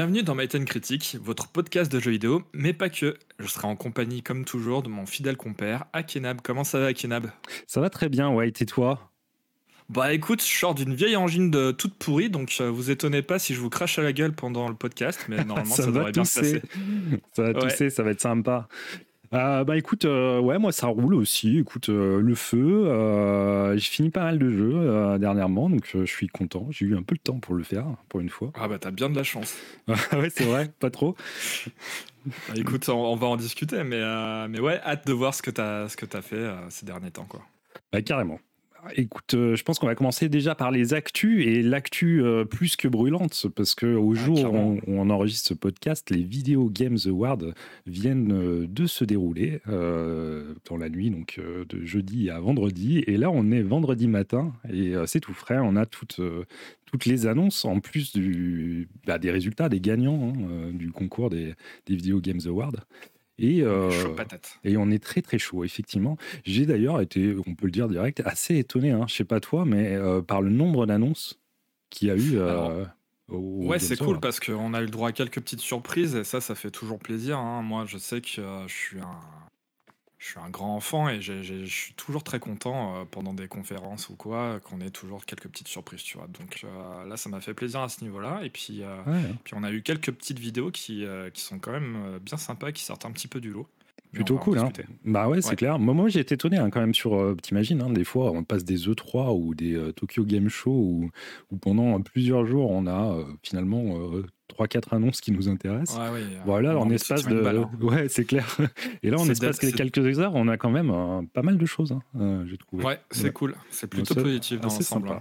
Bienvenue dans Myten Critique, votre podcast de jeux vidéo, mais pas que. Je serai en compagnie, comme toujours, de mon fidèle compère, Akenab. Comment ça va, Akenab? Ça va très bien, White, et toi? Bah écoute, je sors d'une vieille engine de toute pourrie, donc euh, vous étonnez pas si je vous crache à la gueule pendant le podcast, mais normalement ça, devrait bien se passer. ça va tousser, ça va être sympa. Euh, bah écoute, euh, ouais, moi ça roule aussi. Écoute, euh, le feu, j'ai fini pas mal de jeux dernièrement, donc je suis content. J'ai eu un peu le temps pour le faire, pour une fois. Ah bah t'as bien de la chance. ouais, c'est vrai, pas trop. Bah, écoute, on, va en discuter, mais, mais ouais, hâte de voir ce que t'as ce que as fait ces derniers temps, quoi. Bah carrément. Écoute, euh, je pense qu'on va commencer déjà par les actus et l'actu euh, plus que brûlante parce que au ah, jour où on, enregistre ce podcast, les Video Games Awards viennent euh, de se dérouler dans la nuit, donc de jeudi à vendredi. Et là, on est vendredi matin et c'est tout frais. On a toutes toutes les annonces en plus du, bah, des résultats des gagnants hein, du concours des, des Video Games Awards. Et, euh, et on est très très chaud, effectivement. J'ai d'ailleurs été, on peut le dire direct, assez étonné, hein, je sais pas toi, mais euh, par le nombre d'annonces qu'il y a eu. Euh, ouais, c'est cool parce qu'on a eu le droit à quelques petites surprises et ça, ça fait toujours plaisir. Hein. Moi, je sais que je suis un je suis un grand enfant et je suis toujours très content euh, pendant des conférences ou quoi qu'on ait toujours quelques petites surprises, tu vois. Donc euh, là, ça m'a fait plaisir à ce niveau-là. Et puis, euh, puis on a eu quelques petites vidéos qui, qui sont quand même bien sympas, qui sortent un petit peu du lot. Plutôt cool, hein. Bah ouais, c'est clair. Moi, moi j'ai été étonné hein, quand même sur. T'imagines, hein, des fois, on passe des E3 ou des Tokyo Game Show où, où, pendant plusieurs jours, on a finalement 3-4 annonces qui nous intéressent. voilà, en espace de. Hein. Ouais, c'est clair. Et là, en espace de quelques heures, on a quand même euh, pas mal de choses, hein, euh, j'ai trouvé. Ouais, c'est cool. C'est plutôt positif dans l'ensemble. Hein.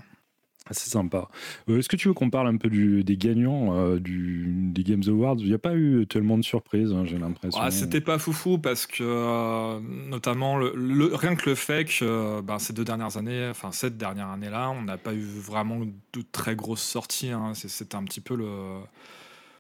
C'est sympa. Euh, est-ce que tu veux qu'on parle un peu du, des gagnants du, des Games Awards? Il n'y a pas eu tellement de surprises, j'ai l'impression. Ah, C'était pas foufou parce que, notamment, le, rien que le fait que ben, ces deux dernières années, enfin cette dernière année-là, on n'a pas eu vraiment de très grosses sorties. C'était un petit peu le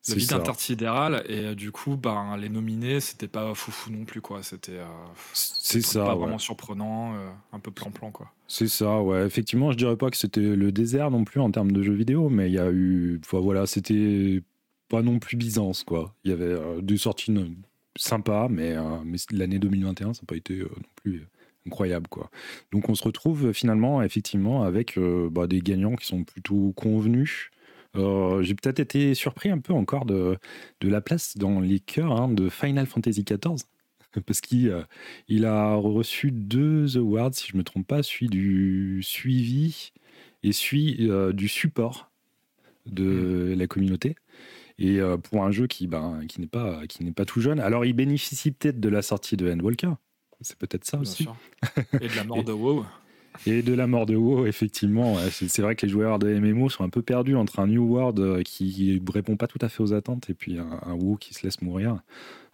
le vide intersidéral et euh, du coup ben les nominés c'était pas foufou non plus quoi. C'était euh, c'est ça pas vraiment surprenant euh, un peu plan plan quoi. C'est ça ouais. Effectivement je dirais pas que c'était le désert non plus en termes de jeux vidéo mais il y a eu enfin, voilà c'était pas non plus Byzance quoi. Il y avait des sorties sympas mais, mais l'année 2021 ça n'a pas été non plus incroyable quoi. Donc on se retrouve finalement effectivement avec bah, des gagnants qui sont plutôt convenus j'ai peut-être été surpris un peu encore de, de la place dans les cœurs hein, de Final Fantasy XIV. Parce qu'il euh, il a reçu deux awards, si je ne me trompe pas, celui du suivi et celui euh, du support de mm. la communauté. Et pour un jeu qui, ben, qui n'est pas, qui n'est pas tout jeune. Alors, il bénéficie peut-être de la sortie de Endwalker. C'est peut-être ça aussi. Et de la mort de WoW. Et de la mort de WoW, effectivement. C'est vrai que les joueurs de MMO sont un peu perdus entre un New World euh, qui répond pas tout à fait aux attentes et puis un, WoW qui se laisse mourir.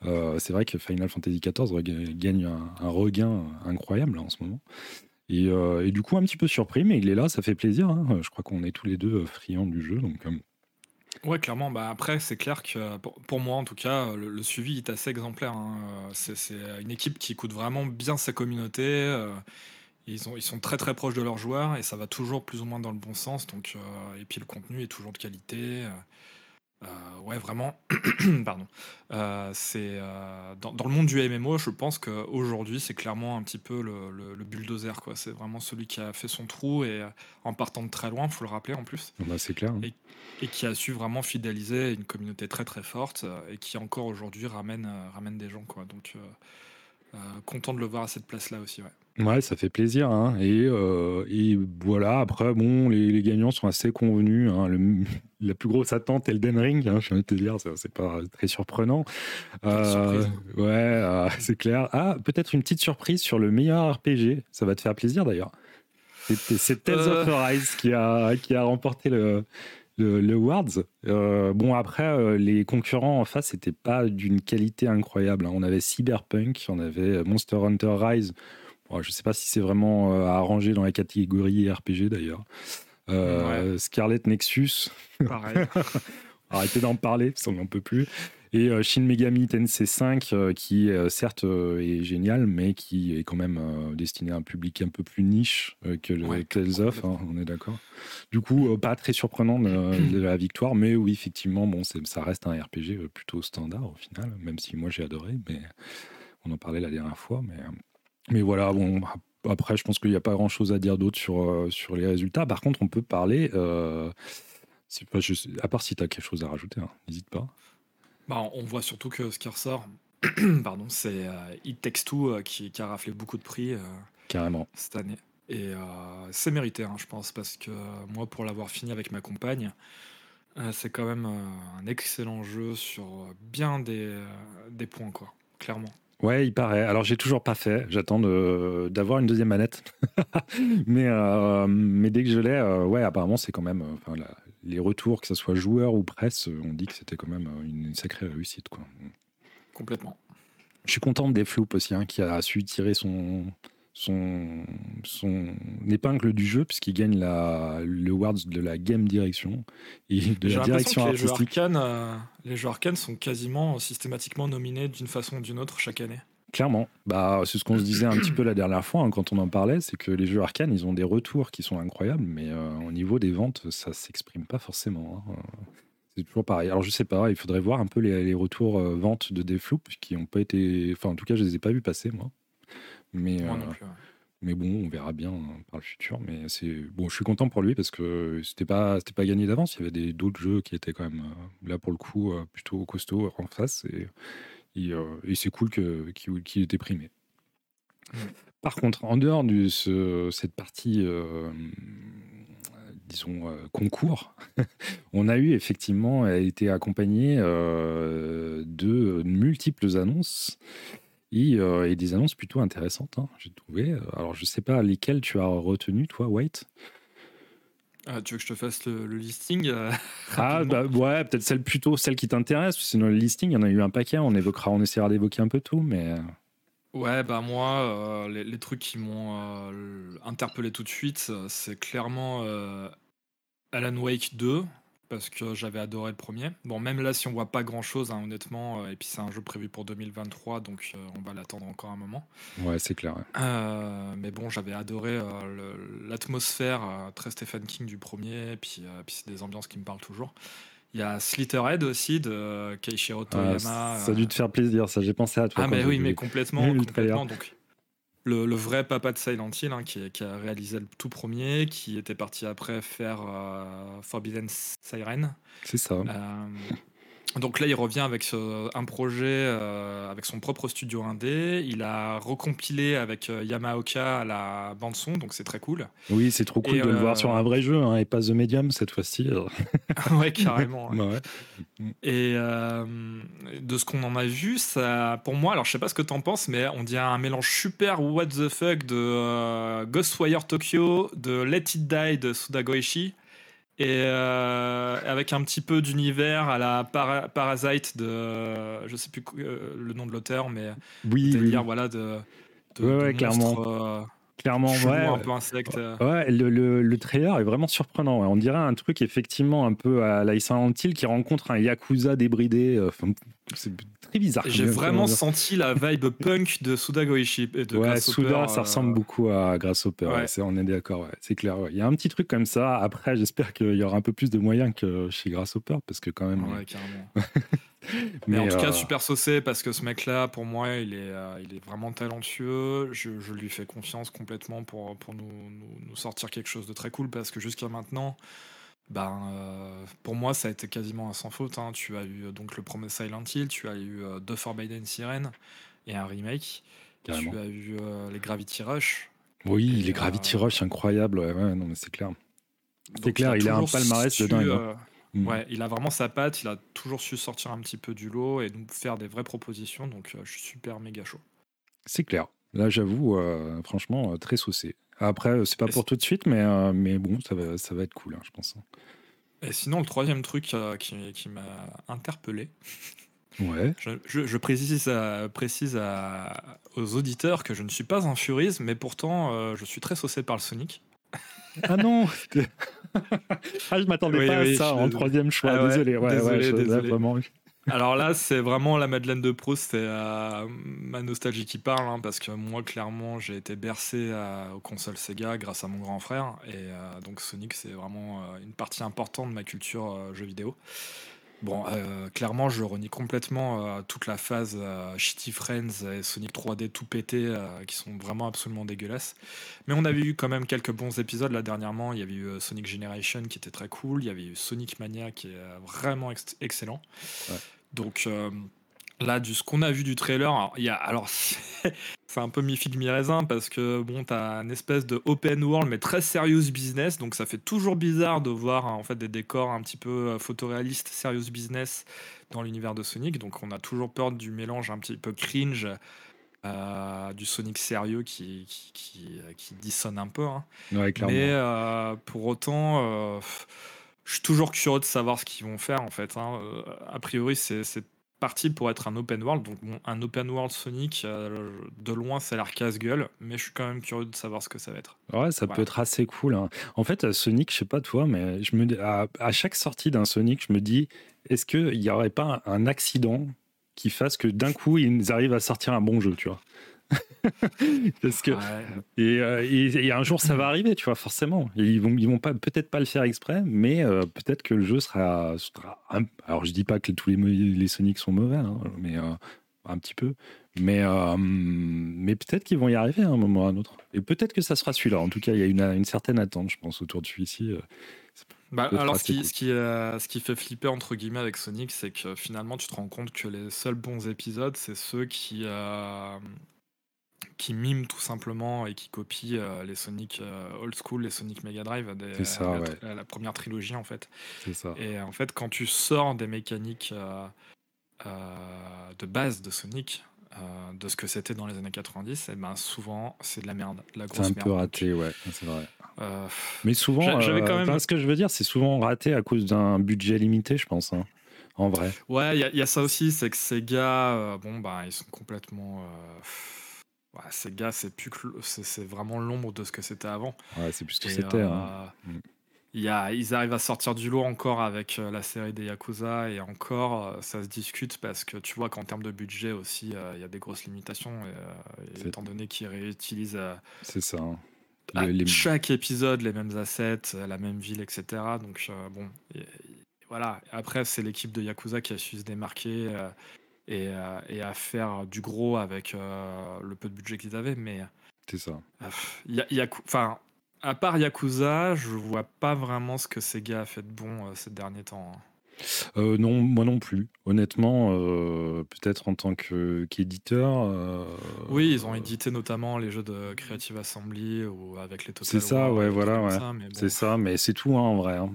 Euh, c'est vrai que Final Fantasy XIV gagne un, regain incroyable en ce moment. Euh, et, du coup, un petit peu surpris, mais il est là, ça fait plaisir. Hein. Je crois qu'on est tous les deux friands du jeu. Donc, Ouais, clairement. Bah après, c'est clair que pour, moi, en tout cas, le, suivi est assez exemplaire. Hein. C'est une équipe qui écoute vraiment bien sa communauté. Ils, ont, ils sont très très proches de leurs joueurs et ça va toujours plus ou moins dans le bon sens. Donc, euh, et puis le contenu est toujours de qualité. Euh, euh, ouais, vraiment. Pardon. c'est dans, dans, le monde du MMO, je pense qu'aujourd'hui, c'est clairement un petit peu le, le, bulldozer. Quoi. C'est vraiment celui qui a fait son trou et en partant de très loin, faut le rappeler en plus. Bah, c'est clair. Hein. Et, et, qui a su vraiment fidéliser une communauté très très forte et qui encore aujourd'hui ramène, ramène des gens. Quoi. Donc, content de le voir à cette place-là aussi. Ouais. Ouais, ça fait plaisir. Hein. Et, euh, et, voilà, après, bon, les, les, gagnants sont assez convenus. Hein. Le, la plus grosse attente, Elden Ring, hein, je viens de te dire, c'est pas très surprenant. Euh, ouais, euh, c'est clair. Ah, peut-être une petite surprise sur le meilleur RPG. Ça va te faire plaisir d'ailleurs. C'est Tales of euh. Arise qui a, qui a remporté le, le, le. Euh, bon, après, les concurrents en face n'étaient pas d'une qualité incroyable. Hein. On avait Cyberpunk, on avait Monster Hunter Rise je ne sais pas si c'est vraiment euh, à ranger dans la catégorie RPG d'ailleurs. Euh, Scarlet Nexus. Pareil. Arrêtez d'en parler, ça on n'en peut plus. Et euh, Shin Megami Tensei 5, euh, qui certes est génial, mais qui est quand même destiné à un public un peu plus niche que le Tales of, hein, on est d'accord. Du coup, pas très surprenant de, la victoire, mais oui, effectivement, bon, ça reste un RPG plutôt standard au final, même si moi j'ai adoré, mais on en parlait la dernière fois. Mais, mais voilà, bon, après, je pense qu'il n'y a pas grand chose à dire d'autre sur, sur les résultats. Par contre, on peut parler. Pas, à part si tu as quelque chose à rajouter, hein, n'hésite pas. Bah, on voit surtout que ce qui ressort, pardon, c'est euh, It Takes Two euh, qui, a raflé beaucoup de prix euh, Carrément. cette année. Et c'est mérité, hein, je pense, parce que moi, pour l'avoir fini avec ma compagne, c'est quand même un excellent jeu sur bien des, des points, quoi, clairement. Ouais, il paraît. Alors, j'ai toujours pas fait. J'attends d'avoir une deuxième manette. mais, mais dès que je l'ai, ouais, apparemment, c'est quand même. Enfin, les retours, que ce soit joueur ou presse, on dit que c'était quand même une, sacrée réussite. Quoi. Complètement. Je suis content de Defloop aussi, hein, qui a su tirer son, son, son épingle du jeu, puisqu'il gagne la, le award de la game direction et de la direction artistique. Euh, les jeux, arcane, sont quasiment systématiquement nominés d'une façon ou d'une autre chaque année. Clairement, bah, c'est ce qu'on se disait un petit peu la dernière fois hein, quand on en parlait, c'est que les jeux arcane, ils ont des retours qui sont incroyables, mais euh, au niveau des ventes, ça s'exprime pas forcément. Hein. C'est toujours pareil. Alors je sais pas, il faudrait voir un peu les, retours euh, ventes de Defloop qui n'ont pas été, enfin en tout cas je les ai pas vus passer moi. Mais euh, mais bon, on verra bien hein, par le futur. Mais c'est bon, je suis content pour lui parce que c'était pas c'était pas gagné d'avance. Il y avait d'autres jeux qui étaient quand même là pour le coup plutôt costauds en face et euh, et, c'est cool qu'il ait été primé. Par contre, en dehors de cette partie, euh, disons, euh, concours, on a eu effectivement, a été accompagné de multiples annonces et, des annonces plutôt intéressantes, hein, j'ai trouvé. Alors, je ne sais pas lesquelles tu as retenu, toi, White? Ah, tu veux que je te fasse le, listing euh, Ah, bah, ouais, peut-être celle plutôt, celle qui t'intéresse. Sinon, le listing, il y en a eu un paquet. On évoquera, on essaiera d'évoquer un peu tout, mais. Euh. Ouais, bah moi, euh, les, trucs qui m'ont interpellé tout de suite, c'est clairement Alan Wake 2, parce que j'avais adoré le premier. Bon, même là, si on voit pas grand chose, hein, honnêtement, euh, et puis c'est un jeu prévu pour 2023, donc euh, on va l'attendre encore un moment. Ouais, c'est clair. Euh, mais bon, j'avais adoré l'atmosphère très Stephen King du premier, et puis, puis c'est des ambiances qui me parlent toujours. Il y a Slitterhead aussi de Keishiro ah, Toyama. ça a dû te faire plaisir, ça. J'ai pensé à toi. Ah, mais oui, mais complètement. complètement donc, le, vrai papa de Silent Hill, hein, qui, a réalisé le tout premier, qui était parti après faire euh, Forbidden Siren. C'est ça. Euh, donc là, il revient avec un projet euh, avec son propre studio indé. Il a recompilé avec Yamaoka la bande son, donc c'est très cool. Oui, c'est trop cool de le voir sur un vrai jeu hein, et pas The Medium cette fois-ci. ouais, carrément. Et de ce qu'on en a vu, ça, pour moi, alors je sais pas ce que t'en penses, mais on dirait un mélange super what the fuck de Ghostwire Tokyo, de Let It Die de Suda Goichi et euh, avec un petit peu d'univers à la Parasite de je sais plus euh, le nom de l'auteur mais oui, dire voilà de, ouais, clairement. euh, clairement ouais. un peu insecte ouais le, le, trailer est vraiment surprenant on dirait un truc effectivement un peu à la Silent qui rencontre un yakuza débridé c'est très bizarre. J'ai vraiment senti la vibe punk de Suda Goichi. De ouais, Suda, ça ressemble beaucoup à Grasshopper. Ouais. on est d'accord, c'est clair. Il y a un petit truc comme ça. Après, j'espère qu'il y aura un peu plus de moyens que chez Grasshopper, parce que quand même. Mais, en tout cas, euh, super saucé parce que ce mec-là, pour moi, il est, euh, il est vraiment talentueux. Je, lui fais confiance complètement pour, pour nous, nous, sortir quelque chose de très cool parce que jusqu'à maintenant, ben, euh, pour moi, ça a été quasiment un sans faute. Hein. Tu as eu euh, donc le premier Silent Hill, tu as eu euh, The Forbidden Siren et un remake. Tu as eu les Gravity Rush. Oui, les Gravity Rush, incroyable. Ouais, non, mais c'est clair. C'est clair, il, a un palmarès de dingue. Hein. Mm. Ouais, il a vraiment sa patte. Il a toujours su sortir un petit peu du lot et nous faire des vraies propositions. Donc, je suis super méga chaud. C'est clair. Là, j'avoue, franchement, très saucé. Après, euh, c'est pas pour tout de suite, mais, euh, mais bon, ça va, ça va être cool, hein, je pense. Et sinon, le troisième truc euh, qui, qui m'a interpellé, ouais. je, je, précise, précise aux auditeurs que je ne suis pas un furisme, mais pourtant, je suis très saucé par le Sonic. Ah non Ah, je m'attendais pas à ça en troisième choix. Ah désolé, ouais, désolé, ouais, Vraiment... Alors là, c'est vraiment la Madeleine de Proust, c'est euh, ma nostalgie qui parle, hein, parce que moi, clairement, j'ai été bercé euh, aux consoles Sega grâce à mon grand frère, et euh, donc Sonic, c'est vraiment une partie importante de ma culture jeu vidéo. Bon, euh, clairement, je renie complètement euh, toute la phase euh, Shitty Friends et Sonic 3D tout pété, qui sont vraiment absolument dégueulasses. Mais on avait eu quand même quelques bons épisodes là dernièrement. Il y avait eu Sonic Generation qui était très cool. Il y avait eu Sonic Mania qui est vraiment excellent. Donc Là, du ce qu'on a vu du trailer, il y a, alors c'est un peu mi figue mi raisin parce que bon, t'as une espèce de open world mais très serious business, donc ça fait toujours bizarre de voir en fait des décors un petit peu euh, photoréalistes, serious business dans l'univers de Sonic. Donc on a toujours peur du mélange un petit peu cringe euh, du Sonic sérieux qui, qui, qui, dissonne un peu. Hein. mais euh, pour autant, je suis toujours curieux de savoir ce qu'ils vont faire en fait. Hein. a priori, c'est parti pour être un open world. Donc, un open world Sonic, euh, de loin, ça a l'air casse-gueule, mais je suis quand même curieux de savoir ce que ça va être. Ouais, ça peut être assez cool. Hein. En fait, Sonic, je sais pas toi, mais je me, à, à chaque sortie d'un Sonic, je me dis, est-ce qu'il n'y aurait pas un accident qui fasse que d'un coup, ils arrivent à sortir un bon jeu, tu vois? Parce que euh, et, un jour ça va arriver, tu vois, forcément. ils vont ils vont pas peut-être pas le faire exprès, mais euh, peut-être que le jeu sera, alors je dis pas que tous les les Sonic sont mauvais, hein, mais euh, un petit peu. Mais mais peut-être qu'ils vont y arriver à un moment ou à un autre. Et peut-être que ça sera celui-là. En tout cas, il y a une, une certaine attente, je pense, autour de celui-ci. Bah, alors, ce qui, ce, qui, ce qui fait flipper entre guillemets avec Sonic, c'est que finalement, tu te rends compte que les seuls bons épisodes, c'est ceux qui, qui mime tout simplement et qui copie euh, les Sonic euh, old school, les Sonic Mega Drive, des, ça, la, première trilogie en fait. Ça. Et en fait, quand tu sors des mécaniques euh, de base de Sonic, de ce que c'était dans les années 90, et eh ben souvent c'est de la merde, de la grosse C'est un peu raté, ouais, c'est vrai. Mais souvent, quand même... ce que je veux dire, c'est souvent raté à cause d'un budget limité, je pense. Hein, en vrai. Ouais, il y, a ça aussi, c'est que ces gars, bon, bah, ils sont complètement ces gars, c'est plus c'est vraiment l'ombre de ce que c'était avant. Ouais, c'est plus ce que c'était. Hein. Euh, mm. y a, ils arrivent à sortir du lot encore avec euh, la série des Yakuza et encore euh, ça se discute parce que tu vois qu'en termes de budget aussi il y a des grosses limitations étant donné qu'ils réutilisent c'est ça hein. chaque épisode les mêmes assets la même ville etc donc bon voilà après c'est l'équipe de Yakuza qui a su se démarquer euh, et, à faire du gros avec euh, le peu de budget qu'ils avaient. Mais c'est ça. Il y a, enfin, à part Yakuza, je vois pas vraiment ce que Sega a fait de bon euh, ces derniers temps. Hein. non, moi non plus. Honnêtement, peut-être en tant qu'éditeur. oui, ils ont édité notamment les jeux de Creative Assembly ou avec les Total C'est ça, ouais, voilà, ouais. C'est ça, mais c'est tout hein, en vrai. Hein.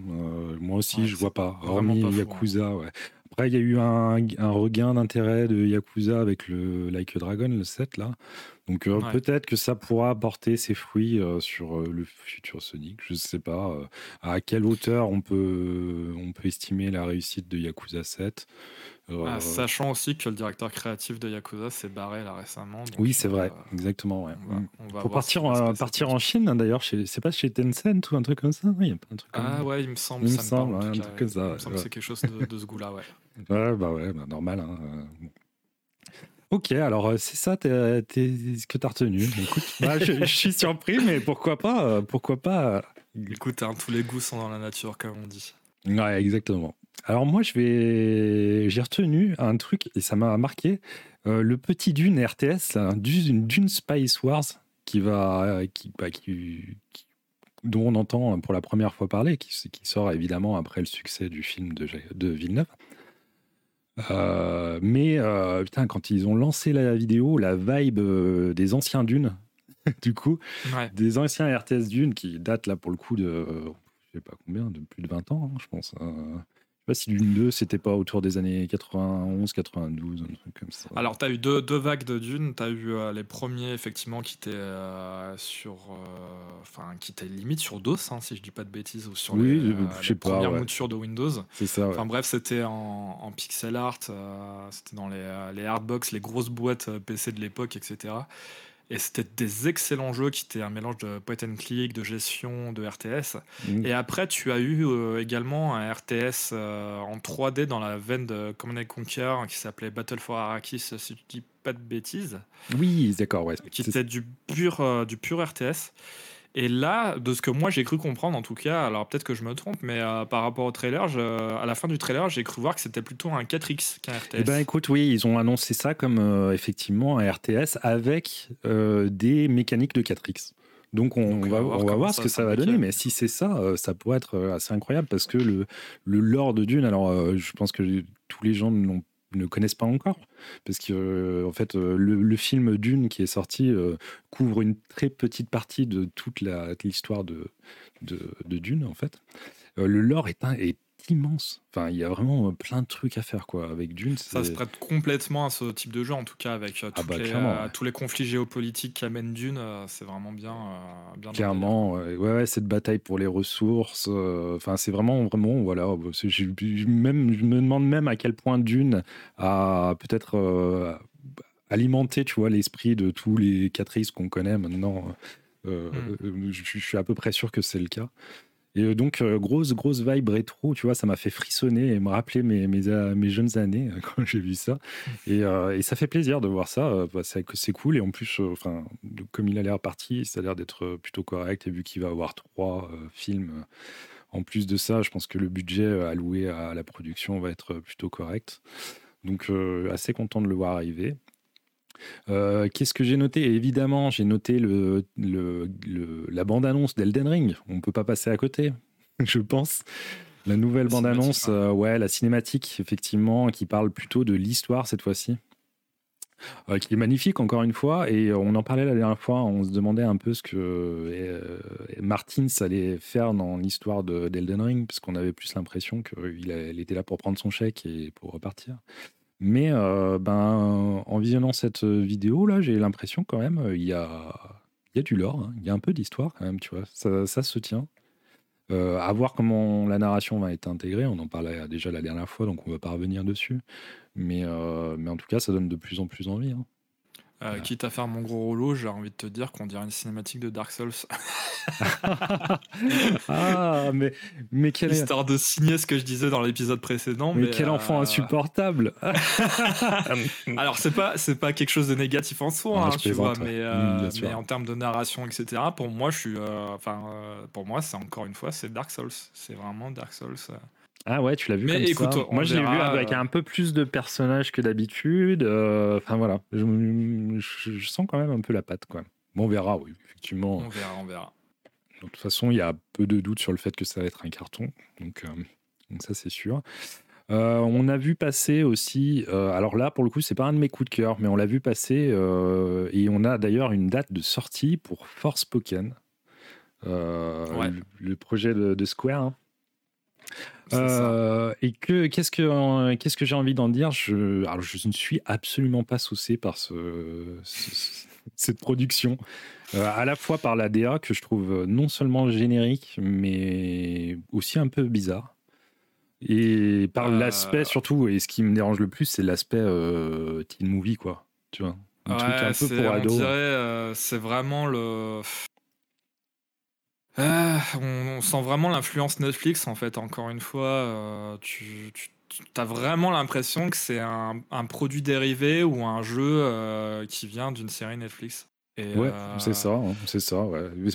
moi aussi, je vois pas. Hormis Yakuza, ouais. Après, il y a eu un, regain d'intérêt de Yakuza avec le Like a Dragon, le 7 là. Donc euh, peut-être que ça pourra apporter ses fruits euh, sur euh, le futur Sonic. Je ne sais pas à quelle hauteur on peut, on peut estimer la réussite de Yakuza 7. Ah, sachant aussi que le directeur créatif de Yakuza s'est barré là récemment. oui, c'est vrai, exactement. Ouais. On Pour partir, partir en Chine, hein, d'ailleurs, c'est pas chez Tencent ou un truc comme ça? Il y a pas un truc Ah ouais, il me semble. Il me semble, un truc comme ça. Il me semble que c'est quelque chose de, ce goût-là, ouais. ouais, bah ouais, bah normal. Hein, euh, ok, alors euh, c'est ça ce que tu as retenu. Écoute, bah, je, suis surpris, mais pourquoi pas euh, Pourquoi pas Écoute, hein, tous les goûts sont dans la nature, comme on dit. Ouais, exactement. Alors moi, je vais, j'ai retenu un truc et ça m'a marqué. le petit Dune RTS, là, Dune, Dune Spice Wars, qui va, qui, bah, qui, dont on entend pour la première fois parler, qui, qui, sort évidemment après le succès du film de, de Villeneuve. Euh, mais euh, putain, quand ils ont lancé la vidéo, la vibe euh, des anciens dunes, du coup, des anciens RTS dunes qui datent là pour le coup de, je sais pas combien, de plus de 20 ans, hein, je pense pas si Dune 2, c'était pas autour des années 91, 92, un truc comme ça. Alors, tu as eu deux, deux, vagues de Dune. Tu as eu euh, les premiers, effectivement, qui étaient euh, sur. Euh, enfin, qui étaient limite sur DOS, hein, si je dis pas de bêtises, ou sur oui, les, je sais pas, premières moutures de Windows. C'est ça. Enfin, bref, c'était en, en, pixel art. c'était dans les, les hardbox, les grosses boîtes PC de l'époque, etc. Et c'était des excellents jeux qui étaient un mélange de point and click, de gestion, de RTS. Mmh. Et après, tu as eu euh, également un RTS euh, en 3D dans la veine de Command Conquer qui s'appelait Battle for Arrakis, si je dis pas de bêtises. Oui, d'accord, ouais. Qui était du pur, euh, du pur RTS. Et là, de ce que moi j'ai cru comprendre, en tout cas, alors peut-être que je me trompe, mais euh, par rapport au trailer, à la fin du trailer, j'ai cru voir que c'était plutôt un 4X qu'un RTS. Eh ben écoute, oui, ils ont annoncé ça comme euh, effectivement un RTS avec euh, des mécaniques de 4X. Donc on, va, on va voir ce que ça va donner, mais si c'est ça, ça pourrait être assez incroyable parce que le, le lore de Dune, alors je pense que tous les gens n'ont ne connaissent pas encore. Parce que, euh, en fait, euh, le, film Dune qui est sorti euh, couvre une très petite partie de toute l'histoire de, Dune, en fait. le lore est, un, est immense. Enfin, il y a vraiment euh, plein de trucs à faire quoi avec Dune. Ça se prête complètement à ce type de jeu, en tout cas avec euh, ah bah, les, euh, tous les conflits géopolitiques qu'amène Dune. c'est vraiment bien, bien Clairement, ouais, ouais, cette bataille pour les ressources. Enfin, c'est vraiment, vraiment, voilà. Je, même, je me demande même à quel point Dune a peut-être alimenté, tu vois, l'esprit de tous les catrices qu'on connaît maintenant. Hmm. je, suis à peu près sûr que c'est le cas. Et euh, donc, euh, grosse, grosse vibe rétro, tu vois, ça m'a fait frissonner et me rappeler mes, mes, euh, jeunes années quand j'ai vu ça. Et, et, ça fait plaisir de voir ça, bah, c'est cool. Et en plus, enfin, comme il a l'air parti, ça a l'air d'être plutôt correct. Et vu qu'il va avoir trois films en plus de ça, je pense que le budget alloué à la production va être plutôt correct. Donc, assez content de le voir arriver. Euh, qu'est-ce que j'ai noté? Évidemment, j'ai noté le, la bande-annonce d'Elden Ring. On ne peut pas passer à côté, je pense. La nouvelle bande-annonce, euh, ouais, la cinématique, effectivement, qui parle plutôt de l'histoire cette fois-ci. Euh, qui est magnifique encore une fois et on en parlait la dernière fois on se demandait un peu ce que Martins allait faire dans l'histoire d'Elden Ring parce qu'on avait plus l'impression qu'il était là pour prendre son chèque et pour repartir mais euh, ben, en visionnant cette vidéo, là, j'ai l'impression quand même, il y a, y a du lore, hein. il y a un peu d'histoire quand même, tu vois, ça, se tient. Euh, à voir comment la narration va être intégrée, on en parlait déjà la dernière fois, donc on va pas revenir dessus. Mais, euh, mais en tout cas, ça donne de plus en plus envie. Hein. Euh, quitte à faire mon gros rouleau, j'ai envie de te dire qu'on dirait une cinématique de Dark Souls. ah, mais, mais quelle... Histoire de signer ce que je disais dans l'épisode précédent. Mais, quel enfant euh, insupportable Alors, c'est pas, c'est pas quelque chose de négatif en soi, hein, tu vois, mais, euh, mais, en termes de narration, etc., pour moi, je suis, enfin, pour moi, c'est encore une fois, c'est Dark Souls. C'est vraiment Dark Souls. Ah ouais, tu l'as vu comme écoute, ça. Moi, je l'ai vu avec un peu plus de personnages que d'habitude. Euh, enfin voilà, je, sens quand même un peu la patte, quoi. Bon, on verra, oui, effectivement. On verra, on verra. De toute façon, il y a peu de doute sur le fait que ça va être un carton, donc, euh, donc ça c'est sûr. Euh, on a vu passer aussi, alors là pour le coup c'est pas un de mes coups de cœur, mais on l'a vu passer et on a d'ailleurs une date de sortie pour Force Pokémon, le, projet de, Square. Hein. Euh, et que qu'est-ce que qu'est-ce que j'ai envie d'en dire? Je, alors je ne suis absolument pas saucé par ce, cette production, euh, à la fois par la DA que je trouve non seulement générique mais aussi un peu bizarre. Et par euh, l'aspect surtout, et ce qui me dérange le plus, c'est l'aspect teen movie, quoi. Tu vois, un truc un peu pour ado. c'est vraiment le euh, on, sent vraiment l'influence Netflix en fait. Encore une fois, euh, tu, as vraiment l'impression que c'est un, produit dérivé ou un jeu euh, qui vient d'une série Netflix. Ouais, c'est ça, hein, c'est ça.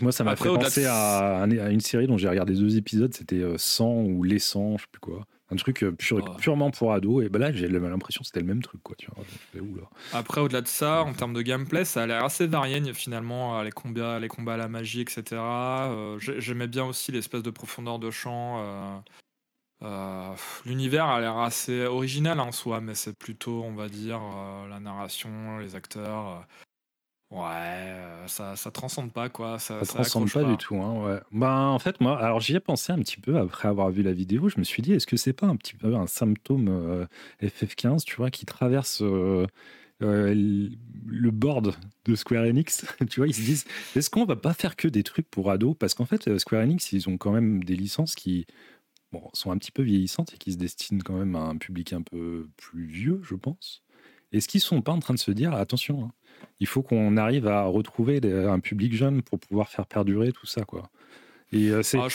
Moi, ça m'a fait penser à, une série dont j'ai regardé deux épisodes. C'était 100 ou Les 100, je sais plus quoi un truc euh, purement pour ado et ben là j'ai l'impression que c'était le même truc quoi tu vois après au-delà de ça en termes de gameplay ça a l'air assez varié finalement les combats les combats à la magie etc euh, j'aimais bien aussi l'espèce de profondeur de champ euh, l'univers a l'air assez original en soi mais c'est plutôt on va dire la narration les acteurs Ouais, euh, ça, ça transcende pas quoi. Ça, ça, transcende pas, du tout. Hein, ouais. Ben, en fait, moi, alors j'y ai pensé un petit peu après avoir vu la vidéo. Je me suis dit, est-ce que c'est pas un petit peu un symptôme euh, FF15, tu vois, qui traverse euh, le board de Square Enix? Tu vois, ils se disent, est-ce qu'on va pas faire que des trucs pour ados? Parce qu'en fait, Square Enix, ils ont quand même des licences qui bon, sont un petit peu vieillissantes et qui se destinent quand même à un public un peu plus vieux, je pense. Est-ce qu'ils sont pas en train de se dire, attention, hein, il faut qu'on arrive à retrouver un public jeune pour pouvoir faire perdurer tout ça, quoi. Et, euh, ah,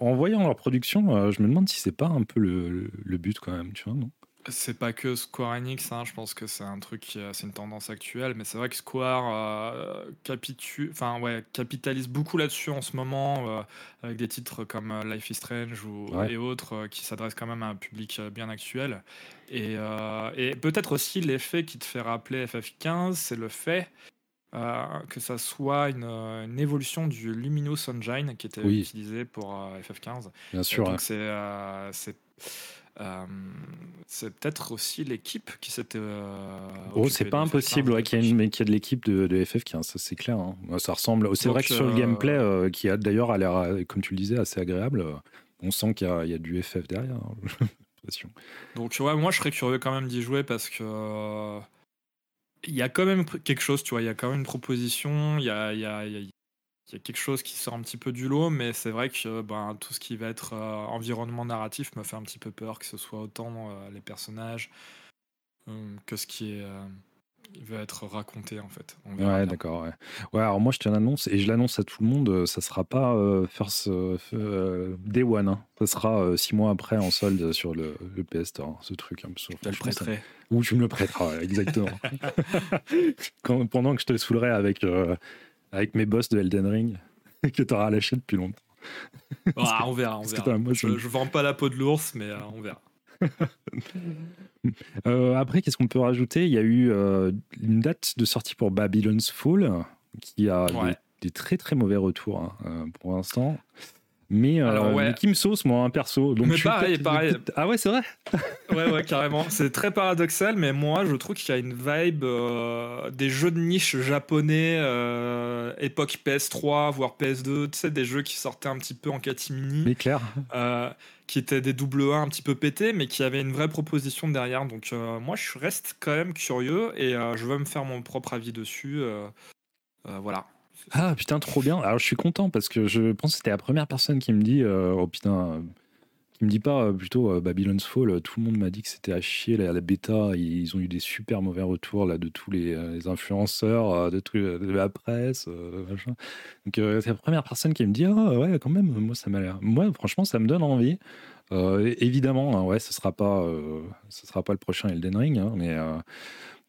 en, voyant leur production, euh, je me demande si c'est pas un peu le, le, but quand même, tu vois, non? C'est pas que Square Enix, hein, je pense que c'est un truc, c'est une tendance actuelle, mais c'est vrai que Square euh, enfin, ouais, capitalise beaucoup là-dessus en ce moment, euh, avec des titres comme euh, Life is Strange ou, et autres qui s'adressent quand même à un public bien actuel. Et, et peut-être aussi l'effet qui te fait rappeler FF15, c'est le fait que ça soit une, évolution du Luminous Engine qui était utilisé pour FF15. Bien sûr. donc c'est euh, c'est peut-être aussi l'équipe qui s'était. Euh, oh, c'est pas impossible qu'il y, ait de l'équipe de, FF15, ça c'est clair. Hein. Ça ressemble. C'est vrai que sur le gameplay, euh, qui a d'ailleurs a l'air, comme tu le disais, assez agréable, on sent qu'il y, a du FF derrière. Hein, Donc, ouais, moi je serais curieux quand même d'y jouer parce que. Il y a quand même quelque chose, tu vois, il y a quand même une proposition, il y a, il y a, il y a quelque chose qui sort un petit peu du lot, mais c'est vrai que ben, tout ce qui va être euh, environnement narratif me fait un petit peu peur, que ce soit autant euh, les personnages euh, que ce qui est va être raconté en fait. ouais, d'accord. Ouais. ouais. alors moi je te l'annonce et je l'annonce à tout le monde, ça sera pas first day one, hein. ça sera six mois après en solde sur le, PS Store, ce truc. Hein, je le prêterai. Ou tu me le prêteras, exactement. Quand, pendant que je te le saoulerai avec avec mes boss de Elden Ring que tu auras lâché depuis longtemps. Ah, on verra, on verra. je, ne vends pas la peau de l'ours, mais euh, on verra. Euh, après, qu'est-ce qu'on peut rajouter? Il y a eu euh, une date de sortie pour Babylon's Fall qui a des, très très mauvais retours hein, pour l'instant. Mais, euh, qui me sauce, moi, un perso. Donc mais pareil, pareil. Ah ouais, c'est vrai Ouais, ouais, carrément. C'est très paradoxal, mais moi, je trouve qu'il y a une vibe euh, des jeux de niche japonais, euh, époque PS3, voire PS2, tu sais, des jeux qui sortaient un petit peu en catimini. Mais clair. qui étaient des double A un petit peu pétés, mais qui avaient une vraie proposition derrière. Donc, moi, je reste quand même curieux et je veux me faire mon propre avis dessus. voilà. Ah putain, trop bien. Alors je suis content parce que je pense que c'était la première personne qui me dit euh, Oh putain, qui me dit pas euh, plutôt euh, Babylon's Fall. Tout le monde m'a dit que c'était à chier la, la bêta. Ils ont eu des super mauvais retours là, de tous les, influenceurs, de, de la presse. machin. Donc c'est la première personne qui me dit Ah ouais, quand même, moi ça m'a l'air. Moi, franchement, ça me donne envie. évidemment, hein, ouais, ce sera pas, ce sera pas le prochain Elden Ring, hein, mais,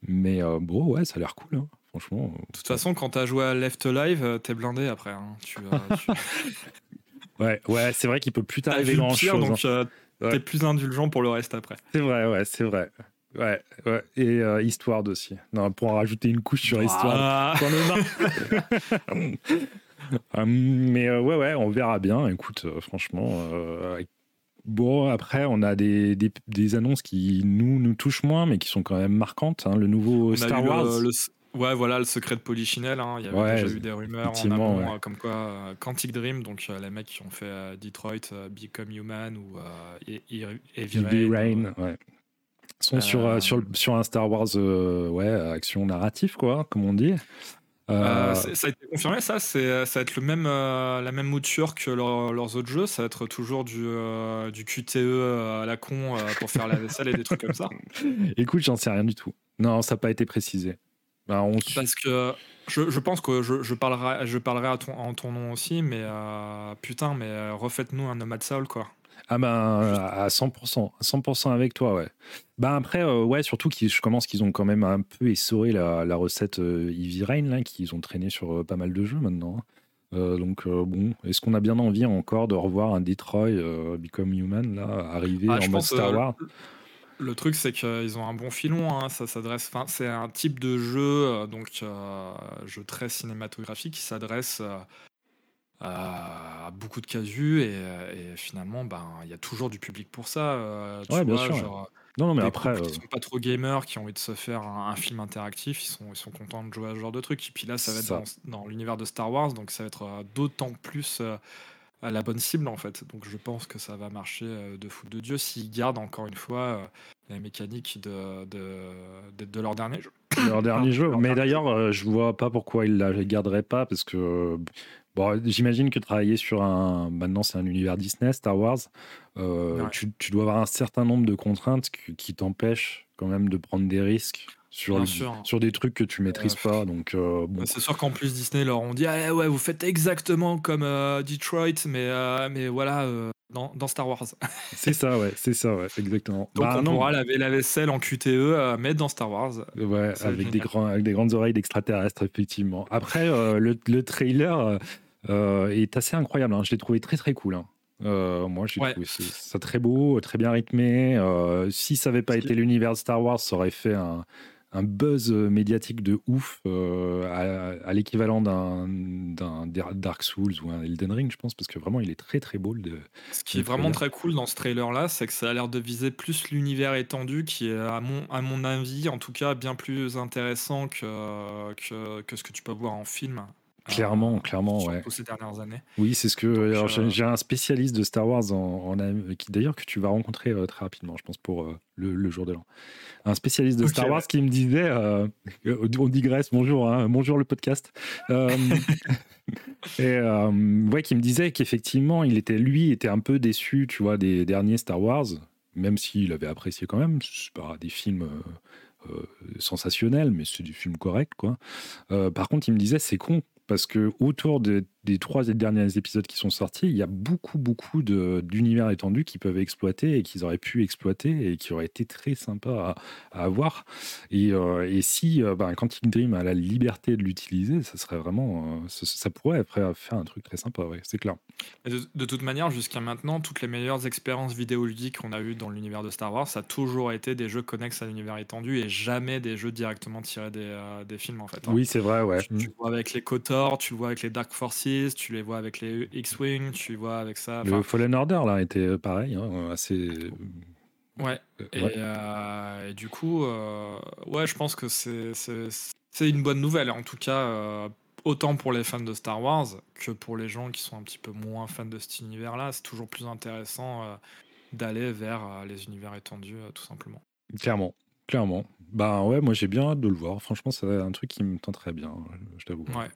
mais bon, ouais, ça a l'air cool. Hein. Franchement. De toute façon, quand t'as joué à Left Alive, euh, t'es blindé après. Hein. Tu, ouais, ouais c'est vrai qu'il peut plus t'arriver grand chose. Donc, hein. euh, plus indulgent pour le reste après. C'est vrai, ouais, c'est vrai. Ouais, ouais. Et euh, Histoire aussi. Non, pour en rajouter une couche sur Histoire. mais ouais, ouais, on verra bien. Écoute, franchement, Bon, après, on a des, des, annonces qui nous, nous touchent moins, mais qui sont quand même marquantes. Hein. Le nouveau Star Wars. Ouais, voilà, le secret de Polychinelle. Hein. Il y avait déjà eu des rumeurs en amont, euh, comme quoi euh, Quantic Dream, donc euh, les mecs qui ont fait Detroit, Become Human ou Heavy Rain, ouais. sont sur, sur, sur un Star Wars ouais, action narrative, quoi, comme on dit. ça a été confirmé, ça. C'est, ça va être le même, la même mouture que leurs autres jeux. Ça va être toujours du, du QTE à la con pour faire la vaisselle et des trucs comme ça. Écoute, j'en sais rien du tout. Non, ça n'a pas été précisé. Bah, Parce que je, je pense que je, je, parlerai, je parlerai à ton, en ton nom aussi, mais euh, putain, mais euh, refaites-nous un Nomad Soul, quoi. Ah ben à 100%, 100% avec toi, ouais. Ben après, euh, ouais, surtout qu'ils, je commence qu'ils ont quand même un peu essoré la, la recette Eevee Rain, là, qu'ils ont traîné sur pas mal de jeux maintenant. Hein. donc bon, est-ce qu'on a bien envie encore de revoir un Detroit Become Human là arriver ah, en mode Star Wars? Le truc, c'est qu'ils ont un bon filon. Hein, ça s'adresse. c'est un type de jeu, euh, donc euh, jeu très cinématographique, qui s'adresse euh, à beaucoup de casus et, et finalement, ben, il y a toujours du public pour ça. ouais, bien sûr. non, non, mais après, qui sont pas trop gamers, qui ont envie de se faire un, film interactif, ils sont, ils sont contents de jouer à ce genre de truc. Et puis là, ça va être dans, l'univers de Star Wars, donc ça va être d'autant plus à la bonne cible en fait. Donc je pense que ça va marcher de foot de Dieu s'ils gardent encore une fois la mécanique de, de, de, leur dernier jeu. leur dernier jeu. Mais d'ailleurs, je vois pas pourquoi ils la garderaient pas parce que Bon, j'imagine que travailler sur un. Maintenant, c'est un univers Disney, Star Wars. tu, tu, dois avoir un certain nombre de contraintes qui t'empêchent quand même de prendre des risques sur, sur des trucs que tu maîtrises pas. Donc, euh, bah, C'est sûr qu'en plus, Disney leur ont dit ah, ouais, vous faites exactement comme euh, Detroit, mais, euh, mais voilà, dans, dans, Star Wars. c'est ça, ouais, c'est ça, ouais, exactement. Donc bah, on pourra laver la vaisselle en QTE, mettre dans Star Wars. Ouais, avec des, grands, avec des grandes oreilles d'extraterrestres, effectivement. Après, le, le, trailer est assez incroyable. Hein. Je l'ai trouvé très, très cool. Hein. moi, j'ai trouvé ça très beau, très bien rythmé. si ça n'avait pas été l'univers Star Wars, ça aurait fait un, un buzz euh, médiatique de ouf euh, à, l'équivalent d'un, Dark Souls ou un Elden Ring, je pense, parce que vraiment il est très très beau. Le, Ce qui est vraiment très cool dans ce trailer-là, c'est que ça a l'air de viser plus l'univers étendu, qui est à mon, à mon avis, en tout cas, bien plus intéressant que, que, que ce que tu peux voir en film. Clairement, clairement, ouais. ces dernières années. Oui, c'est ce que. Euh, j'ai un spécialiste de Star Wars en, qui d'ailleurs que tu vas rencontrer euh, très rapidement, je pense pour euh, le, jour de l'an. Un spécialiste de Star Wars qui me disait, on digresse, bonjour, hein, bonjour le podcast. et ouais, qui me disait qu'effectivement, il était lui était un peu déçu, tu vois, des derniers Star Wars, même s'il avait apprécié quand même. Pas des films. sensationnels, mais c'est du film correct, quoi. par contre, il me disait, c'est con parce que autour des, trois derniers épisodes qui sont sortis, il y a beaucoup, beaucoup d'univers étendus qui peuvent exploiter et qu'ils auraient pu exploiter et qui auraient été très sympas à, avoir. Et, euh, si euh, ben, Quantic Dream a la liberté de l'utiliser, ça serait vraiment, euh, ça, pourrait faire un truc très sympa, ouais, c'est clair. De, toute manière, jusqu'à maintenant, toutes les meilleures expériences vidéoludiques qu'on a eues dans l'univers de Star Wars, ça a toujours été des jeux connexes à l'univers étendu et jamais des jeux directement tirés des, des films en fait. Hein. Oui, c'est vrai, ouais. Tu, tu, vois avec les Tu le vois avec les Dark Forces, tu les vois avec les X-Wing, tu vois avec ça. Le Fallen Order là était pareil, hein, assez. Ouais. Euh, et, du coup, euh, ouais, je pense que c'est une bonne nouvelle. En tout cas, euh, autant pour les fans de Star Wars que pour les gens qui sont un petit peu moins fans de cet univers-là, c'est toujours plus intéressant d'aller vers les univers étendus, tout simplement. Clairement, clairement. Bah ouais, moi j'ai bien hâte de le voir. Franchement, c'est un truc qui me tenterait bien, je t'avoue. Ouais.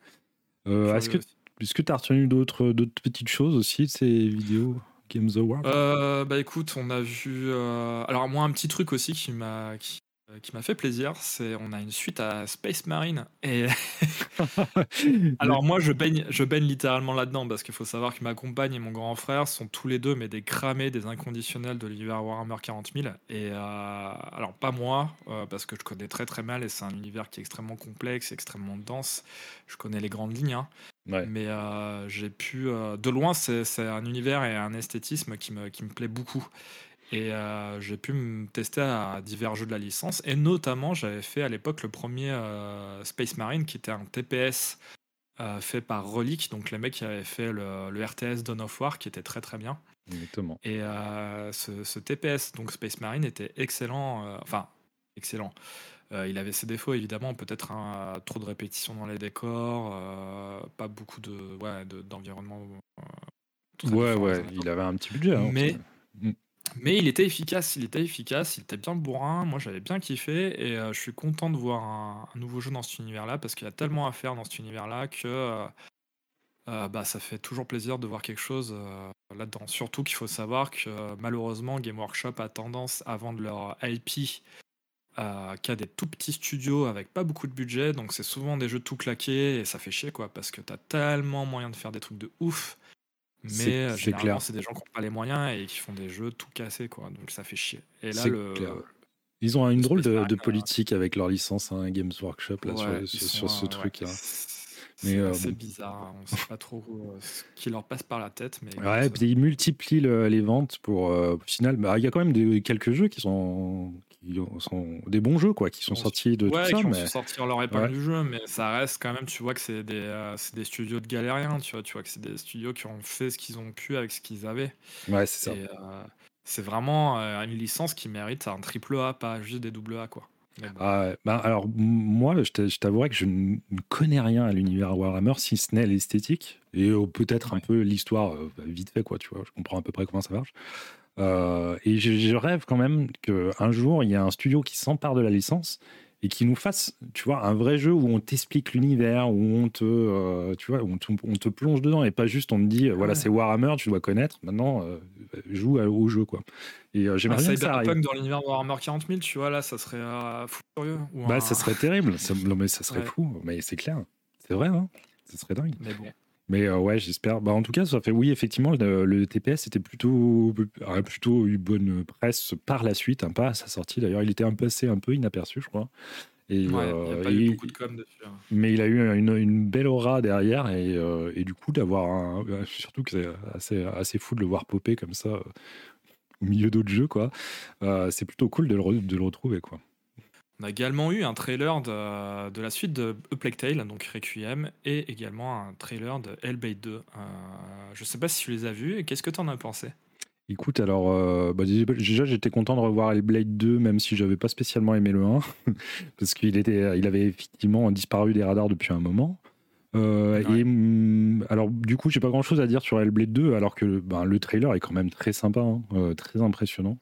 Est-ce que est-ce que tu as retenu d'autres petites choses aussi de ces vidéos Games Award? Euh, Bah écoute, on a vu. Euh, alors, moi, un petit truc aussi qui m'a euh, qui m'a fait plaisir, c'est on a une suite à Space Marine et alors moi je baigne je baigne littéralement là-dedans parce qu'il faut savoir que ma compagne et mon grand frère sont tous les deux mais des cramés des inconditionnels de l'univers Warhammer 40 000 et euh, alors pas moi euh, parce que je connais très très mal et c'est un univers qui est extrêmement complexe, extrêmement dense. Je connais les grandes lignes, hein. mais j'ai pu de loin c'est un univers et un esthétisme qui me qui me plaît beaucoup. Et euh, j'ai pu me tester à divers jeux de la licence. Et notamment, j'avais fait à l'époque le premier euh, Space Marine, qui était un TPS euh, fait par Relic, donc les mecs qui avaient fait le, RTS Dawn of War, qui était très très bien. Exactement. Et ce, TPS, donc Space Marine, était excellent. enfin, excellent. il avait ses défauts évidemment, peut-être trop de répétitions dans les décors, pas beaucoup de ouais, d'environnement. ouais, ouais, il avait un petit budget. Hein, mais, mais il était efficace, il était efficace, il était bien bourrin. Moi, j'avais bien kiffé et euh, je suis content de voir un, nouveau jeu dans cet univers-là parce qu'il y a tellement à faire dans cet univers-là que euh, euh, bah, ça fait toujours plaisir de voir quelque chose là-dedans. Surtout qu'il faut savoir que malheureusement, Game Workshop a tendance à vendre leur IP qu'à des tout petits studios avec pas beaucoup de budget. Donc, c'est souvent des jeux tout claqués et ça fait chier quoi parce que t'as tellement moyen de faire des trucs de ouf mais euh, c'est clair. C'est des gens qui n'ont pas les moyens et qui font des jeux tout cassés, quoi. Donc ça fait chier. Et là, le, Ils ont une drôle de, de, politique avec leur licence hein, Games Workshop là, sur, ce truc. là. C'est euh, bizarre, on sait pas trop euh, ce qui leur passe par la tête. Mais ouais, puis ils multiplient les ventes pour. au final, bah, il y a quand même des, quelques jeux qui sont, qui sont des bons jeux, quoi, qui sont sortis de ouais, tout ça. mais... sortir leur épingle du jeu, mais ça reste quand même, tu vois que c'est des, euh, des studios de galériens, tu vois, tu vois que c'est des studios qui ont fait ce qu'ils ont pu avec ce qu'ils avaient. Ouais, c'est ça. c'est vraiment une licence qui mérite un triple A, pas juste des double A, quoi. Ah, bah, alors, moi, je t'avouerais que je ne connais rien à l'univers Warhammer, si ce n'est l'esthétique et euh, peut-être un peu l'histoire euh, vite fait, quoi, tu vois. Je comprends à peu près comment ça marche. Euh, et je, rêve quand même qu'un jour, il y a un studio qui s'empare de la licence et qui nous fasse, tu vois, un vrai jeu où on t'explique l'univers, où on te, euh, tu vois, on te, on te, plonge dedans et pas juste on te dit, voilà, c'est Warhammer, tu dois connaître. Maintenant, euh, joue au jeu, quoi. Et euh, j'aimerais bien que ça dans l'univers Warhammer 40 000, tu vois, là, ça serait fou furieux. bah, ça serait terrible. Ça, non, mais ça serait fou. Mais c'est clair. C'est vrai, hein. Ça serait dingue. Mais bon. Mais ouais, j'espère. Bah, en tout cas, ça fait oui, effectivement, le, TPS était plutôt, a plutôt eu bonne presse par la suite, hein, pas à sa sortie d'ailleurs. Il était un passé un peu inaperçu, je crois. Et, il a pas eu beaucoup de com dessus. Hein. Mais il a eu une, une belle aura derrière et, et du coup d'avoir surtout que c'est assez, assez fou de le voir popper comme ça au milieu d'autres jeux quoi. c'est plutôt cool de le, de le retrouver quoi. On a également eu un trailer de, de la suite de A Plague Tale, donc Requiem, et également un trailer de Hellblade 2. Euh, je sais pas si tu les as vus, et qu'est-ce que tu en as pensé? Écoute, alors, euh, bah, déjà, j'étais content de revoir Hellblade 2, même si j'avais pas spécialement aimé le 1, parce qu'il était, il avait effectivement disparu des radars depuis un moment. Euh, et mm, alors, du coup, j'ai pas grand chose à dire sur Hellblade 2, alors que ben, le trailer est quand même très sympa, hein, euh, très impressionnant.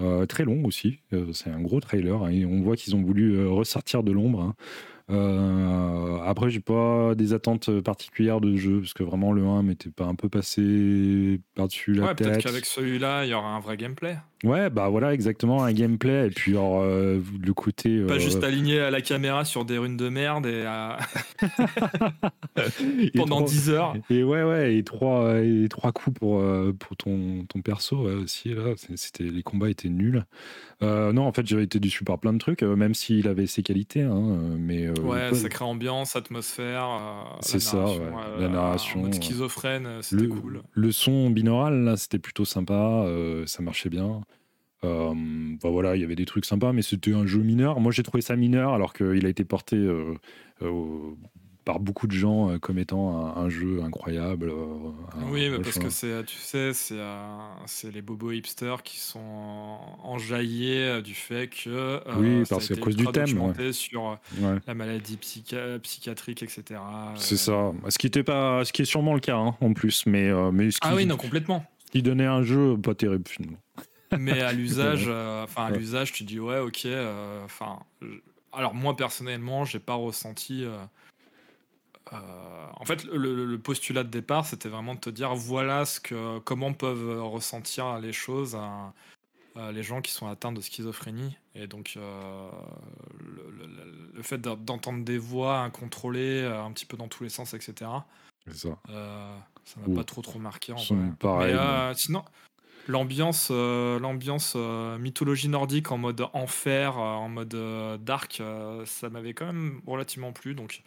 Euh, très long aussi, c'est un gros trailer, hein, et on voit qu'ils ont voulu ressortir de l'ombre. Hein. Euh, après, j'ai pas des attentes particulières de jeu parce que vraiment le 1 m'était pas un peu passé par-dessus la ouais, tête. Peut-être qu'avec celui-là, il y aura un vrai gameplay. Ouais, bah voilà, exactement, un gameplay. Et puis, alors, euh, le côté. Pas euh, juste aligné à la caméra sur des runes de merde et, pendant 10 heures. Et ouais, ouais, et trois, et trois coups pour, pour ton, ton perso aussi. Là, c'était, les combats étaient nuls. non, en fait, j'avais été déçu par plein de trucs, même s'il avait ses qualités. Hein, mais ouais, ça crée ambiance, atmosphère. c'est ça, ouais. la narration. En mode schizophrène, c'était cool. Le son binaural, là, c'était plutôt sympa, ça marchait bien. Euh, bah voilà, il y avait des trucs sympas, mais c'était un jeu mineur. Moi, j'ai trouvé ça mineur, alors qu'il a été porté euh, par beaucoup de gens euh, comme étant un, jeu incroyable. oui, mais parce que c'est, tu sais, c'est, c'est les bobos hipsters qui sont enjaillés du fait que oui, parce qu'à cause du thème, sur la maladie psychiatrique, etc. C'est ça. Ce qui était pas, ce qui est sûrement le cas hein, en plus, mais mais ah oui, non, complètement. Qui donnait un jeu pas terrible finalement mais à l'usage, euh, enfin à l'usage, tu dis ouais, ok. Euh, enfin, alors moi personnellement, j'ai pas ressenti. Euh, en fait, le, postulat de départ, c'était vraiment de te dire voilà ce que, comment peuvent ressentir les choses les gens qui sont atteints de schizophrénie. Et donc, le, fait d'entendre des voix incontrôlées un petit peu dans tous les sens, etc. Ça. ça m'a pas trop trop marqué. En vrai. sinon, L'ambiance, euh, l'ambiance euh, mythologie nordique en mode enfer, euh, en mode dark, ça m'avait quand même relativement plu. Donc,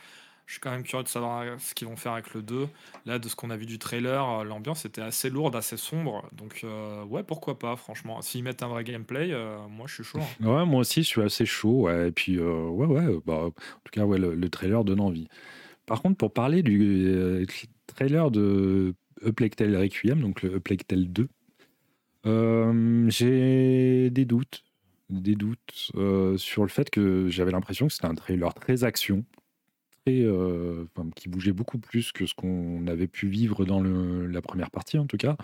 je suis quand même curieux de savoir ce qu'ils vont faire avec le 2. Là, de ce qu'on a vu du trailer, l'ambiance était assez lourde, assez sombre. Donc, ouais, pourquoi pas, franchement. S'ils mettent un vrai gameplay, moi, je suis chaud. Hein. Ouais, moi aussi, je suis assez chaud. Et puis, ouais, ouais, bah, en tout cas, ouais, le, trailer donne envie. Par contre, pour parler du trailer de Tale Requiem, donc le Tale 2, euh, j'ai des doutes, des doutes euh, sur le fait que j'avais l'impression que c'était un trailer très action, très, euh, qui bougeait beaucoup plus que ce qu'on avait pu vivre dans le, la première partie en tout cas.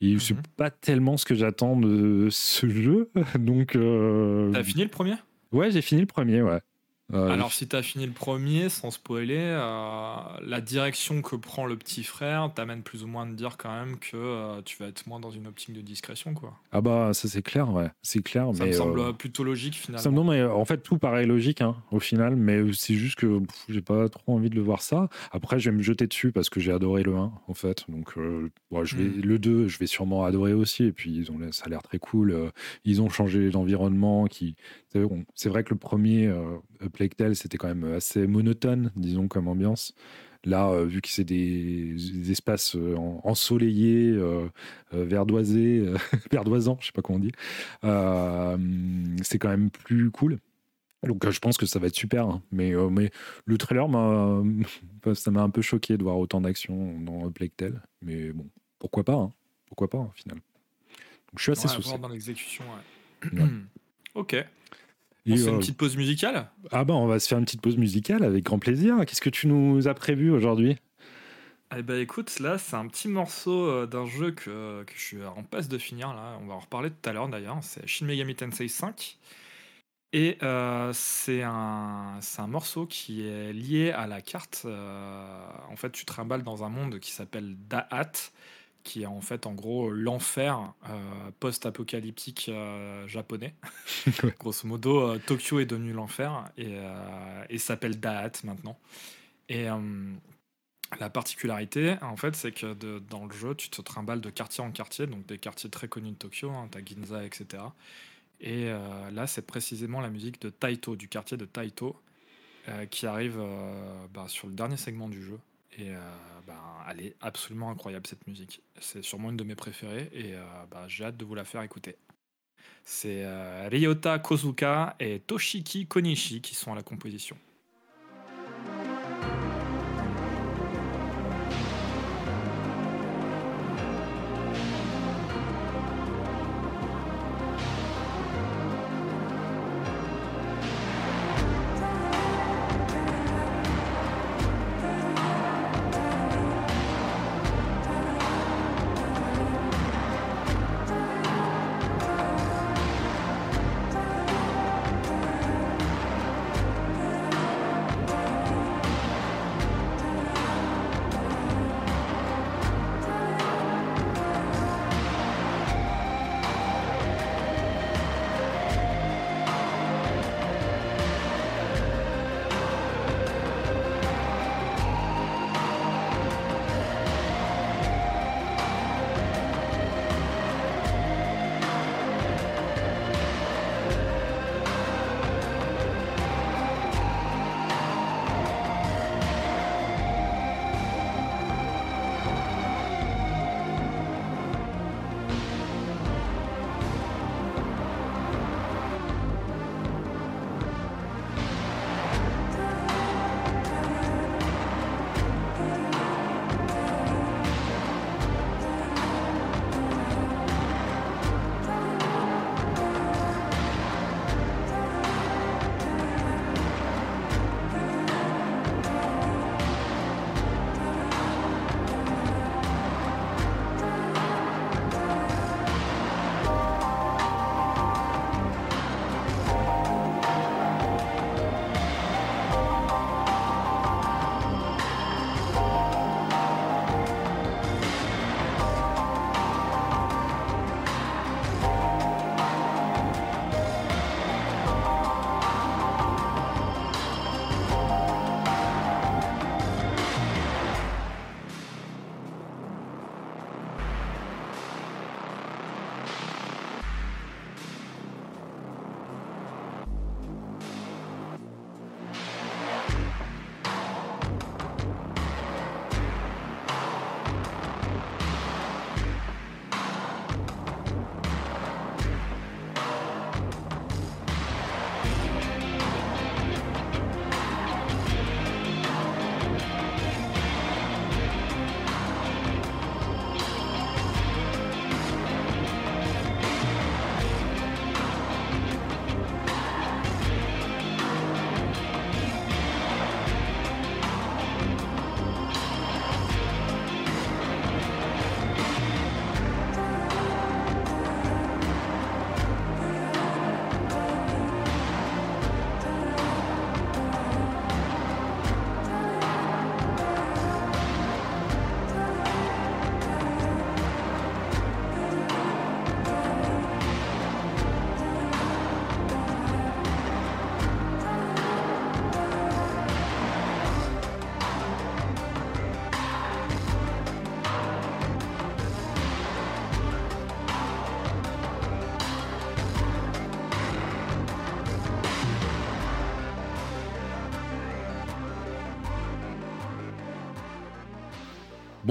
Et c'est mhm. pas tellement ce que j'attends de ce jeu, donc. T'as fini le premier? Ouais, j'ai fini le premier, ouais. Alors, si tu as fini le premier, sans spoiler, euh, la direction que prend le petit frère t'amène plus ou moins de dire quand même que euh, tu vas être moins dans une optique de discrétion. quoi. Ah, bah, ça c'est clair, ouais. C'est clair. Ça me semble euh, plutôt logique finalement. Ça, non, mais en fait, tout paraît logique hein, au final, mais c'est juste que j'ai pas trop envie de le voir ça. Après, je vais me jeter dessus parce que j'ai adoré le 1, en fait. Donc, je vais, hmm. le 2, je vais sûrement adorer aussi. Et puis, ils ont, ça a l'air très cool. Ils ont changé l'environnement. Qui... C'est vrai que le premier Plague Tale, c'était quand même assez monotone, disons, comme ambiance. Là, euh, vu que c'est des, espaces euh, ensoleillés, euh, verdoisés, verdoisants, je sais pas comment on dit, c'est quand même plus cool. Donc je pense que ça va être super, hein. mais, mais le trailer m'a, ça m'a un peu choqué de voir autant d'action dans Plague Tale, mais bon, pourquoi pas, hein. pourquoi pas, au final. Donc, je suis assez ouais, dans l'exécution. ok. On se fait une euh, petite pause musicale Ah bah on va se faire une petite pause musicale avec grand plaisir. Qu'est-ce que tu nous as prévu aujourd'hui? Eh ben écoute, là c'est un petit morceau euh, d'un jeu que, que, je suis en passe de finir là. On va en reparler tout à l'heure d'ailleurs. C'est Shin Megami Tensei 5. Et c'est un, un morceau qui est lié à la carte. en fait, tu trimbales dans un monde qui s'appelle Da'at, qui est en fait en gros l'enfer post-apocalyptique japonais. Grosso modo, Tokyo est devenu l'enfer et, et s'appelle Da'at maintenant. Et la particularité, en fait, c'est que dans le jeu, tu te trimbales de quartier en quartier, donc des quartiers très connus de Tokyo, hein, t'as Ginza, etc. Et euh, là, c'est précisément la musique de Taito, du quartier de Taito, euh, qui arrive euh, bah, sur le dernier segment du jeu. Et bah, elle est absolument incroyable, cette musique. C'est sûrement une de mes préférées, et bah, j'ai hâte de vous la faire écouter. C'est Ryota Kozuka et Toshiki Konishi qui sont à la composition.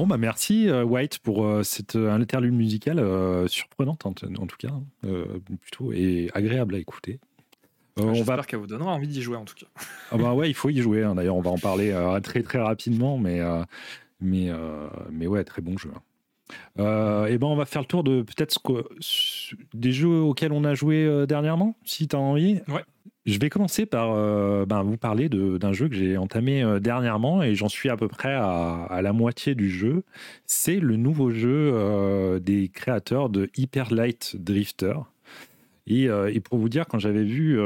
Bon, bah merci euh, White pour euh, cette euh, interlude musicale surprenante en, tout cas, hein. plutôt et agréable à écouter. on J'espère qu'elle vous donnera envie d'y jouer en tout cas. ah bah ouais, il faut y jouer. Hein. D'ailleurs, on va en parler très très rapidement, mais mais mais ouais, très bon jeu. Hein. et ben on va faire le tour de peut-être des jeux auxquels on a joué dernièrement, si tu as envie. Ouais. Je vais commencer par euh, ben, vous parler d'un jeu que j'ai entamé euh, dernièrement et j'en suis à peu près à, la moitié du jeu. C'est le nouveau jeu euh, des créateurs de Hyper Light Drifter. Et, et, pour vous dire, quand j'avais vu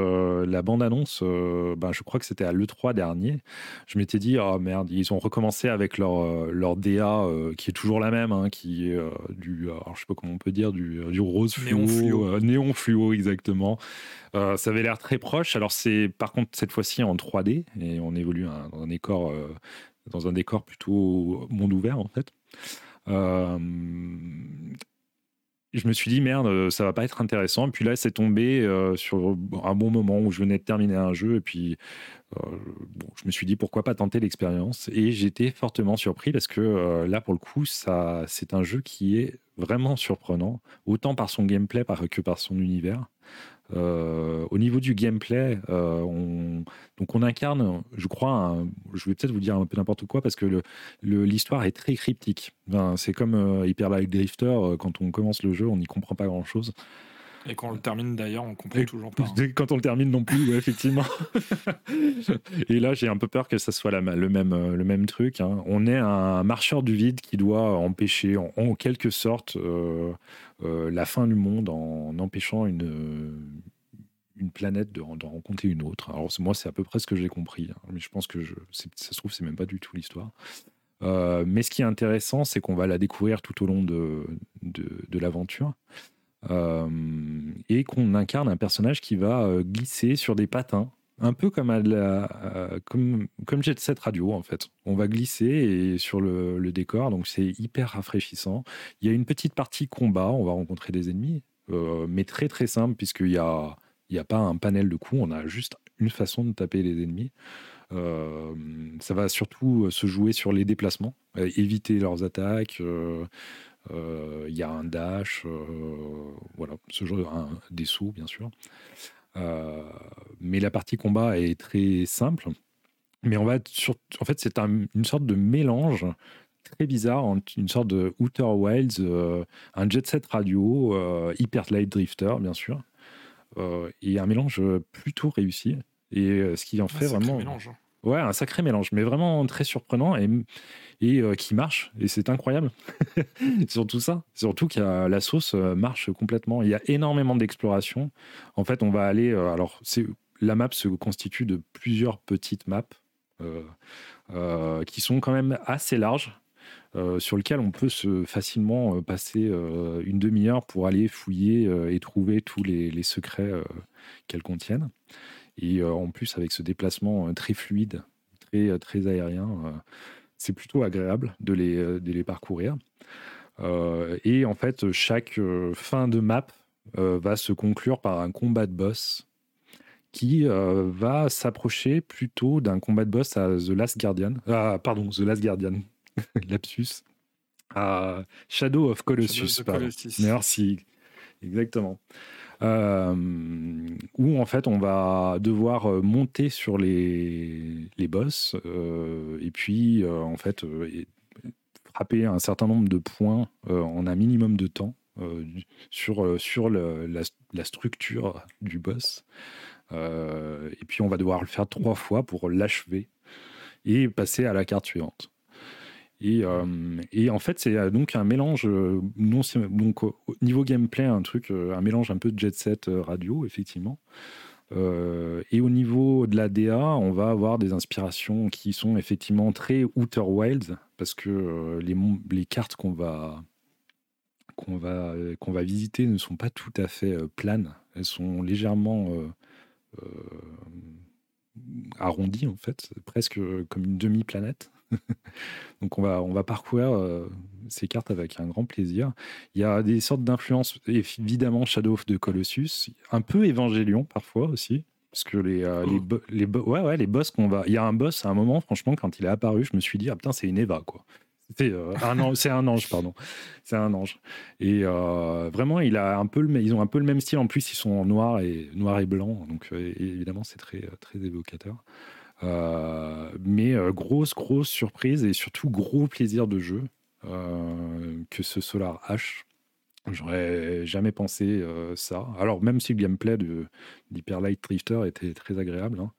la bande-annonce, ben, je crois que c'était à l'E3 dernier, je m'étais dit, oh merde, ils ont recommencé avec leur, leur DA qui est toujours la même, hein, qui est du, alors, je sais pas comment on peut dire, du, du rose fluo, néon néon fluo exactement. ça avait l'air très proche. Alors c'est par contre cette fois-ci en 3D et on évolue dans un décor, dans un décor plutôt monde ouvert en fait. Euh, je me suis dit merde, euh, ça va pas être intéressant. Puis là, c'est tombé euh, sur un bon moment où je venais de terminer un jeu et puis je me suis dit pourquoi pas tenter l'expérience? Et j'étais fortement surpris parce que là, pour le coup, ça, c'est un jeu qui est vraiment surprenant, autant par son gameplay que par son univers. Euh, au niveau du gameplay, euh, on, donc on incarne, je crois, je vais peut-être vous dire un peu n'importe quoi parce que l'histoire est très cryptique. c'est comme euh, Hyper Light Drifter, quand on commence le jeu, on n'y comprend pas grand-chose. Et quand on le termine d'ailleurs, on comprend toujours pas. Hein. Quand on le termine non plus, effectivement. et là, j'ai un peu peur que ça soit la, le, même, le même truc. Hein. On est un marcheur du vide qui doit empêcher, en, quelque sorte, euh, euh, la fin du monde en empêchant une, une planète de, rencontrer une autre. Alors moi, c'est à peu près ce que j'ai compris. Hein. Mais je pense que je, ça se trouve, c'est même pas du tout l'histoire. Euh, mais ce qui est intéressant, c'est qu'on va la découvrir tout au long de, de, de l'aventure. Euh, et qu'on incarne un personnage qui va euh, glisser sur des patins un peu comme, à la, euh, Jet Set Radio en fait. On va glisser et sur le, décor, donc c'est hyper rafraîchissant. Il y a une petite partie combat, on va rencontrer des ennemis, mais très très simple puisqu'il n'y a, y a pas un panel de coups, on a juste une façon de taper les ennemis. ça va surtout se jouer sur les déplacements, éviter leurs attaques, euh, il y a un dash, euh, voilà, ce genre, un, des sauts bien sûr. Euh, mais la partie combat est très simple. Mais on va sur, en fait, c'est une sorte de mélange très bizarre, une sorte de Outer Wilds, un jet set radio, Hyper Light Drifter, bien sûr, et un mélange plutôt réussi. Et ce qui en fait vraiment. Mélange. Ouais, un sacré mélange, mais vraiment très surprenant et, et euh, qui marche. Et c'est incroyable. surtout ça. Surtout que la sauce euh, marche complètement. Il y a énormément d'exploration. En fait, on va aller. Euh, alors, la map se constitue de plusieurs petites maps qui sont quand même assez larges. Sur lesquelles on peut se facilement passer une demi-heure pour aller fouiller et trouver tous les, secrets qu'elles contiennent. Et euh, en plus, avec ce déplacement euh, très fluide, très, euh, très aérien, c'est plutôt agréable de les, de les parcourir. et en fait, chaque fin de map va se conclure par un combat de boss qui va s'approcher plutôt d'un combat de boss à The Last Guardian. Ah, pardon, The Last Guardian. Lapsus. À Shadow of Colossus. Colossus. Merci. Exactement. Euh, où en fait on va devoir euh, monter sur les, les boss euh, et puis en fait frapper un certain nombre de points en un minimum de temps sur, sur le, la, la, structure du boss. et puis on va devoir le faire trois fois pour l'achever et passer à la carte suivante. Euh, et, en fait, c'est euh, donc un mélange, euh, donc au niveau gameplay, un truc, un mélange un peu de jet set radio, effectivement. et au niveau de la DA, on va avoir des inspirations qui sont effectivement très Outer Wilds, parce que les, les cartes qu'on va, qu'on va, qu'on va visiter ne sont pas tout à fait planes. Elles sont légèrement arrondies, en fait, presque comme une demi-planète. Donc on va, on va parcourir euh, ces cartes avec un grand plaisir. Il y a des sortes d'influences, évidemment Shadow of the Colossus, un peu Évangélion parfois aussi. Parce que les, euh, les, oh. les, ouais, ouais, les boss qu'on va. Il y a un boss à un moment, franchement, quand il est apparu, je me suis dit, ah putain, c'est une Eva, quoi. C'est euh, un, ange, un ange, pardon. C'est un ange. Et vraiment, il a un peu le, ils ont un peu le même style. En plus, ils sont en noir et, noir et blanc. Donc, évidemment, c'est très, très évocateur. Euh, mais euh, grosse, grosse surprise et surtout gros plaisir de jeu euh, que ce Solar H. J'aurais jamais pensé ça. Alors, même si le gameplay d'Hyper Light Drifter était très agréable, hein,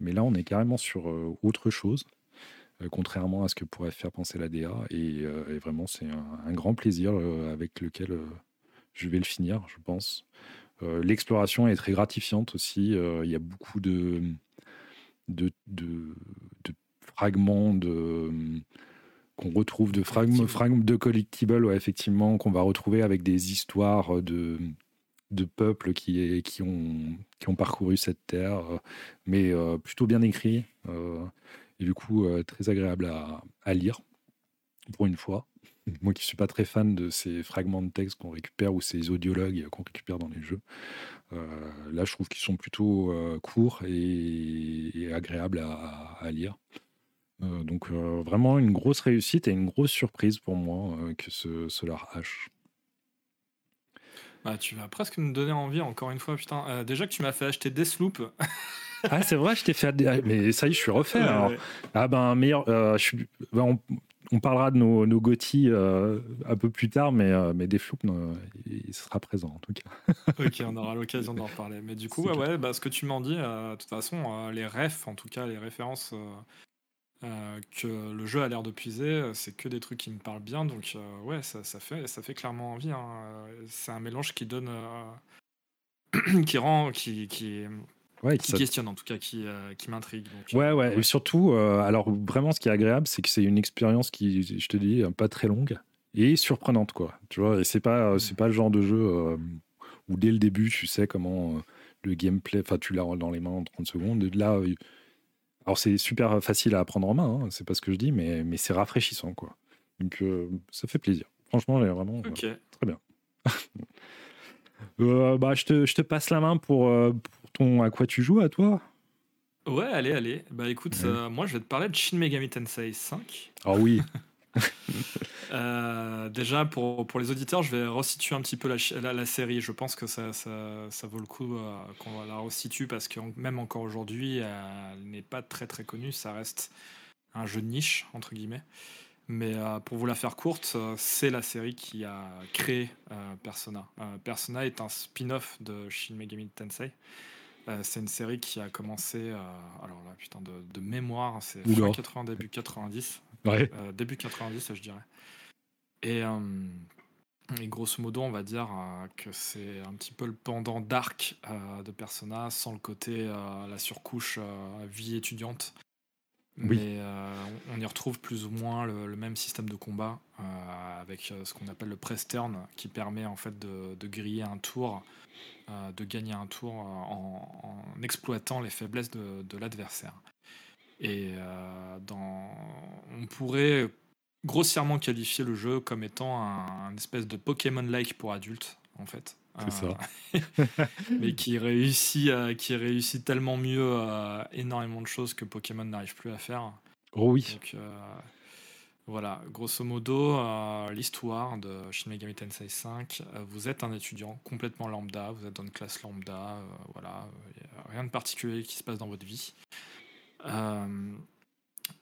mais là, on est carrément sur autre chose, contrairement à ce que pourrait faire penser la DA. Et, vraiment, c'est un, grand plaisir avec lequel je vais le finir, je pense. L'exploration est très gratifiante aussi. Il y a beaucoup de, de, de, fragments de qu'on retrouve de fragments, de collectibles, effectivement, qu'on va retrouver avec des histoires de, de peuples qui, qui, ont, qui ont parcouru cette terre, mais plutôt bien écrit, et du coup très agréable à, à, lire, pour une fois. Moi qui suis pas très fan de ces fragments de texte qu'on récupère ou ces audiologues qu'on récupère dans les jeux, là je trouve qu'ils sont plutôt courts et, agréables à, lire. Euh, donc euh, vraiment une grosse réussite et une grosse surprise pour moi euh, que ce Solar H. Bah, tu vas presque me donner envie encore une fois, putain. déjà que tu m'as fait acheter Deathloop. ah c'est vrai, je t'ai fait. Mais ça y est, je suis refait. Ah ben meilleur. je suis... Ben, on, parlera de nos, nos un peu plus tard, mais, mais Deathloop, il sera présent en tout cas. ok, on aura l'occasion d'en reparler. Mais du coup, ouais, ouais, bah, ce que tu m'en dis, de toute façon, les refs, en tout cas les références euh, que le jeu a l'air de puiser, euh, c'est que des trucs qui me parlent bien, donc euh, ouais, ça, ça, fait, ça fait clairement envie. Hein. C'est un mélange qui donne, qui rend, qui, qui, ouais, qui questionne en tout cas, qui, qui m'intrigue. Ouais, ouais, et surtout, alors vraiment, ce qui est agréable, c'est que c'est une expérience qui, je te dis, pas très longue et surprenante, quoi. Tu vois, et c'est pas, c'est pas le genre de jeu où dès le début, tu sais comment le gameplay, enfin, tu l'as dans les mains en 30 secondes. Là, alors c'est super facile à prendre en main, hein, c'est pas ce que je dis, mais, mais c'est rafraîchissant quoi. Donc euh, ça fait plaisir. Franchement, est vraiment euh, très bien. Euh, bah, je, te, je, te, passe la main pour, pour, ton à quoi tu joues à toi? Ouais, allez, allez. Bah écoute, moi je vais te parler de Shin Megami Tensei 5. Ah oui. Euh, déjà, pour, pour les auditeurs, je vais resituer un petit peu la, la, série. Je pense que ça, ça, ça vaut le coup euh, qu'on la resitue parce que même encore aujourd'hui, elle n'est pas très très connue. Ça reste un jeu de niche, entre guillemets. Mais euh, pour vous la faire courte, c'est la série qui a créé Persona. Persona est un spin-off de Shin Megami Tensei. c'est une série qui a commencé, alors là, putain, de, de mémoire, c'est fin 80, début 90. Euh, début 90, je dirais. Et, euh, et, grosso modo, on va dire euh, que c'est un petit peu le pendant dark de Persona, sans le côté, la surcouche vie étudiante. Mais on, y retrouve plus ou moins le, même système de combat avec ce qu'on appelle le press turn qui permet en fait de, de griller un tour, de gagner un tour en, en exploitant les faiblesses de, de l'adversaire. Et euh, dans... on pourrait grossièrement qualifier le jeu comme étant un, espèce de Pokémon-like pour adultes, en fait. C'est ça. Euh, mais qui réussit, qui réussit tellement mieux énormément de choses que Pokémon n'arrive plus à faire. Oh oui. Donc, euh, voilà, grosso modo, l'histoire de Shin Megami Tensei 5, vous êtes un étudiant complètement lambda, vous êtes dans une classe lambda, voilà, rien de particulier qui se passe dans votre vie. Euh,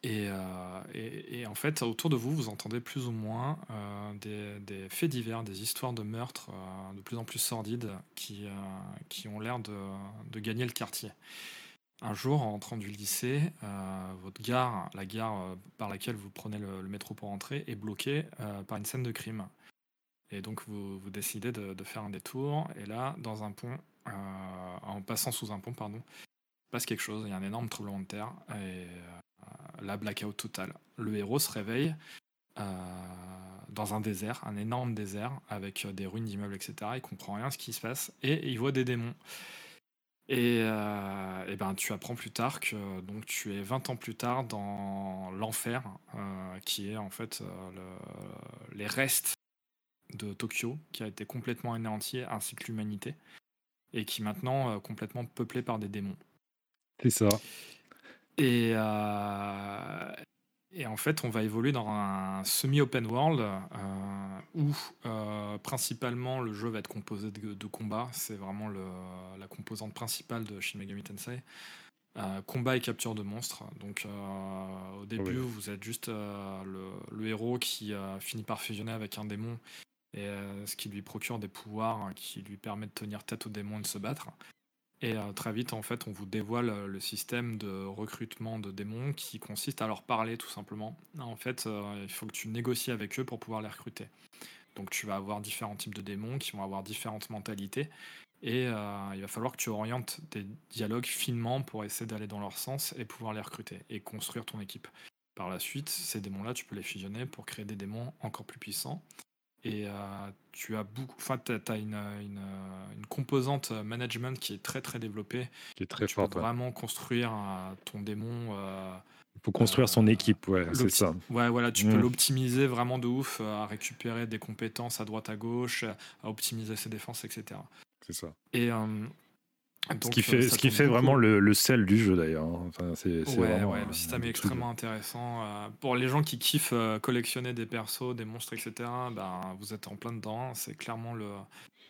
euh, et, en fait, autour de vous, vous entendez plus ou moins euh, des, faits divers, des histoires de meurtres de plus en plus sordides qui, qui ont l'air de, de, gagner le quartier. Un jour, en rentrant du lycée, votre gare, la gare par laquelle vous prenez le, métro pour rentrer, est bloquée par une scène de crime. Et donc, vous, vous décidez de, de, faire un détour. Et là, dans un pont, en passant sous un pont, pardon, passe quelque chose, il y a un énorme tremblement de terre et euh, la blackout totale. Le héros se réveille euh, dans un désert, un énorme désert avec euh, des ruines d'immeubles, etc. Il comprend rien ce qui se passe et il voit des démons. Et, ben, tu apprends plus tard que donc, tu es 20 ans plus tard dans l'enfer, qui est en fait les restes de Tokyo, qui a été complètement anéanti, ainsi que l'humanité, et qui est maintenant complètement peuplé par des démons. C'est ça. Et, euh, et en fait, on va évoluer dans un semi-open world euh, où euh, principalement le jeu va être composé de, combats. C'est vraiment le, la composante principale de Shin Megami Tensei. combat et capture de monstres. Donc au début, vous êtes juste le, le, héros qui finit par fusionner avec un démon et ce qui lui procure des pouvoirs qui lui permet de tenir tête aux démons et de se battre. Et euh, très vite, en fait, on vous dévoile euh, le système de recrutement de démons qui consiste à leur parler tout simplement. En fait, euh, il faut que tu négocies avec eux pour pouvoir les recruter. Donc tu vas avoir différents types de démons qui vont avoir différentes mentalités. Et il va falloir que tu orientes tes dialogues finement pour essayer d'aller dans leur sens et pouvoir les recruter et construire ton équipe. Par la suite, ces démons-là, tu peux les fusionner pour créer des démons encore plus puissants. Et tu as beaucoup, enfin, as une, une, une, composante management qui est très très développée. Qui est très tu forte. Peux vraiment construire ton démon. Il faut construire son équipe, ouais, c'est ça. Ouais, voilà, tu peux l'optimiser vraiment de ouf, à récupérer des compétences à droite à gauche, à optimiser ses défenses, etc. C'est ça. Et ce qui fait, ce qui fait vraiment le, le, sel du jeu d'ailleurs. Hein. Enfin, c'est, ouais, ouais, le système est extrêmement intéressant. Euh, pour les gens qui kiffent euh, collectionner des persos, des monstres, etc., ben, vous êtes en plein dedans. C'est clairement le,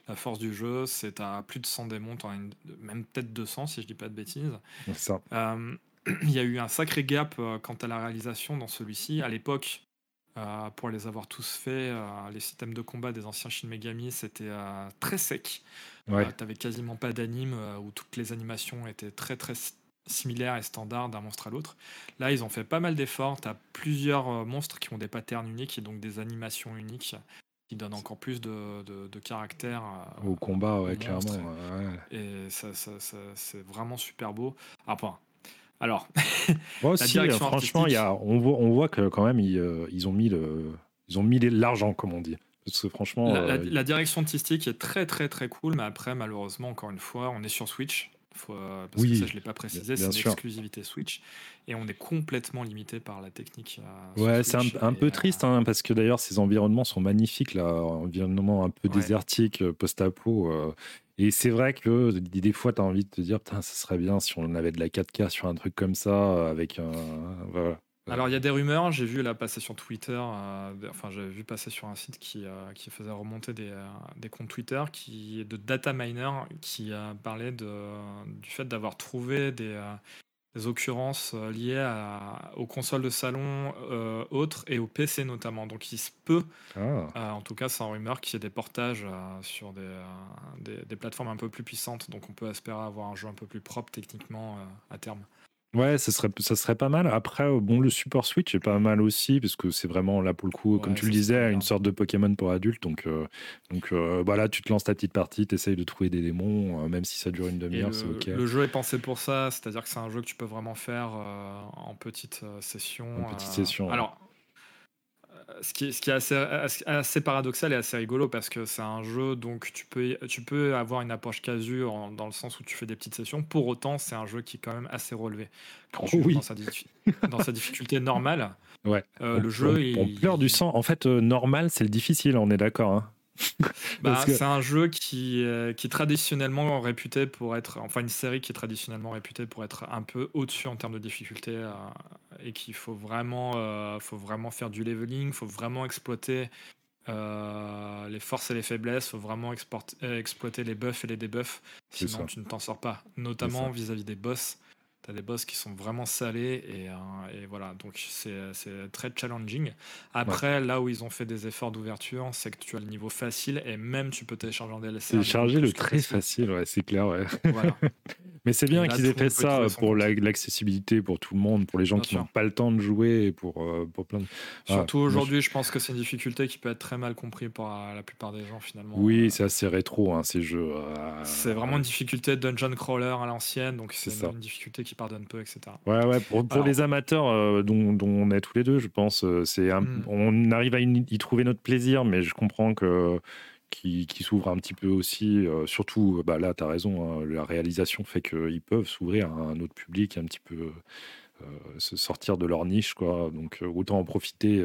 la force du jeu. C'est à plus de 100 démons, une, même peut-être 200 si je dis pas de bêtises. Ça. Euh, il y a eu un sacré gap quant à la réalisation dans celui-ci. À l'époque, pour les avoir tous faits, les systèmes de combat des anciens Shin Megami, c'était très sec. Ouais. tu avais quasiment pas d'anime où toutes les animations étaient très très similaires et standards d'un monstre à l'autre. Là, ils ont fait pas mal d'efforts. Tu as plusieurs monstres qui ont des patterns uniques et donc des animations uniques qui donnent encore plus de, de, caractère au combat, ouais, clairement. Et ça, ça, c'est vraiment super beau. Après, alors, Moi aussi, franchement, y a, on, voit, on voit que quand même, ils, euh, ils ont mis le, ils ont mis l'argent, comme on dit. Parce que franchement. La, euh, direction artistique est très très très cool, mais après, malheureusement, encore une fois, on est sur Switch. Faut, euh, parce oui, que ça, je ne l'ai pas précisé, c'est une exclusivité Switch. Et on est complètement limité par la technique. ouais, c'est un, peu triste, hein, parce que d'ailleurs, ces environnements sont magnifiques, là. Environnement un peu désertique, post-apo. Et c'est vrai que des fois, tu as envie de te dire, putain, ce serait bien si on avait de la 4K sur un truc comme ça, avec un. Voilà. Alors il y a des rumeurs, j'ai vu là passer sur Twitter, euh, enfin j'ai vu passer sur un site qui, euh, qui faisait remonter des, euh, des, comptes Twitter qui de data miner qui parlait de, du fait d'avoir trouvé des, des, occurrences liées à, aux consoles de salon autres et aux PC notamment. Donc il se peut, ah. en tout cas c'est en rumeur, qu'il y ait des portages sur des, des, plateformes un peu plus puissantes. Donc on peut espérer avoir un jeu un peu plus propre techniquement à terme. Ouais, ça serait, ça serait pas mal. Après, euh, bon, le support Switch est pas mal aussi, parce que c'est vraiment là pour le coup, comme tu le disais, une sorte de Pokémon pour adultes. Donc, euh, donc euh, bah tu te lances ta petite partie, tu essayes de trouver des démons, même si ça dure une demi-heure, c'est ok. Le jeu est pensé pour ça, c'est-à-dire que c'est un jeu que tu peux vraiment faire en petite session. En petite session. Alors, ce qui, est, ce qui est assez, paradoxal et assez rigolo parce que c'est un jeu donc tu peux, tu peux avoir une approche casu dans le sens où tu fais des petites sessions. Pour autant, c'est un jeu qui est quand même assez relevé. Oh oui. dans, sa, dans, sa, difficulté normale, ouais. Euh, le jeu. On, pleure du sang. En fait, euh, normal, c'est le difficile, on est d'accord. Hein. bah, C'est un jeu qui, euh, qui est traditionnellement réputé pour être, enfin une série qui est traditionnellement réputée pour être un peu au-dessus en termes de difficulté euh, et qu'il faut vraiment, euh, faut vraiment faire du leveling, faut vraiment exploiter les forces et les faiblesses, faut vraiment exploiter les buffs et les debuffs, sinon tu ne t'en sors pas, notamment vis-à-vis -vis des boss. T'as des boss qui sont vraiment salés et, euh, et voilà, donc c'est très challenging. Après, là où ils ont fait des efforts d'ouverture, c'est que tu as le niveau facile et même tu peux télécharger en DLC. Télécharger le très facile, ouais, c'est clair, ouais. Voilà. Mais c'est bien qu'ils aient fait ça pour l'accessibilité pour tout le monde, pour les gens qui n'ont pas le temps de jouer, pour, euh, pour plein de... Surtout aujourd'hui, je pense que c'est une difficulté qui peut être très mal comprise par la plupart des gens finalement. Oui, c'est assez rétro hein, ces jeux. Euh, c'est vraiment une difficulté de dungeon crawler à l'ancienne, donc c'est une, difficulté qui pardonne peu, etc. Ouais, ouais, pour, pour les amateurs euh, dont, dont, on est tous les deux, je pense, c'est hmm. on arrive à y trouver notre plaisir, mais je comprends que qui, s'ouvre un petit peu aussi. Euh, surtout, bah là, tu as raison, hein, la réalisation fait qu'ils peuvent s'ouvrir à un autre public, un petit peu euh, se sortir de leur niche. Quoi. Donc, euh, autant en profiter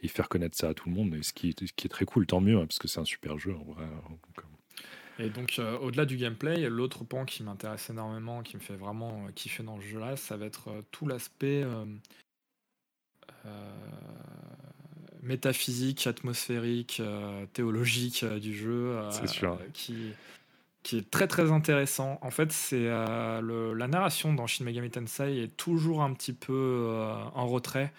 et faire connaître ça à tout le monde. Et ce, qui, ce qui est très cool, tant mieux, hein, parce que c'est un super jeu. En vrai, et donc, au-delà du gameplay, l'autre point qui m'intéresse énormément, qui me fait vraiment kiffer dans ce jeu-là, ça va être tout l'aspect métaphysique, atmosphérique, euh, théologique euh, du jeu. Euh, qui, qui est très très intéressant. En fait, c'est la narration dans Shin Megami Tensei est toujours un petit peu en retrait.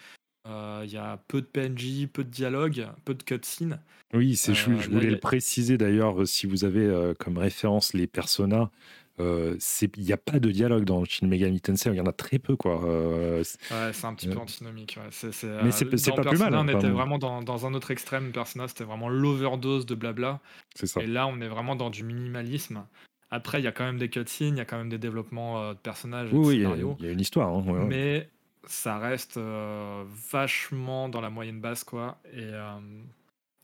Il y a peu de PNJ, peu de dialogue, peu de cutscenes. Oui, c'est je, voulais le préciser d'ailleurs, si vous avez comme référence les personas, il n'y a pas de dialogue dans Shin Megami Tensei, il y en a très peu. Quoi. ouais, c'est un petit peu antinomique. Ouais. mais c'est pas plus mal. Hein, on était vraiment dans, dans, un autre extrême. Persona, c'était vraiment l'overdose de blabla. C'est ça. Et là, on est vraiment dans du minimalisme. Après, il y a quand même des cutscenes, il y a quand même des développements de personnages, oui, de scénarios. Il y, a une histoire. Hein, mais ça reste vachement dans la moyenne basse, quoi. Et,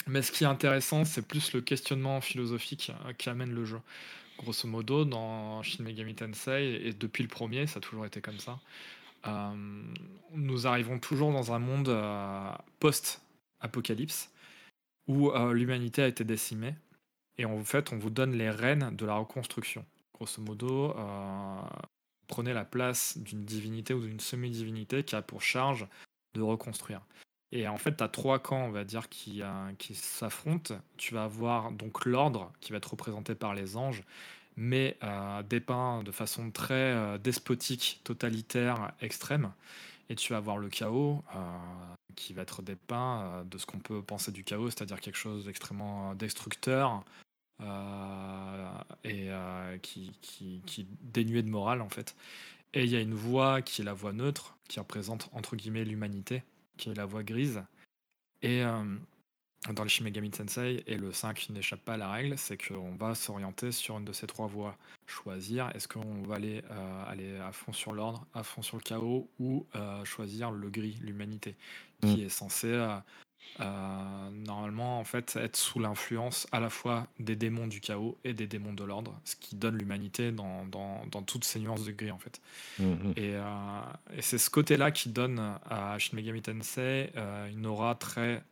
mais ce qui est intéressant, c'est plus le questionnement philosophique qui amène le jeu. Grosso modo, dans Shin Megami Tensei, et depuis le premier, ça a toujours été comme ça, nous arrivons toujours dans un monde post-apocalypse où l'humanité a été décimée et en fait, on vous donne les rênes de la reconstruction. Grosso modo, prenez la place d'une divinité ou d'une semi-divinité qui a pour charge de reconstruire. Et en fait, tu as trois camps, on va dire, qui, euh, qui s'affrontent. Tu vas avoir donc l'ordre, qui va être représenté par les anges, mais euh, dépeint de façon très euh, despotique, totalitaire, extrême. Et tu vas avoir le chaos, qui va être dépeint de ce qu'on peut penser du chaos, c'est-à-dire quelque chose d'extrêmement destructeur, et euh, qui, qui, de morale en fait. Et il y a une voix qui est la voix neutre, qui représente entre guillemets l'humanité, qui est la voix grise. Et euh, dans le Shimegami Tensei, et le 5 n'échappe pas à la règle, c'est qu'on va s'orienter sur une de ces trois voies. Choisir, est-ce qu'on va aller, aller à fond sur l'ordre, à fond sur le chaos, ou choisir le gris, l'humanité, qui mm. est censé euh, normalement, en fait, être sous l'influence à la fois des démons du chaos et des démons de l'ordre, ce qui donne l'humanité dans, dans, dans, toutes ces nuances de gris, en fait. Mhm. Et, euh, et c'est ce côté-là qui donne à Shin Megami Tensei euh, une aura très,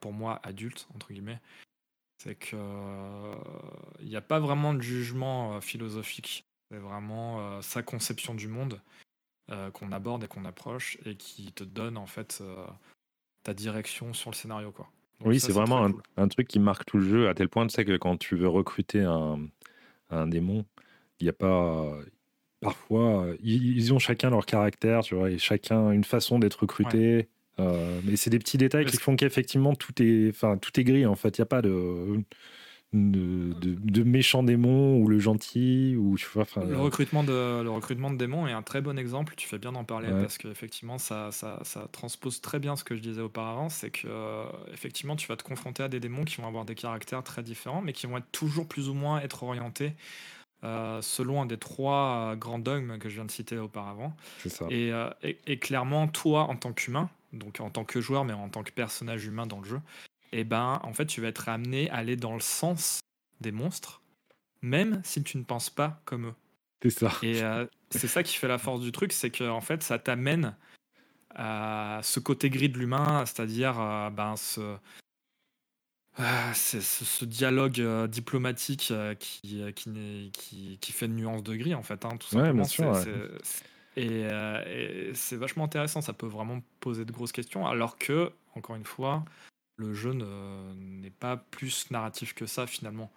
pour moi, adulte, entre guillemets. C'est que il n'y a pas vraiment de jugement philosophique. C'est vraiment sa conception du monde qu'on aborde et qu'on approche et qui te donne, en fait, ta direction sur le scénario. Quoi. oui, c'est vraiment un, truc qui marque tout le jeu, à tel point tu sais, que quand tu veux recruter un, un démon, il n'y a pas. Parfois, ils, ont chacun leur caractère, tu vois, et chacun une façon d'être recruté. Euh, mais c'est des petits détails qui font qu'effectivement tout est, enfin tout est gris en fait. Il n'y a pas de, de, méchants démons ou le gentil ou vois, le recrutement de le recrutement de démons est un très bon exemple. Tu fais bien d'en parler parce qu'effectivement ça, ça, ça, transpose très bien ce que je disais auparavant. C'est que euh, effectivement tu vas te confronter à des démons qui vont avoir des caractères très différents mais qui vont être toujours plus ou moins être orientés euh, selon un des trois euh, grands dogmes que je viens de citer auparavant. Ça. Et, et, clairement toi en tant qu'humain donc en tant que joueur mais en tant que personnage humain dans le jeu et eh ben en fait tu vas être amené à aller dans le sens des monstres, même si tu ne penses pas comme eux. C'est ça. Et euh, c'est ça qui fait la force du truc, c'est que en fait ça t'amène à ce côté gris de l'humain, c'est-à-dire euh, ben ce ah, c'est ce, dialogue euh, diplomatique qui, qui, qui, qui, fait une nuance de gris en fait, hein, tout simplement. et, c'est vachement intéressant, ça peut vraiment poser de grosses questions, alors que, encore une fois, le jeu n'est pas plus narratif que ça finalement.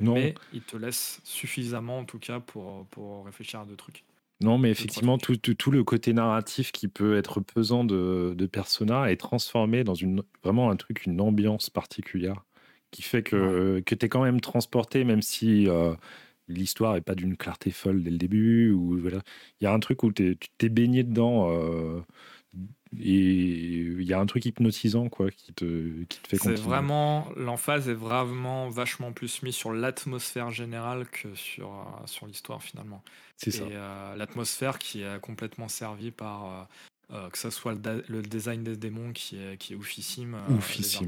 Non. Mais il te laisse suffisamment en tout cas pour, pour réfléchir à deux trucs. Non, mais effectivement, tout, tout, le côté narratif qui peut être pesant de, de Persona est transformé dans une, vraiment un truc, une ambiance particulière qui fait que, que tu es quand même transporté, même si euh, l'histoire n'est pas d'une clarté folle dès le début. Ou, voilà. Il y a un truc où tu t'es baigné dedans. Euh, et il y a un truc hypnotisant quoi qui te, qui te fait C'est vraiment l'emphase est vraiment vachement plus mis sur l'atmosphère générale que sur euh, sur l'histoire finalement. C'est ça. Euh, l'atmosphère qui est complètement servie par euh, que ce soit le, design des démons qui est, qui est oufissime. oufissime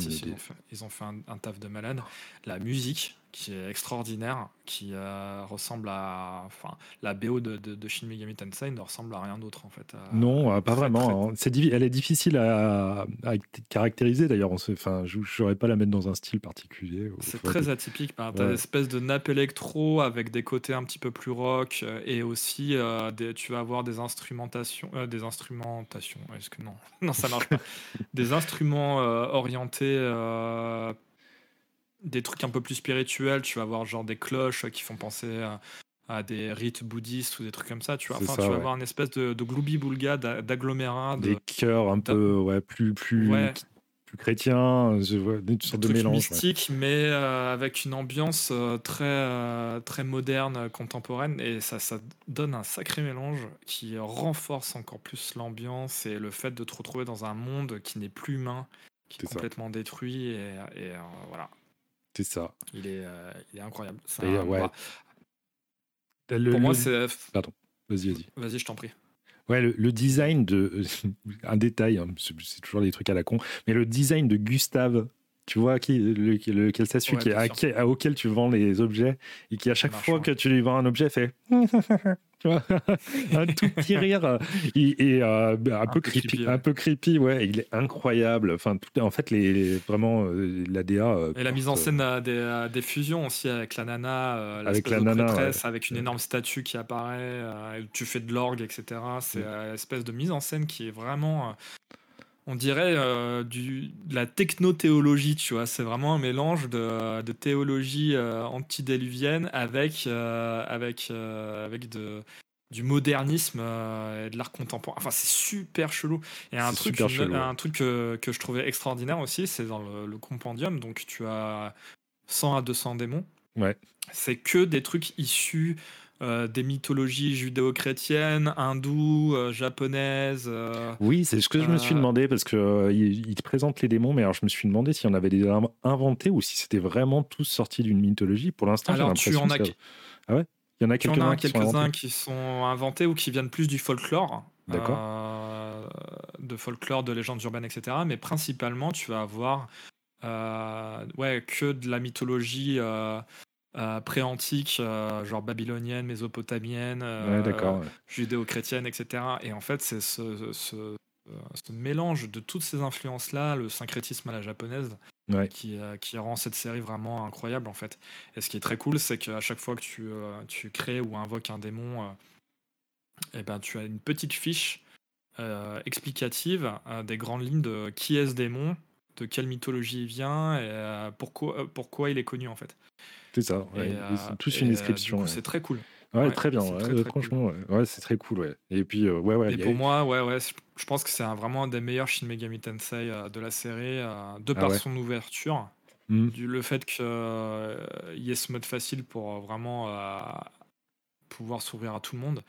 ils, ont fait, un, un, taf de malade. La musique qui est extraordinaire, qui euh, ressemble à. Enfin, la BO de, de, de, Shin Megami Tensei ne ressemble à rien d'autre en fait. non, euh, pas vraiment. Hein. C'est elle est difficile à, caractériser d'ailleurs. Enfin, je n'aurais pas la mettre dans un style particulier. C'est très atypique. Bah, tu as une espèce de nappe électro avec des côtés un petit peu plus rock euh, et aussi des, tu vas avoir des instrumentations. des instrumentations. Est-ce que non? Non, ça marche pas. des instruments orientés des trucs un peu plus spirituels, tu vas avoir genre des cloches qui font penser à, des rites bouddhistes ou des trucs comme ça, tu vois. Enfin, tu vas avoir une espèce de, de gloubi-boulga d'agglomérat. Des chœurs un peu ouais, plus, plus, plus chrétiens, je vois des sortes de mélange. mystique, mais euh, avec une ambiance euh, très, euh, très moderne, contemporaine, et ça, ça donne un sacré mélange qui renforce encore plus l'ambiance et le fait de te retrouver dans un monde qui n'est plus humain, qui est, complètement détruit, et, et voilà. C'est ça. Il est, euh, il est incroyable. Pour moi, c'est. Pardon, vas-y, vas-y. Vas-y, je t'en prie. Ouais, le, design de. un détail, hein, c'est toujours des trucs à la con, mais le design de Gustave tu vois qui, lequel ça suit, qui, à, auquel tu vends les objets et qui à chaque fois que tu lui vends un objet fait un tout petit rire et, euh, un, peu creepy, un peu creepy, ouais. Il est incroyable. Enfin, tout, en fait, les, vraiment euh, la DA. Euh, et la mise en scène des, des, fusions aussi avec la nana, avec la nana, avec une énorme statue qui apparaît. tu fais de l'orgue, etc. C'est une espèce de mise en scène qui est vraiment on dirait euh, du, de la techno-théologie, tu vois. C'est vraiment un mélange de, de théologie euh, antidéluvienne avec, euh, avec, avec de, du modernisme et de l'art contemporain. Enfin, c'est super chelou. Et un truc, un truc que, que, je trouvais extraordinaire aussi, c'est dans le, le, compendium. Donc, tu as 100 à 200 démons. Ouais. C'est que des trucs issus euh, des mythologies judéo-chrétiennes, hindoues, euh, japonaises. Euh, oui, c'est ce que je me suis demandé parce que il, te présente les démons, mais alors je me suis demandé s'il y en avait des inventés ou si c'était vraiment tous sortis d'une mythologie. Pour l'instant, alors tu en as. Ah ouais? Il y en a quelques-uns qui, sont inventés ou qui viennent plus du folklore. D'accord. de folklore, de légendes urbaines, etc. Mais principalement, tu vas avoir ouais, que de la mythologie euh, pré-antique, euh, genre babylonienne, mésopotamienne, euh, judéo-chrétienne, etc. Et en fait, c'est ce, ce, mélange de toutes ces influences-là, le syncrétisme à la japonaise, qui, qui, rend cette série vraiment incroyable, en fait. Et ce qui est très cool, c'est qu'à chaque fois que tu, tu, crées ou invoques un démon, eh ben, tu as une petite fiche explicative des grandes lignes de qui est ce démon, de quelle mythologie il vient et pourquoi, pourquoi il est connu, en fait. C'est ça, ouais. Euh, tous une euh, description. c'est très cool. Ouais, très bien. franchement, ouais. c'est très cool. Ouais. Et puis, euh, ouais, ouais. Et pour moi, ouais, ouais, je pense que c'est vraiment un des meilleurs Shin Megami Tensei de la série, de ah par son ouverture, mmh. du, le fait qu'il y ait ce mode facile pour vraiment pouvoir s'ouvrir à tout le monde.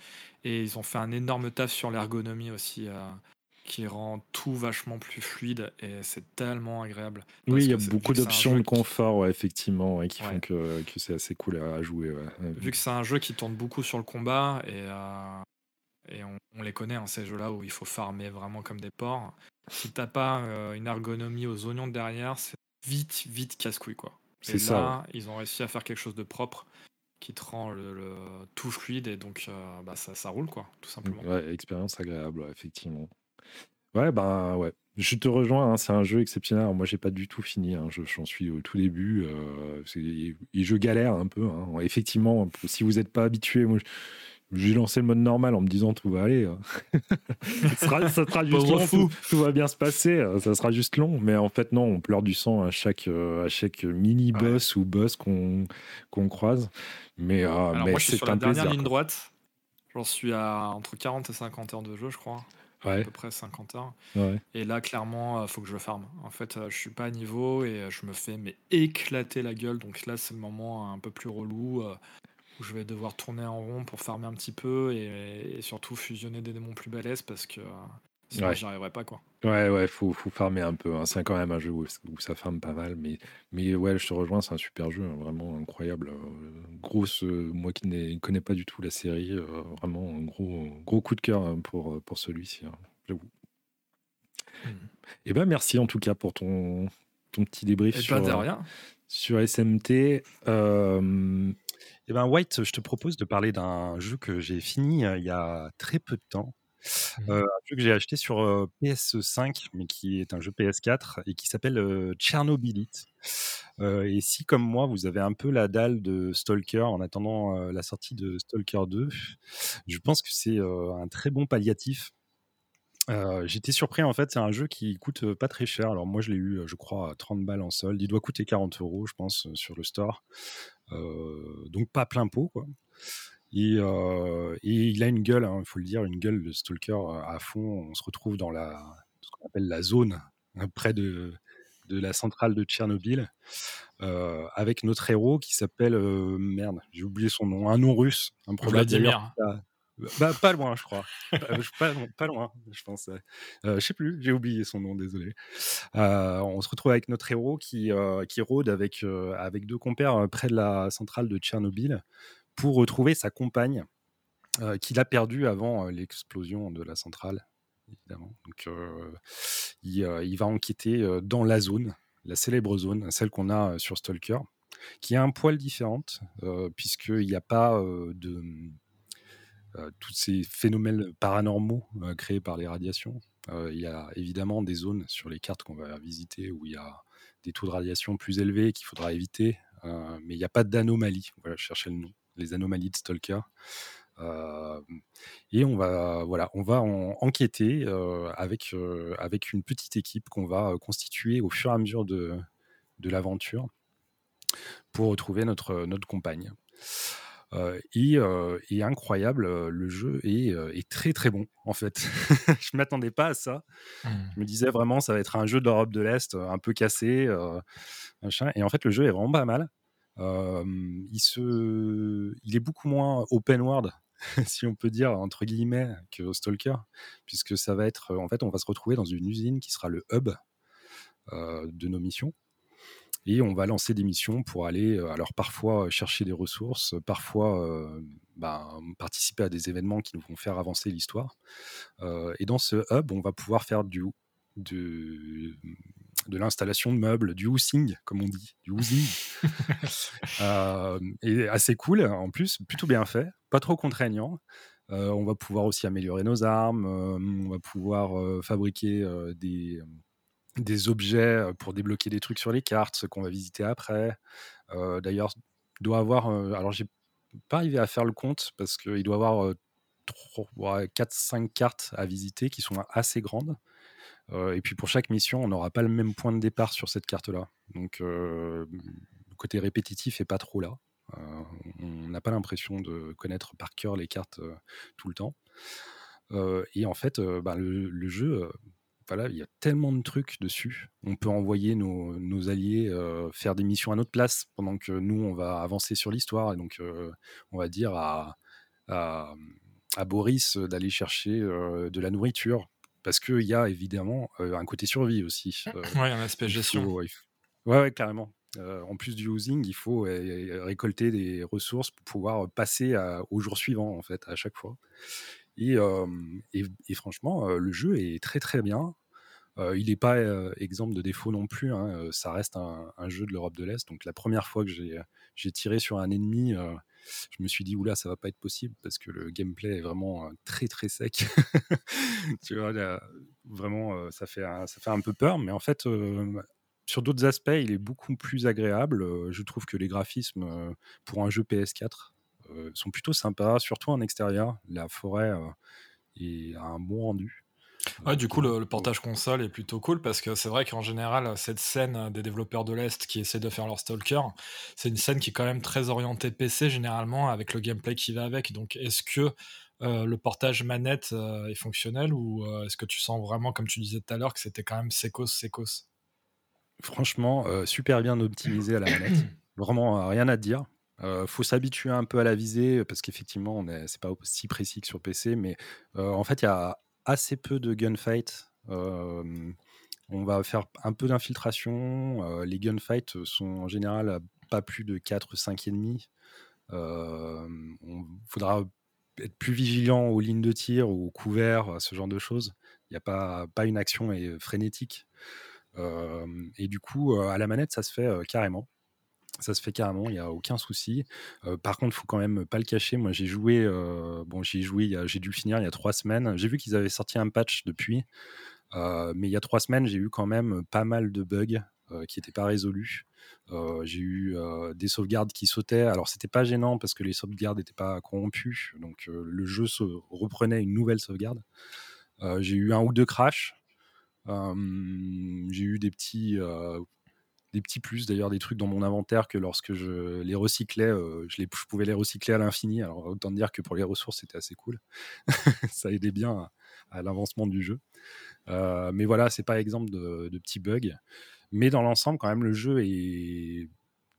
Et ils ont fait un énorme taf sur l'ergonomie aussi qui rend tout vachement plus fluide et c'est tellement agréable. Oui, il y a beaucoup d'options de confort, ouais, effectivement, qui font que, que c'est assez cool à, jouer. Vu que c'est un jeu qui tourne beaucoup sur le combat et, euh, et on, les connaît, hein, ces jeux-là où il faut farmer vraiment comme des porcs. Si t'as pas euh, une ergonomie aux oignons de derrière, c'est vite, vite casse-couille, quoi. C'est ça. Ils ont réussi à faire quelque chose de propre qui te rend le, tout fluide et donc euh, bah, ça, ça, roule quoi tout simplement. Ouais, expérience agréable effectivement. Ouais, ben ouais. Je te rejoins, hein, c'est un jeu exceptionnel. moi, j'ai pas du tout fini. Hein, j'en suis au tout début. Euh, et je galère un peu. Hein. Effectivement, si vous n'êtes pas habitué, moi, j'ai lancé le mode normal en me disant tout va aller. ça, sera, juste long, tout, va bien se passer. Ça sera juste long. Mais en fait, non, on pleure du sang à chaque, euh, à chaque mini boss ou boss qu'on qu'on croise. Mais, euh, mais dernière ligne droite. J'en suis à entre 40 et 50 heures de jeu, je crois à peu près 50 heures. Et là, clairement, il euh, faut que je farme. En fait, euh, je suis pas à niveau et euh, je me fais mais éclater la gueule. Donc là, c'est le moment un peu plus relou où je vais devoir tourner en rond pour farmer un petit peu et, surtout fusionner des démons plus balèzes parce que Sinon, j'y arriverai pas, quoi. Ouais, ouais, faut, faut farmer un peu. Hein. C'est quand même un jeu où, ça farme pas mal. Mais, mais ouais, je te rejoins, c'est un super jeu, hein, vraiment incroyable. grosse, moi qui ne connais pas du tout la série, vraiment un gros, gros coup de cœur hein, pour, pour celui-ci, j'avoue. Mmh. Et eh ben merci en tout cas pour ton, ton petit débrief Et sur, rien. sur SMT. Euh... Eh ben White, je te propose de parler d'un jeu que j'ai fini il y a très peu de temps. Mmh. un jeu que j'ai acheté sur PS5, mais qui est un jeu PS4 et qui s'appelle Tchernobylite. et si, comme moi, vous avez un peu la dalle de Stalker en attendant la sortie de Stalker 2, je pense que c'est un très bon palliatif. J'étais surpris en fait, c'est un jeu qui coûte pas très cher. Alors moi je l'ai eu, je crois, à 30 balles en solde. Il doit coûter 40 euros, je pense, sur le store. donc pas plein pot quoi. Euh, et, il a une gueule, il hein, faut le dire, une gueule de stalker euh, à fond. On se retrouve dans la, ce qu'on appelle la zone, hein, près de, de la centrale de Tchernobyl, euh, avec notre héros qui s'appelle, merde, j'ai oublié son nom, un nom russe, un Vladimir. Bah, pas loin, je crois. pas, pas, loin, je pense. Euh, je sais plus, j'ai oublié son nom, désolé. on se retrouve avec notre héros qui, qui rôde avec, avec deux compères près de la centrale de Tchernobyl pour retrouver sa compagne qu'il a perdue avant l'explosion de la centrale. Donc, il, il, va enquêter dans la zone, la célèbre zone, celle qu'on a sur Stalker, qui est un poil différente, puisqu'il n'y a pas de tous ces phénomènes paranormaux créés par les radiations. il y a évidemment des zones sur les cartes qu'on va visiter où il y a des taux de radiation plus élevés qu'il faudra éviter, mais il n'y a pas d'anomalies. Voilà, je cherchais le nom, les anomalies de Stalker. et on va, voilà, on va enquêter avec, avec une petite équipe qu'on va constituer au fur et à mesure de, de l'aventure pour retrouver notre, notre compagne. Euh, et, incroyable, euh, le jeu est, euh, est, très très bon en fait. je m'attendais pas à ça. Mmh. Je me disais vraiment ça va être un jeu d'Europe de l'Est un peu cassé, machin. Et en fait le jeu est vraiment pas mal. Il, se... il est beaucoup moins open world si on peut dire entre guillemets que Stalker, puisque ça va être en fait on va se retrouver dans une usine qui sera le hub de nos missions et on va lancer des missions pour aller, euh, alors parfois chercher des ressources, parfois euh, bah, participer à des événements qui nous vont faire avancer l'histoire. Euh, et dans ce hub, on va pouvoir faire du, de l'installation de meubles, du housing, comme on dit, du housing. et assez cool, en plus, plutôt bien fait, pas trop contraignant. on va pouvoir aussi améliorer nos armes, on va pouvoir fabriquer des des objets pour débloquer des trucs sur les cartes, ce qu'on va visiter après. D'ailleurs, doit avoir. alors, j'ai pas arrivé à faire le compte parce qu'il doit avoir 4-5 cartes à visiter qui sont assez grandes. Et puis pour chaque mission, on n'aura pas le même point de départ sur cette carte-là. Donc, le côté répétitif est pas trop là. on n'a pas l'impression de connaître par cœur les cartes tout le temps. et en fait, bah, le, jeu voilà, il y a tellement de trucs dessus. On peut envoyer nos, alliés euh, faire des missions à notre place pendant que nous, on va avancer sur l'histoire. Et donc, euh, on va dire à, Boris d'aller chercher euh, de la nourriture. Parce qu'il y a évidemment un côté survie aussi. oui, un aspect gestion. Oui, ouais, carrément. en plus du housing, il faut récolter des ressources pour pouvoir passer au jour suivant, en fait, à chaque fois. Et, franchement, le jeu est très très bien. il n'est pas exemple de défaut non plus. Hein, ça reste un, jeu de l'Europe de l'Est. Donc la première fois que j'ai tiré sur un ennemi, je me suis dit oula, ça va pas être possible parce que le gameplay est vraiment très très sec. tu vois, vraiment, ça fait un, ça fait un peu peur. Mais en fait, sur d'autres aspects, il est beaucoup plus agréable. Je trouve que les graphismes pour un jeu PS4 euh, sont plutôt sympas, surtout en extérieur. La forêt euh, est, a un bon rendu. Ouais, du coup, le, portage console est plutôt cool parce que c'est vrai qu'en général, cette scène des développeurs de l'Est qui essaient de faire leur Stalker, c'est une scène qui est quand même très orientée PC généralement avec le gameplay qui va avec. Donc, est-ce que euh, le portage manette est fonctionnel ou est-ce que tu sens vraiment, comme tu disais tout à l'heure, que c'était quand même sécos, sécos? Franchement, super bien optimisé à la manette. Vraiment, rien à dire. Euh, faut s'habituer un peu à la visée parce qu'effectivement, c'est pas aussi précis que sur PC, mais en fait, il y a assez peu de gunfight. on va faire un peu d'infiltration. les gunfights sont en général pas plus de 4-5 ennemis. on faudra être plus vigilant aux lignes de tir aux couverts, ce genre de choses. Il n'y a pas, pas une action frénétique. et du coup, à la manette, ça se fait carrément. Ça se fait carrément, il n'y a aucun souci. par contre, il faut quand même pas le cacher. Moi, j'ai joué, bon, j'ai joué, j'ai dû finir il y a trois semaines. J'ai vu qu'ils avaient sorti un patch depuis, mais il y a trois semaines, j'ai eu quand même pas mal de bugs qui n'étaient pas résolus. j'ai eu des sauvegardes qui sautaient. Alors, c'était pas gênant parce que les sauvegardes n'étaient pas corrompues, donc le jeu se reprenait une nouvelle sauvegarde. j'ai eu un ou deux crashs. j'ai eu des petits des petits plus, d'ailleurs des trucs dans mon inventaire que lorsque je les recyclais, euh, je, les, pouvais les recycler à l'infini. Alors autant dire que pour les ressources, c'était assez cool. ça aidait bien à, l'avancement du jeu. Euh, mais voilà, c'est pas exemple de, petits bugs. Mais dans l'ensemble, quand même, le jeu est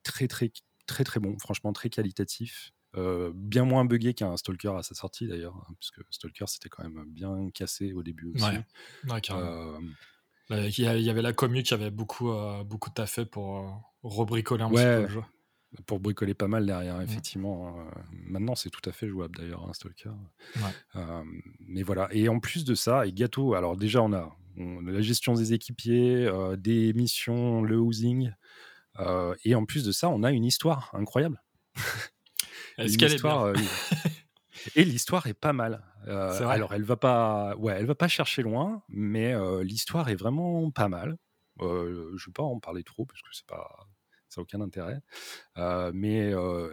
très très très très bon, franchement très qualitatif. Euh, bien moins buggé qu'un Stalker à sa sortie d'ailleurs, hein, puisque Stalker c'était quand même bien cassé au début aussi. Ouais, bah, il y, avait la commu qui avait beaucoup, euh, beaucoup taffé pour euh, rebricoler un petit peu le jeu. pour bricoler pas mal derrière, mmh. effectivement. Maintenant, c'est tout à fait jouable d'ailleurs, un hein, Stalker. mais voilà. Et en plus de ça, et gâteau, alors déjà, on a, la gestion des équipiers, des missions, le housing. et en plus de ça, on a une histoire incroyable. Est-ce qu'elle est bien? Et l'histoire est pas mal. alors, elle va pas, ouais, elle va pas chercher loin, mais l'histoire est vraiment pas mal. je ne vais pas en parler trop parce que c'est pas, ça n'a aucun intérêt. mais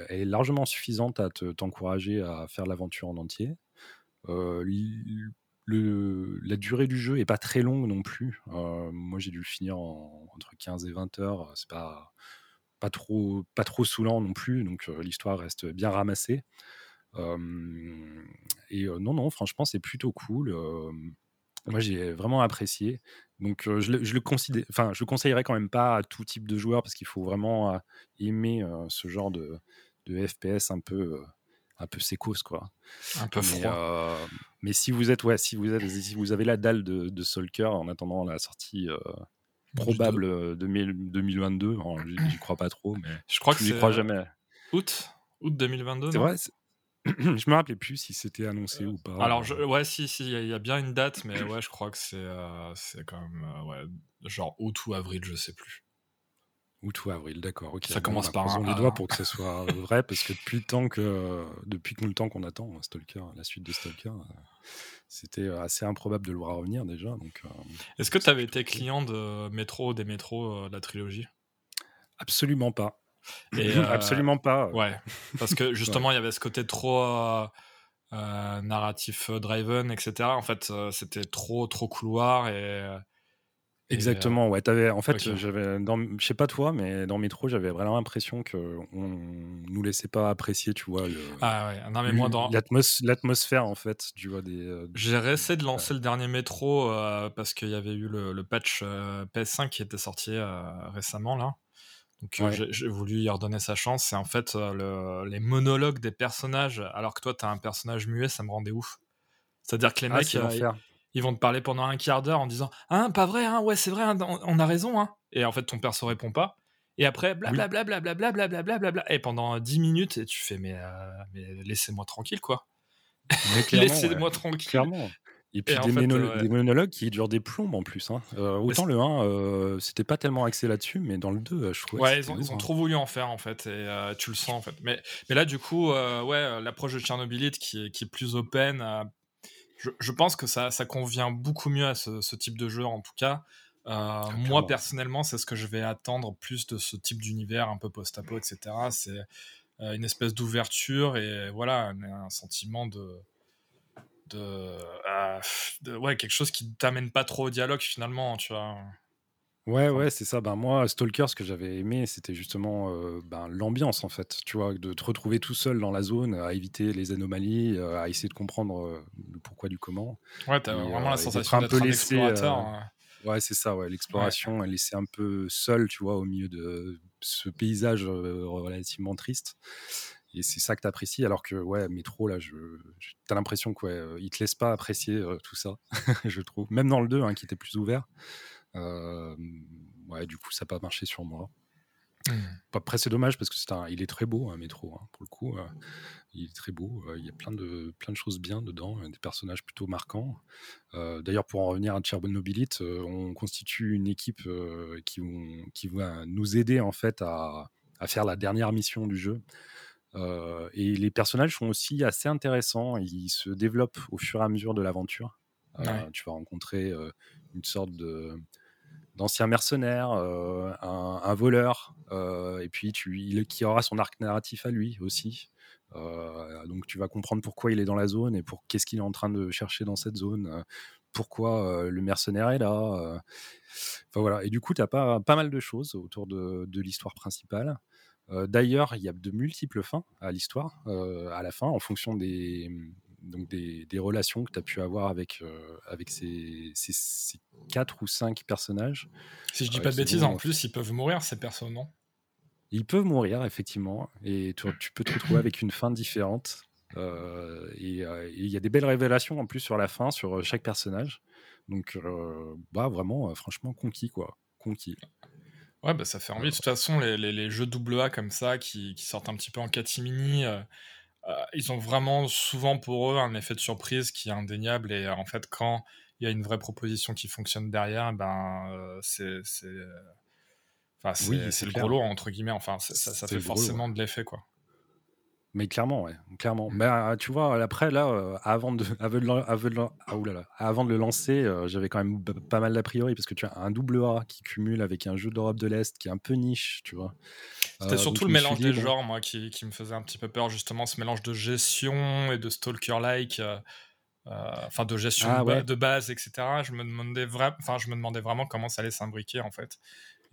elle est largement suffisante à t'encourager à faire l'aventure en entier. Le, la durée du jeu est pas très longue non plus. moi, j'ai dû le finir entre 15 et 20 heures. C'est pas pas trop pas trop saoulant non plus. Donc l'histoire reste bien ramassée et non, non, franchement, c'est plutôt cool. moi, j'ai vraiment apprécié. Donc, je, le, je le considère, enfin, je conseillerais quand même pas à tout type de joueur parce qu'il faut vraiment aimer ce genre de, de, FPS un peu, un peu sécos, quoi. Un peu froid. Mais, si vous êtes, ouais, si vous êtes, si vous avez la dalle de, de Solker en attendant la sortie probable 2022, j'y crois pas trop, mais je crois que j'y crois jamais. Août, août 2022. C'est vrai. je me rappelais plus si c'était annoncé ou pas. Alors, je, ouais, si, si, il y, a bien une date, mais ouais, je crois que c'est euh, quand même euh, ouais, genre août ou avril, je sais plus. Août ou avril, d'accord. Ça commence bah, par un. les doigts pour que ce soit vrai, parce que depuis le temps que depuis le temps qu'on attend Stalker, la suite de Stalker, c'était assez improbable de le voir revenir déjà. Donc. Est-ce que tu avais été client de métro des métros de la trilogie? Absolument pas. Euh, Absolument pas. Ouais, parce que justement, il y avait ce côté trop euh, euh, narratif driven, etc. En fait, c'était trop, trop couloir et. Exactement, ouais. Avais, en fait, j'avais, je sais pas toi, mais dans Métro, j'avais vraiment l'impression que on nous laissait pas apprécier, tu vois, le, ah ouais. Non mais moi dans l'atmosphère en fait, tu vois des. J'ai essayé de lancer le dernier Métro parce qu'il y avait eu le, le patch PS5 qui était sorti récemment là. Donc euh, j'ai voulu y redonner sa chance. Et en fait, euh, les monologues des personnages, alors que toi, tu as un personnage muet, ça me rendait ouf. C'est-à-dire que les ah, mecs, euh, ils, vont te parler pendant un quart d'heure en disant Hein, pas vrai, hein, ouais, c'est vrai, hein, on, a raison. Hein. Et en fait, ton perso répond pas. Et après, blablabla, blablabla, blablabla, bla Et pendant 10 minutes, et tu fais Mais, mais laissez-moi tranquille, quoi. laissez-moi tranquille. Clairement. Et puis des, monologues qui durent des plombes en plus. Hein. Euh, autant le 1, euh, c'était pas tellement axé là-dessus, mais dans le 2, euh, je trouve. Ouais, ils ont, ils ont trop voulu en faire en fait, et tu le sens en fait. Mais, mais là, du coup, ouais, l'approche de Tchernobylite qui est, qui est plus open, je, je, pense que ça, ça convient beaucoup mieux à ce, ce type de jeu en tout cas. Ah, moi, personnellement, c'est ce que je vais attendre plus de ce type d'univers un peu post-apo, etc. C'est une espèce d'ouverture et voilà, un sentiment de euh, de, ouais quelque chose qui t'amène pas trop au dialogue finalement tu vois Ouais, ouais, c'est ça. Ben, moi, Stalker, ce que j'avais aimé, c'était justement euh, ben, l'ambiance, en fait. Tu vois, de te retrouver tout seul dans la zone, à éviter les anomalies, euh, à essayer de comprendre le pourquoi du comment. Ouais, t'as vraiment la sensation d'être un, peu explorateur. Ouais, c'est ça, ouais. L'exploration, elle laissée un peu seule, tu vois, au milieu de ce paysage relativement triste. Et c'est ça que tu apprécies, alors que, ouais, Métro, là, je, t'as l'impression qu'il ouais, ne te laisse pas apprécier tout ça, je trouve. Même dans le 2, hein, qui était plus ouvert. ouais, du coup, ça n'a pas marché sur moi. Mmh. Après, c'est dommage parce que c'est un, il est très beau, un métro, hein, pour le coup. il est très beau. il y a plein de, plein de choses bien dedans, des personnages plutôt marquants. D'ailleurs, pour en revenir à Tchernobylite, on constitue une équipe qui, qui va nous aider en fait à, à, faire la dernière mission du jeu. Euh, et les personnages sont aussi assez intéressants. Ils se développent au fur et à mesure de l'aventure. Euh, tu vas rencontrer euh, une sorte de d'ancien mercenaire, un, voleur, et puis tu, il, qui aura son arc narratif à lui aussi. donc tu vas comprendre pourquoi il est dans la zone et pour qu'est-ce qu'il est en train de chercher dans cette zone, pourquoi le mercenaire est là. Enfin voilà. Et du coup, tu as pas, pas mal de choses autour de, de l'histoire principale. D'ailleurs, il y a de multiples fins à l'histoire, à la fin, en fonction des, mmh, donc des, relations que tu as pu avoir avec, avec ces, ces, quatre ou cinq personnages. Si je dis pas de bêtises, en plus, ils peuvent mourir, ces personnes, non? Ils peuvent mourir, effectivement, et tu, tu peux te retrouver avec une fin différente. et il y a des belles révélations en plus sur la fin, sur chaque personnage. Donc, bah, vraiment, franchement, conquis, quoi. Conquis. Ouais, bah ça fait envie. De toute façon, les, les, les jeux AA comme ça, qui, qui, sortent un petit peu en catimini, euh, euh, ils ont vraiment souvent pour eux un effet de surprise qui est indéniable. Et en fait, quand il y a une vraie proposition qui fonctionne derrière, ben euh, c'est enfin, c'est le gros lot, entre guillemets. Enfin, ça, ça fait forcément de l'effet, quoi. Mais clairement, ouais, clairement. Mais euh, tu vois, après, là, euh, avant, de, avant, de, ah, avant de le lancer, euh, j'avais quand même pas mal d'a priori parce que tu as un double A qui cumule avec un jeu d'Europe de l'Est qui est un peu niche, tu vois. C'était surtout le mélange des genres, moi, qui, qui, me faisait un petit peu peur, justement, ce mélange de gestion et de stalker-like. Enfin, de gestion ah, de, base, etc. Je me, demandais enfin, je me demandais vraiment comment ça allait s'imbriquer, en fait.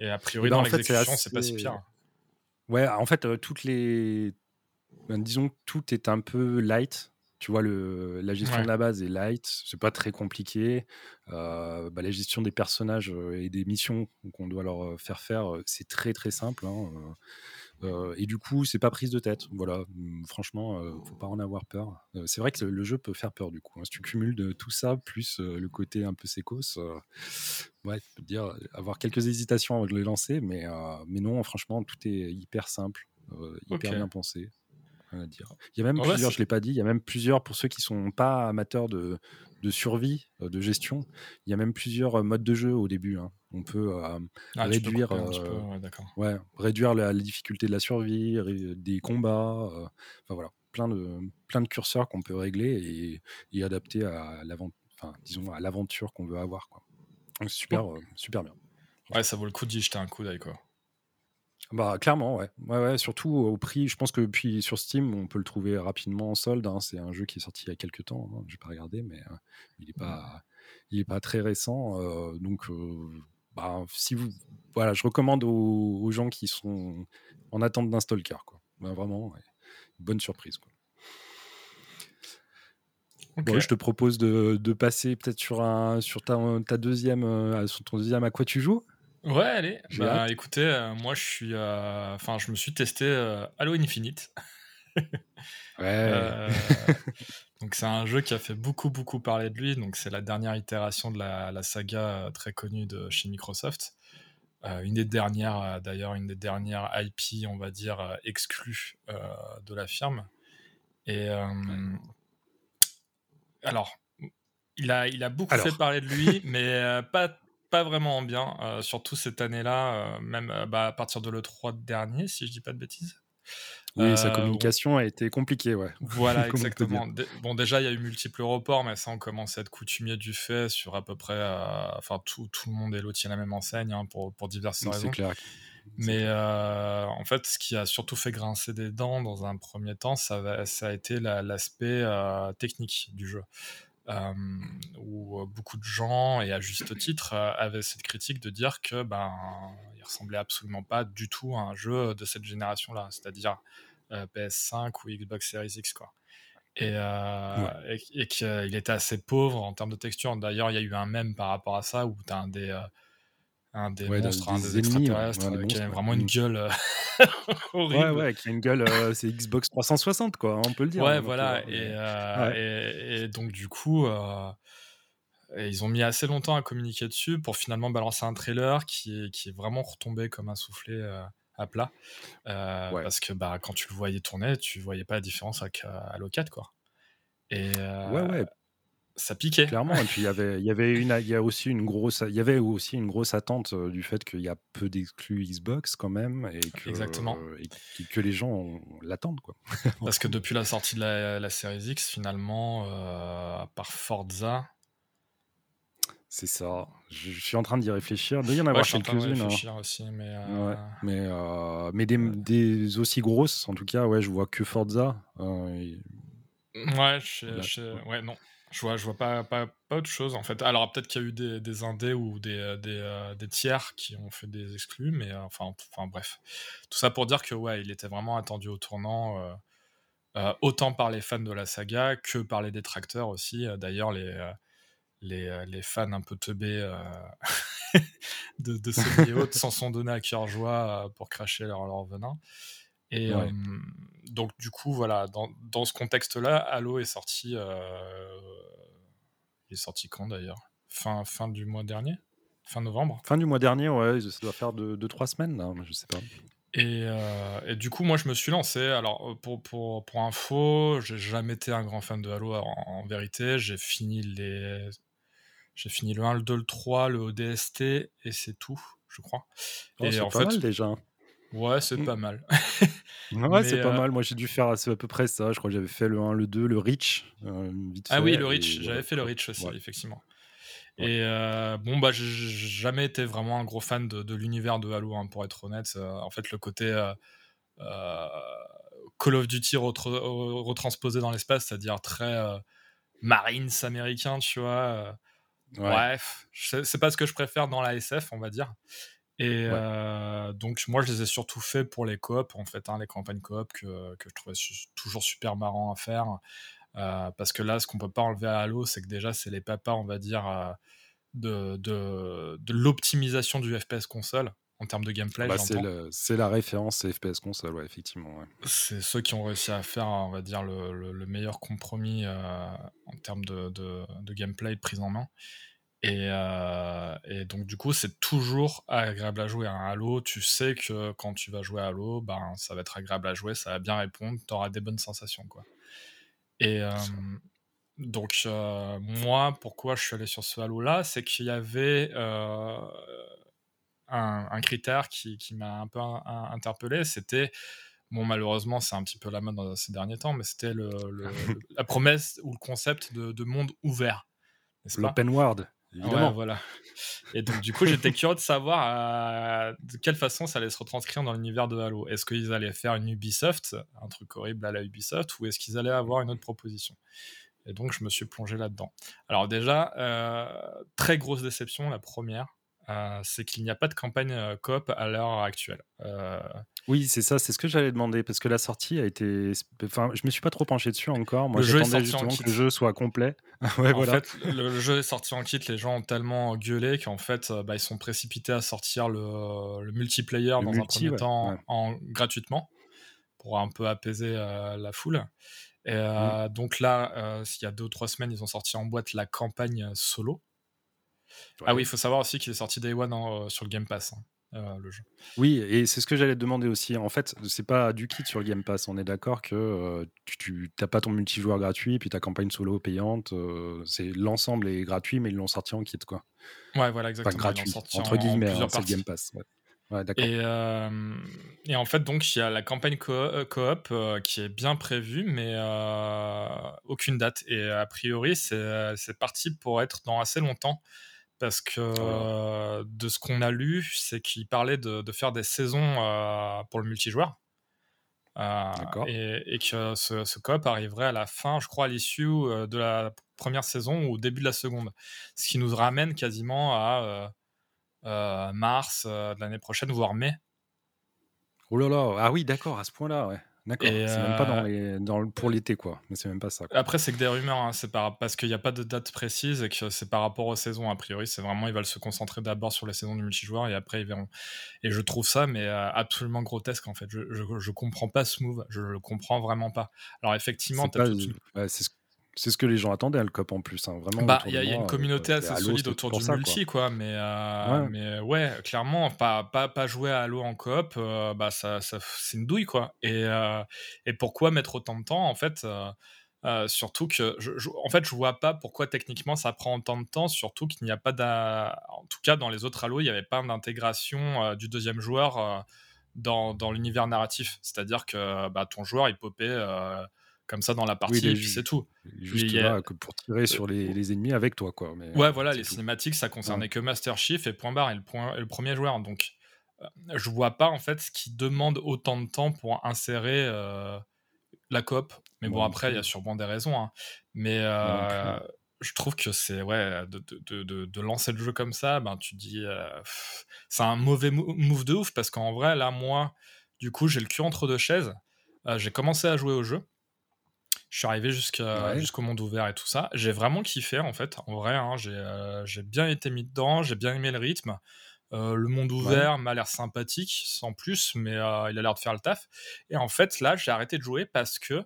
Et a priori, bah, dans l'exécution, c'est pas si pire. Ouais, en fait, toutes les ben, disons que tout est un peu light. Tu vois, le, la gestion de la base est light, c'est pas très compliqué. Euh, bah, la gestion des personnages euh, et des missions qu'on doit leur euh, faire faire, c'est très très simple. Hein, et du coup, c'est pas prise de tête. Voilà, mmh, franchement, faut pas en avoir peur. c'est vrai que le, jeu peut faire peur du coup. Hein. Si tu cumules de tout ça, plus le côté un peu sécos, ouais, tu peux dire avoir quelques hésitations avant de le lancer, mais, mais non, franchement, tout est hyper simple, hyper bien pensé dire. Il y a même plusieurs, je ne l'ai pas dit, il y a même plusieurs, pour ceux qui ne sont pas amateurs de, de, survie, euh, de gestion, il y a même plusieurs euh, modes de jeu au début. Hein. On peut euh, ah, réduire, ouais, réduire la, difficulté de la survie, des combats, enfin voilà, plein de, plein de curseurs qu'on peut régler et, et adapter à l'aventure qu'on veut avoir. Quoi. super, super bien. Ouais, ça vaut le coup d'y jeter un coup d'œil. Quoi. Bah clairement, ouais. ouais. ouais. Surtout au prix, je pense que puis sur Steam, on peut le trouver rapidement en solde. Hein. C'est un jeu qui est sorti il y a quelques temps. Hein. Je n'ai pas regardé, mais euh, il n'est pas, il est pas très récent. Euh, donc, euh, bah, si vous, voilà, je recommande aux, gens qui sont en attente d'un stalker, quoi. Bah, vraiment, bonne surprise. Quoi. je te propose de, de passer peut-être sur, un, sur ta, ta deuxième, sur ton deuxième à quoi tu joues? Ouais, allez. Bah, écoutez, euh, moi, je suis, euh, enfin, je me suis testé euh, Halo Infinite. ouais. donc, c'est un jeu qui a fait beaucoup, beaucoup parler de lui. Donc, c'est la dernière itération de la, la, saga très connue de chez Microsoft. une des dernières, d'ailleurs, une des dernières IP, on va dire, exclues de la firme. Et alors, il a, il a beaucoup fait parler de lui, mais pas pas vraiment bien, euh, surtout cette année-là, euh, même euh, bah, à partir de l'E3 dernier, si je dis pas de bêtises. Oui, sa communication a été compliquée, ouais. Voilà, exactement. bon, déjà, il y a eu multiples reports, mais ça, on commence à être coutumier du fait sur à peu près. enfin, tout, tout, le monde est loti à la même enseigne hein, pour, pour diverses raisons. C'est clair. Mais en fait, ce qui a surtout fait grincer des dents dans un premier temps, ça, ça a été l'aspect technique du jeu où beaucoup de gens, et à juste titre, avaient cette critique de dire que ben, il ressemblait absolument pas du tout à un jeu de cette génération-là, c'est-à-dire PS5 ou Xbox Series X, quoi. Et, et, qu'il était assez pauvre en termes de texture. D'ailleurs, il y a eu un mème par rapport à ça où tu as un des un des monstres, un des, extraterrestres euh, qui a vraiment une gueule euh, horrible. Ouais, ouais, qui a une gueule, euh, c'est Xbox 360, quoi, on peut le dire. Ouais, voilà. et, et, donc, du coup, ils ont mis assez longtemps à communiquer dessus pour finalement balancer un trailer qui est, qui est vraiment retombé comme un soufflé à plat. Parce que bah, quand tu le voyais tourner, tu voyais pas la différence avec Halo 4, quoi. Et, ouais, ouais ça piquait. Clairement. Et puis il y avait, il y avait une, il y a aussi une grosse, il y avait aussi une grosse attente euh, du fait qu'il y a peu d'exclus Xbox quand même et que, Exactement. et que les gens l'attendent quoi. Parce que depuis la sortie de la, la Series X, finalement, euh, part Forza. C'est ça. Je, suis en train d'y réfléchir. Il doit y en avoir quelques-unes. Hein. aussi, mais. Euh, mais, mais des, des, aussi grosses, en tout cas, ouais, je vois que Forza. Ouais, je, ouais, non. Je vois, je vois pas, pas, pas, autre chose en fait. Alors peut-être qu'il y a eu des, des indés ou des, euh, des, euh, des, tiers qui ont fait des exclus, mais euh, enfin, enfin bref. Tout ça pour dire que ouais, il était vraiment attendu au tournant, autant par les fans de la saga que par les détracteurs aussi. D'ailleurs, les, les, les, fans un peu teubés de, de ces s'en sont donnés à cœur joie pour cracher leur, leur venin. Et donc, du coup, voilà, dans, dans ce contexte-là, Halo est sorti. il est sorti quand d'ailleurs? Fin, fin du mois dernier? Fin novembre? Fin du mois dernier, ouais, ça doit faire 2-3 semaines, là, je sais pas. Et, euh, et, du coup, moi, je me suis lancé. Alors, pour, pour, pour info, j'ai jamais été un grand fan de Halo en, vérité. J'ai fini les. J'ai fini le 1, le 2, le 3, le ODST, et c'est tout, je crois. Oh, et en pas fait, mal déjà. Ouais, c'est pas mal. ouais, c'est pas mal. Moi, j'ai dû faire à peu près ça. Je crois que j'avais fait le 1, le 2, le Reach. Euh, vite ah oui, le Reach. J'avais fait le Reach aussi, effectivement. Et euh, bon, bah, j'ai jamais été vraiment un gros fan de, l'univers de Halo, hein, pour être honnête. Euh, en fait, le côté Call of Duty retransposé dans l'espace, c'est-à-dire très Marines américain, tu vois. Bref, c'est pas ce que je préfère dans la SF, on va dire. Et donc, moi, je les ai surtout fait pour les coops, en fait, hein, les campagnes coop que, que je trouvais toujours super marrant à faire. parce que là, ce qu'on peut pas enlever à Halo, c'est que déjà, c'est les papas, on va dire, de, de, de l'optimisation du FPS console en termes de gameplay. Bah, c'est la référence FPS console, ouais, effectivement. C'est ceux qui ont réussi à faire, on va dire, le, le, meilleur compromis en termes de, gameplay, de prise en main. Euh, et, donc, du coup, c'est toujours agréable à jouer. Un Halo, tu sais que quand tu vas jouer à Halo, ben, ça va être agréable à jouer, ça va bien répondre, tu auras des bonnes sensations. Quoi. Et euh, donc, euh, moi, pourquoi je suis allé sur ce Halo-là C'est qu'il y avait un, critère qui, m'a un peu interpellé c'était. Bon, malheureusement, c'est un petit peu la mode dans ces derniers temps, mais c'était le, la promesse ou le concept de, de monde ouvert. L'open world. Ouais, voilà. Et donc, du coup, j'étais curieux de savoir euh, de quelle façon ça allait se retranscrire dans l'univers de Halo. Est-ce qu'ils allaient faire une Ubisoft, un truc horrible à la Ubisoft, ou est-ce qu'ils allaient avoir une autre proposition? Et donc, je me suis plongé là-dedans. Alors, déjà, euh, très grosse déception, la première. Euh, c'est qu'il n'y a pas de campagne coop à l'heure actuelle. Oui, c'est ça, c'est ce que j'allais demander parce que la sortie a été. Enfin, je me suis pas trop penché dessus encore. Moi, j'attendais justement que le jeu soit complet. ouais, en fait, le, jeu est sorti en kit. Les gens ont tellement gueulé qu'en fait, bah, ils sont précipités à sortir le, multiplayer dans un premier temps En, gratuitement pour un peu apaiser la foule. Et mmh. donc là, il y a deux ou trois semaines, ils ont sorti en boîte la campagne solo. Ah oui, il faut savoir aussi qu'il est sorti Day One sur le Game Pass. Hein. Euh, le jeu. Oui, et c'est ce que j'allais te demander aussi. En fait, c'est pas du kit sur le Game Pass. On est d'accord que euh, tu n'as pas ton multijoueur gratuit, puis ta campagne solo payante. Euh, c'est l'ensemble est gratuit, mais ils l'ont sorti en kit, quoi. Ouais, voilà, exactement. Pas gratuit, entre guillemets, hein, c'est le Game Pass. Ouais. Et, et, en fait, donc, il y a la campagne coop qui est bien prévue, mais aucune date. Et a priori, c'est parti pour être dans assez longtemps parce que de ce qu'on a lu, c'est qu'il parlait de, faire des saisons pour le multijoueur. et, que ce, ce, coop arriverait à la fin, je crois, à l'issue de la première saison ou au début de la seconde. Ce qui nous ramène quasiment à mars de l'année prochaine, voire mai. Oh là là, ah oui, d'accord, à ce point-là, ouais. D'accord. C'est même pas dans euh, les, dans pour l'été, quoi. Mais c'est même pas ça. Après, c'est que des rumeurs. Hein. C'est parce qu'il n'y a pas de date précise et que c'est par rapport aux saisons. A priori, c'est vraiment ils veulent se concentrer d'abord sur les saisons du multijoueur et après ils verront. Et je trouve ça, mais euh, absolument grotesque en fait. Je, je, je, comprends pas ce move. Je le comprends vraiment pas. Alors effectivement, c'est ce c'est ce que les gens attendaient, le COP en plus. Hein. Vraiment, bah, il y, a une communauté euh, assez solide autour du multi, quoi. Mais, euh, ouais. mais ouais, clairement, pas, pas, pas jouer à Halo en euh, bah, ça, ça c'est une douille, quoi. Et, et pourquoi mettre autant de temps, en fait surtout que, je, en fait, je vois pas pourquoi techniquement ça prend autant de temps, surtout qu'il n'y a pas En tout cas, dans les autres Halo, il n'y avait pas d'intégration du deuxième joueur dans, dans l'univers narratif. C'est-à-dire que bah, ton joueur, il popait comme ça dans la partie, et puis c'est tout. Juste là pour tirer sur les, ennemis avec toi, quoi. Mais, ouais, voilà, les cinématiques, ça concernait que Master Chief et point barre et le, point, le premier joueur. Donc, euh, je vois pas en fait ce qui demande autant de temps pour insérer euh, la coop. Mais bon, après, il y a sûrement des raisons. Hein. Mais euh, je trouve que c'est ouais de, de, de, de, lancer le jeu comme ça, ben tu dis c'est un mauvais move de ouf parce qu'en vrai là moi du coup j'ai le cul entre deux chaises. j'ai commencé à jouer au jeu je suis arrivé jusqu'au monde ouvert et tout ça. J'ai vraiment kiffé en fait. En vrai, hein, euh, j'ai bien été mis dedans, j'ai bien aimé le rythme. Euh, le monde ouvert m'a l'air sympathique, sans plus, mais euh, il a l'air de faire le taf. Et en fait, là, j'ai arrêté de jouer parce que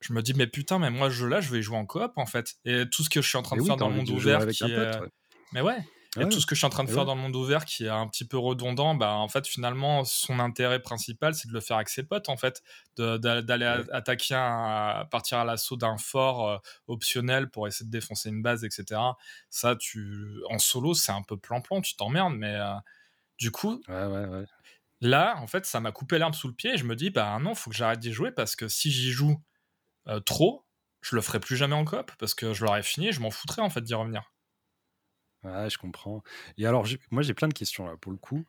je me dis, mais putain, moi, ce jeu-là, je vais jouer en coop en fait. Et tout ce que je suis en train de faire dans le monde ouvert, qui Mais ouais. Et tout ce que je suis en train de faire dans le monde ouvert qui est un petit peu redondant, bah, en fait, finalement, son intérêt principal, c'est de le faire avec ses potes, en fait, d'aller attaquer, un, partir à l'assaut d'un fort euh, optionnel pour essayer de défoncer une base, etc. Ça, tu, en solo, c'est un peu plan-plan, tu t'emmerdes, mais euh, du coup, là, en fait, ça m'a coupé l'arme sous le pied et je me dis, bah non, faut que j'arrête d'y jouer parce que si j'y joue euh, trop, je le ferai plus jamais en coop parce que je l'aurais fini et je m'en foutrais en fait d'y revenir. Ouais, je comprends. Et alors, moi, j'ai plein de questions là pour le coup.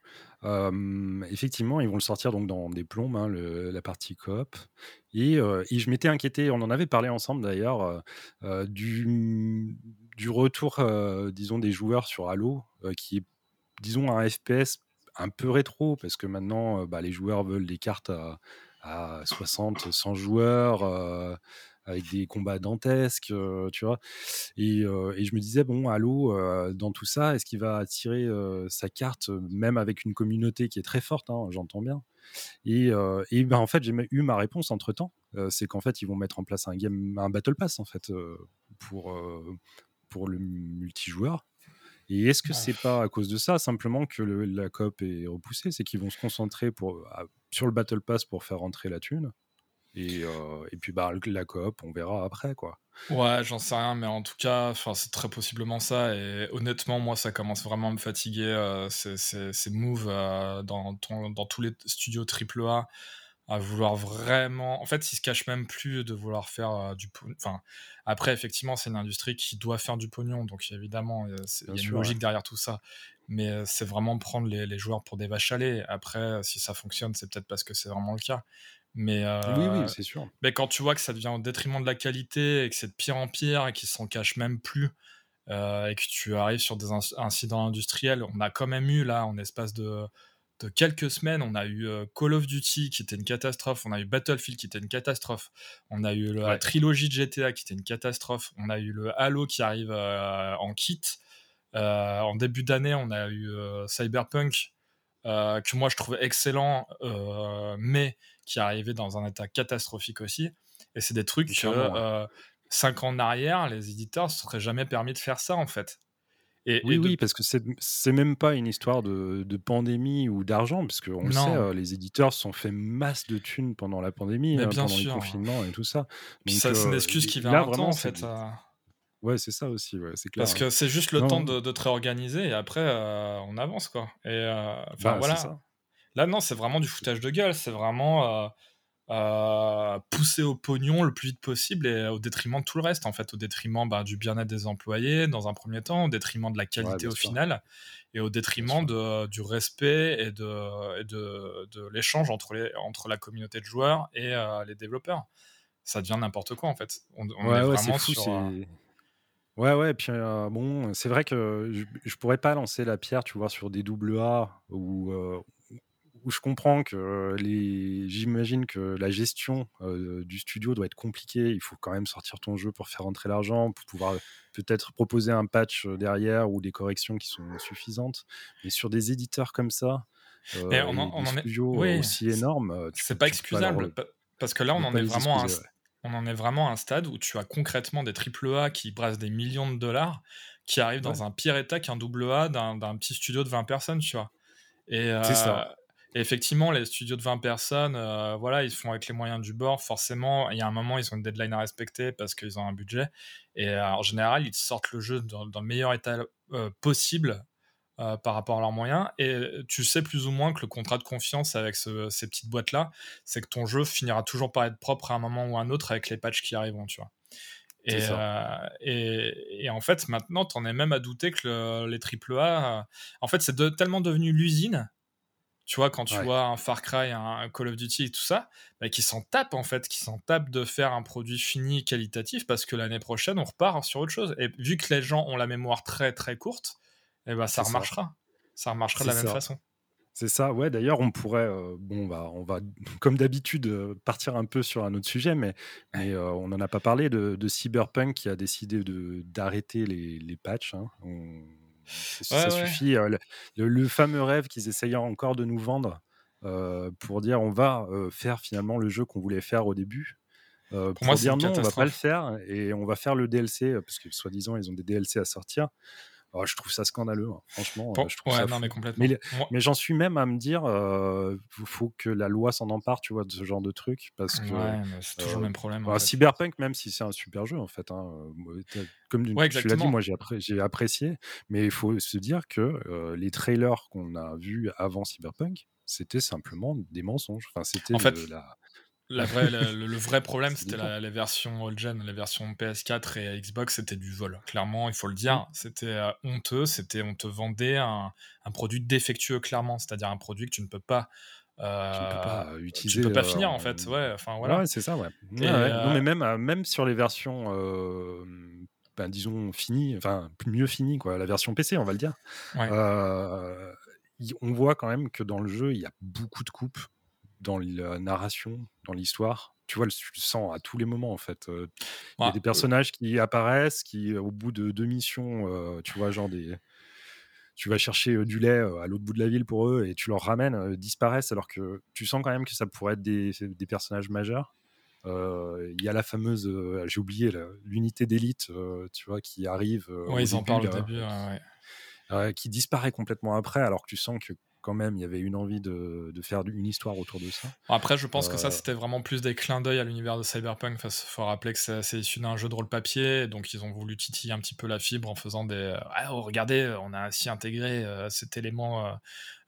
effectivement, ils vont le sortir donc dans des plombes, hein, la partie coop. Et, je m'étais inquiété, on en avait parlé ensemble d'ailleurs, du, du retour, disons, des joueurs sur Halo, qui est, disons, un FPS un peu rétro, parce que maintenant, bah, les joueurs veulent des cartes à, à 60, 100 joueurs avec des combats dantesques, tu vois. Et, je me disais, bon, Halo, dans tout ça, est-ce qu'il va attirer sa carte, même avec une communauté qui est très forte, hein, j'entends bien. Et, et ben, en fait, j'ai eu ma réponse entre temps. c'est qu'en fait, ils vont mettre en place un game, un battle pass en fait pour pour le multijoueur. Et est-ce que c'est pas à cause de ça simplement que la COP est repoussée C'est qu'ils vont se concentrer pour, sur le Battle Pass pour faire rentrer la thune? Et, et, puis bah, la coop, on verra après quoi. Ouais, j'en sais rien, mais en tout cas, c'est très possiblement ça. Et honnêtement, moi, ça commence vraiment à me fatiguer euh, ces, ces, moves dans, dans, tous les studios AAA à vouloir vraiment. En fait, ils se cachent même plus de vouloir faire du. Enfin, après, effectivement, c'est une industrie qui doit faire du pognon, donc évidemment, il y a une logique derrière tout ça. Mais c'est vraiment prendre les, les, joueurs pour des vaches à lait. Après, si ça fonctionne, c'est peut-être parce que c'est vraiment le cas. Mais, oui, oui, c'est sûr. Mais quand tu vois que ça devient au détriment de la qualité et que c'est de pire en pire et qu'ils s'en cachent même plus et que tu arrives sur des incidents industriels, on a quand même eu là, en espace de, de quelques semaines, on a eu Call of Duty qui était une catastrophe, on a eu Battlefield qui était une catastrophe, on a eu la trilogie de GTA qui était une catastrophe, on a eu le Halo qui arrive en kit. en début d'année, on a eu Cyberpunk que moi je trouvais excellent, mais qui arrivait dans un état catastrophique aussi. Et c'est des trucs que euh, cinq ans en arrière, les éditeurs ne se seraient jamais permis de faire ça en fait. Et, oui, oui, parce que c'est même pas une histoire de, de pandémie ou d'argent, parce qu'on le sait, euh, les éditeurs se sont fait masse de thunes pendant la pandémie, hein, pendant le confinement et tout ça. ça, c'est une euh, excuse qui vient vraiment, en fait. Ouais, c'est ça aussi, ouais, c'est clair. Parce que c'est juste le temps de, de, te réorganiser et après, on avance, quoi. Et enfin, bah, voilà. Là, non, c'est vraiment du foutage de gueule. C'est vraiment euh, euh, pousser au pognon le plus vite possible et au détriment de tout le reste, en fait, au détriment bah, du bien-être des employés dans un premier temps, au détriment de la qualité au final, et au détriment de, du respect et de, de, de l'échange entre, les, entre la communauté de joueurs et euh, les développeurs. Ça devient n'importe quoi, en fait. On, ouais, est vraiment fou, sur... Ouais, ouais, et puis bon, c'est vrai que je, je, pourrais pas lancer la pierre, tu vois, sur des double A ou, où je comprends que les, j'imagine que la gestion du studio doit être compliquée. Il faut quand même sortir ton jeu pour faire rentrer l'argent, pour pouvoir peut-être proposer un patch derrière ou des corrections qui sont suffisantes. Mais sur des éditeurs comme ça, on des studios aussi énormes, c'est pas excusable parce que là on en est vraiment on en est vraiment à un stade où tu as concrètement des AAA qui brassent des millions de dollars qui arrivent dans un pire état qu'un double A d'un petit studio de 20 personnes, tu vois. Et, ça effectivement, les studios de 20 personnes, euh, voilà, ils font avec les moyens du bord. Forcément, il y a un moment, ils ont une deadline à respecter parce qu'ils ont un budget. Et euh, en général, ils sortent le jeu dans, le meilleur état euh, par rapport à leurs moyens. Et tu sais plus ou moins que le contrat de confiance avec ces petites boîtes-là, c'est que ton jeu finira toujours par être propre à un moment ou à un autre avec les patchs qui arriveront, tu vois. Et, et, et, en fait, maintenant, tu en es même à douter que les AAA, en fait, c'est tellement devenu l'usine tu vois, quand tu vois un Far Cry, un, Call of Duty et tout ça, bah, qui s'en tapent en fait, qui s'en tapent de faire un produit fini qualitatif parce que l'année prochaine on repart sur autre chose. Et vu que les gens ont la mémoire très très courte, eh ben ça remarchera. Ça, remarchera de la même façon. C'est ça, ouais. D'ailleurs, on pourrait, euh, bon, bah, on va, comme d'habitude, euh, partir un peu sur un autre sujet, mais, mais euh, on n'en a pas parlé de, Cyberpunk qui a décidé d'arrêter les, les patchs. Hein. Ça suffit. le, fameux rêve qu'ils essayaient encore de nous vendre pour dire on va faire finalement le jeu qu'on voulait faire au début. pour, moi, dire non, on va pas le faire et on va faire le DLC parce que soi-disant ils ont des DLC à sortir. Oh, je trouve ça scandaleux, hein. franchement. Euh, je trouve ouais, ça non, mais complètement. Mais, j'en suis même à me dire, il euh, faut que la loi s'en empare, tu vois, de ce genre de truc, parce que ouais, c'est toujours le même problème. Bah, Cyberpunk, même si c'est un super jeu, en fait, hein, comme tu l'as dit, moi j'ai apprécié, mais il faut se dire que les trailers qu'on a vus avant Cyberpunk, c'était simplement des mensonges. Enfin, c'était en fait, la le, vrai problème, c'était la, les versions old-gen, les versions PS4 et Xbox, c'était du vol. Clairement, il faut le dire, c'était euh, honteux. C'était, on te vendait un, produit défectueux, clairement, c'est-à-dire un produit que tu ne peux pas. Euh, tu peux pas utiliser. Tu peux pas finir en fait, ouais. Enfin voilà. Ouais, c'est ça, ouais. non, euh, mais même, même sur les versions, ben, disons finies, enfin mieux finies, quoi, la version PC, on va le dire. on voit quand même que dans le jeu, il y a beaucoup de coupes dans la narration, dans l'histoire. Tu vois, tu le sens à tous les moments, en fait. Il y a des personnages qui apparaissent, qui, au bout de deux missions, tu vois, genre des. Tu vas chercher du lait à l'autre bout de la ville pour eux et tu leur ramènes, disparaissent, alors que tu sens quand même que ça pourrait être des, des personnages majeurs. Il y a la fameuse, j'ai oublié, l'unité d'élite, tu vois, qui arrive. Oui, ils en parlent au début, ouais. qui disparaît complètement après, alors que tu sens que quand même, il y avait une envie de, de faire une histoire autour de ça. Après, je pense que ça, euh. c'était vraiment plus des clins d'œil à l'univers de Cyberpunk. Il faut rappeler que c'est issu d'un jeu de rôle papier, donc ils ont voulu titiller un petit peu la fibre en faisant des. Ah, oh, regardez, on a aussi intégré euh, cet élément euh,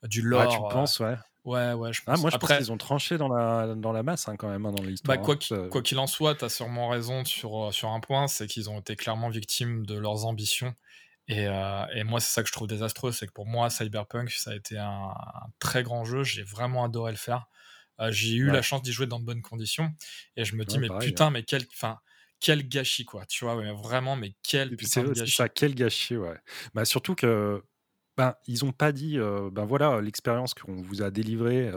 du lore. Ah, tu penses, ouais. Ouais, ouais, je ah, pense. moi, je Après, pense qu'ils ont tranché dans la, dans la masse hein, quand même, hein, dans l'histoire. Bah, hein. quoi qu'il en soit, tu as sûrement raison sur, sur un point, c'est qu'ils ont été clairement victimes de leurs ambitions euh, et, moi, c'est ça que je trouve désastreux, c'est que pour moi, Cyberpunk, ça a été un, très grand jeu. J'ai vraiment adoré le faire. Euh, j'ai eu la chance d'y jouer dans de bonnes conditions. Et je me dis, mais putain, mais quel, enfin, quel gâchis, quoi. Tu vois, vraiment, mais quel putain de gâchis. Ça, quel gâchis, ouais. Bah, surtout que, ben, ils ont pas dit, euh, ben voilà, l'expérience qu'on vous a délivrée.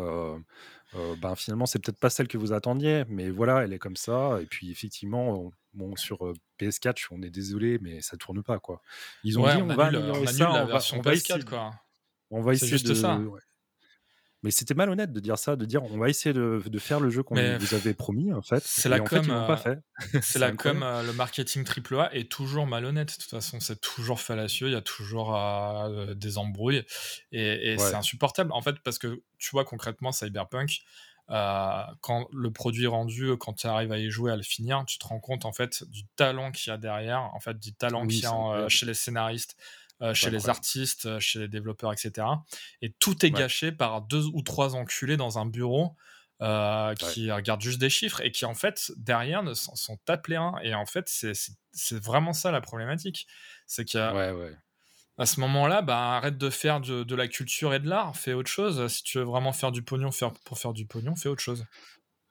ben finalement c'est peut-être pas celle que vous attendiez, mais voilà, elle est comme ça. Et puis effectivement, bon sur PS4, on est désolé, mais ça tourne pas quoi. Ils ont dit on, va améliorer ça, on va, on va essayer, quoi. On va essayer juste de, ça. Mais c'était malhonnête de dire ça, de dire on va essayer de, de faire le jeu qu'on vous avait promis en fait. C'est la com. pas fait. C'est la com. le marketing AAA est toujours malhonnête. De toute façon, c'est toujours fallacieux. Il y a toujours euh, des embrouilles et, et c'est insupportable en fait parce que tu vois concrètement Cyberpunk. Euh, quand le produit rendu, quand tu arrives à y jouer, à le finir, tu te rends compte en fait du talent qu'il y a derrière, en fait du talent qu'il y a euh, chez les scénaristes, euh, chez les artistes, chez les développeurs, etc. Et tout est gâché par deux ou trois enculés dans un bureau qui regardent juste des chiffres et qui en fait derrière ne sont, appelés un. Et en fait, c'est vraiment ça la problématique. C'est qu'il y a, ouais à ce moment-là, bah, arrête de faire de, la culture et de l'art, fais autre chose. Si tu veux vraiment faire du pognon pour faire du pognon, fais autre chose.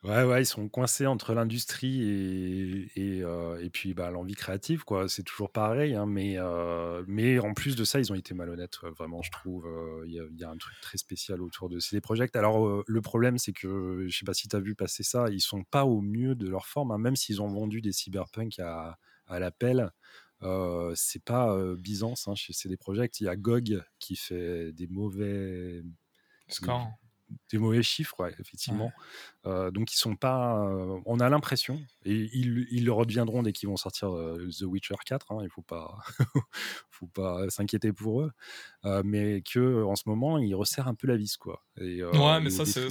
Ouais, ouais, ils sont coincés entre l'industrie et, et, euh, puis bah, l'envie créative, quoi. C'est toujours pareil, hein, mais, euh, mais en plus de ça, ils ont été malhonnêtes, vraiment, je trouve. Euh, il y, a un truc très spécial autour de ces projets. Alors, le problème, c'est que, je sais pas si tu as vu passer ça, ils sont pas au mieux de leur forme, hein, même s'ils ont vendu des cyberpunk à, à l'appel c'est pas Byzance hein, chez CD Projekt. Il y a GOG qui fait des mauvais scores. Des, mauvais chiffres, effectivement. donc ils sont pas. on a l'impression, et ils, le redeviendront dès qu'ils vont sortir The Witcher 4. Hein, il faut pas, faut pas s'inquiéter pour eux, mais que en ce moment ils resserrent un peu la vis, quoi. Et, ouais, mais ça c'est.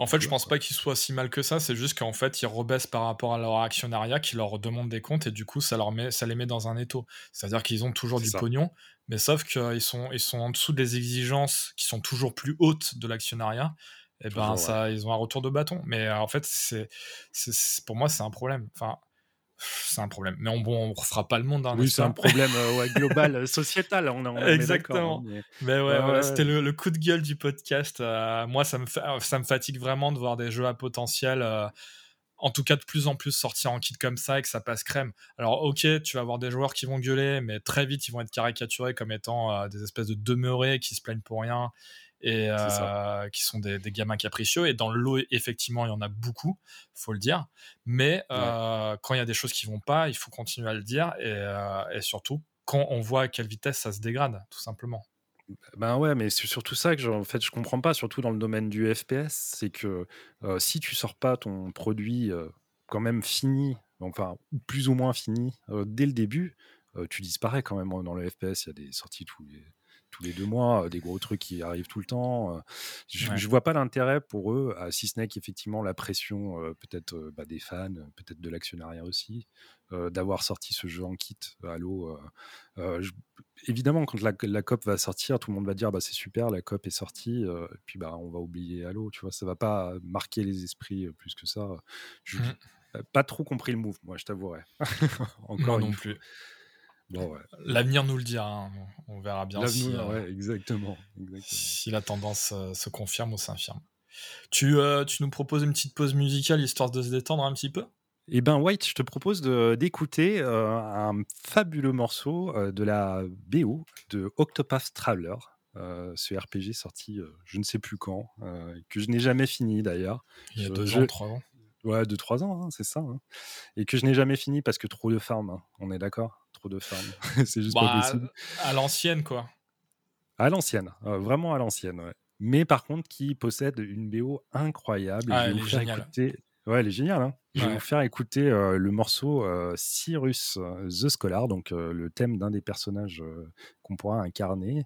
En fait, je pense pas qu'ils soient si mal que ça. C'est juste qu'en fait, ils rebaissent par rapport à leur actionnariat, qui leur demande des comptes et du coup, ça, leur met, ça les met dans un étau. C'est-à-dire qu'ils ont toujours du pognon, mais sauf qu'ils sont, ils sont en dessous des exigences qui sont toujours plus hautes de l'actionnariat. Et ben, ça, ils ont un retour de bâton. Mais euh, en fait, c'est, pour moi, c'est un problème. Enfin, c'est un problème. Mais on, bon, on refera pas le monde. Hein, oui, c'est un problème euh, global, euh, sociétal. On, on Exactement. Mais... ouais, c'était le, coup de gueule du podcast. Euh, moi, ça me, ça me fatigue vraiment de voir des jeux à potentiel. en tout cas, de plus en plus sortir en kit comme ça et que ça passe crème. Alors, ok, tu vas avoir des joueurs qui vont gueuler, mais très vite, ils vont être caricaturés comme étant des espèces de demeurés qui se plaignent pour rien et euh, qui sont des, gamins capricieux. Et dans le lot, effectivement, il y en a beaucoup, faut le dire. Mais euh, quand il y a des choses qui vont pas, il faut continuer à le dire. Et, euh, surtout, quand on voit à quelle vitesse ça se dégrade, tout simplement. Ben ouais, mais c'est surtout ça que je, en fait, je comprends pas, surtout dans le domaine du FPS, c'est que si tu sors pas ton produit quand même fini, enfin plus ou moins fini dès le début, tu disparais quand même dans le FPS. Il y a des sorties tous les, tous les deux mois, des gros trucs qui arrivent tout le temps. Je, ne vois pas l'intérêt pour eux, si ce n'est qu'effectivement la pression, peut-être bah, des fans, peut-être de l'actionnariat aussi, d'avoir sorti ce jeu en kit Halo. évidemment, quand la, COP va sortir, tout le monde va dire bah, c'est super, la COP est sortie, et puis bah, on va oublier Halo, tu vois, ça va pas marquer les esprits plus que ça. Je n'ai mmh. pas trop compris le move, moi, je t'avouerai. Encore non plus. L'avenir nous le dira, hein. on verra bien si, euh, exactement, si la tendance euh, se confirme ou s'infirme. Tu, euh, tu nous proposes une petite pause musicale histoire de se détendre un petit peu? Eh ben White, je te propose d'écouter un fabuleux morceau de la BO de Octopath Traveler, ce RPG sorti je ne sais plus quand, que je n'ai jamais fini d'ailleurs. Il y a deux ans, trois ans. Ouais, deux, trois ans, hein, c'est ça. Hein. Et que je n'ai jamais fini parce que trop de farm, hein, on est d'accord? Trop de femmes. c'est juste pas bah, possible. À l'ancienne, quoi. À l'ancienne, euh, vraiment à l'ancienne, ouais. Mais par contre, qui possède une BO incroyable. Ah, elle est géniale. Ouais, elle est géniale. Hein. Je vais vous faire écouter euh, le morceau euh, Cyrus the Scholar, donc le thème d'un des personnages qu'on pourra incarner,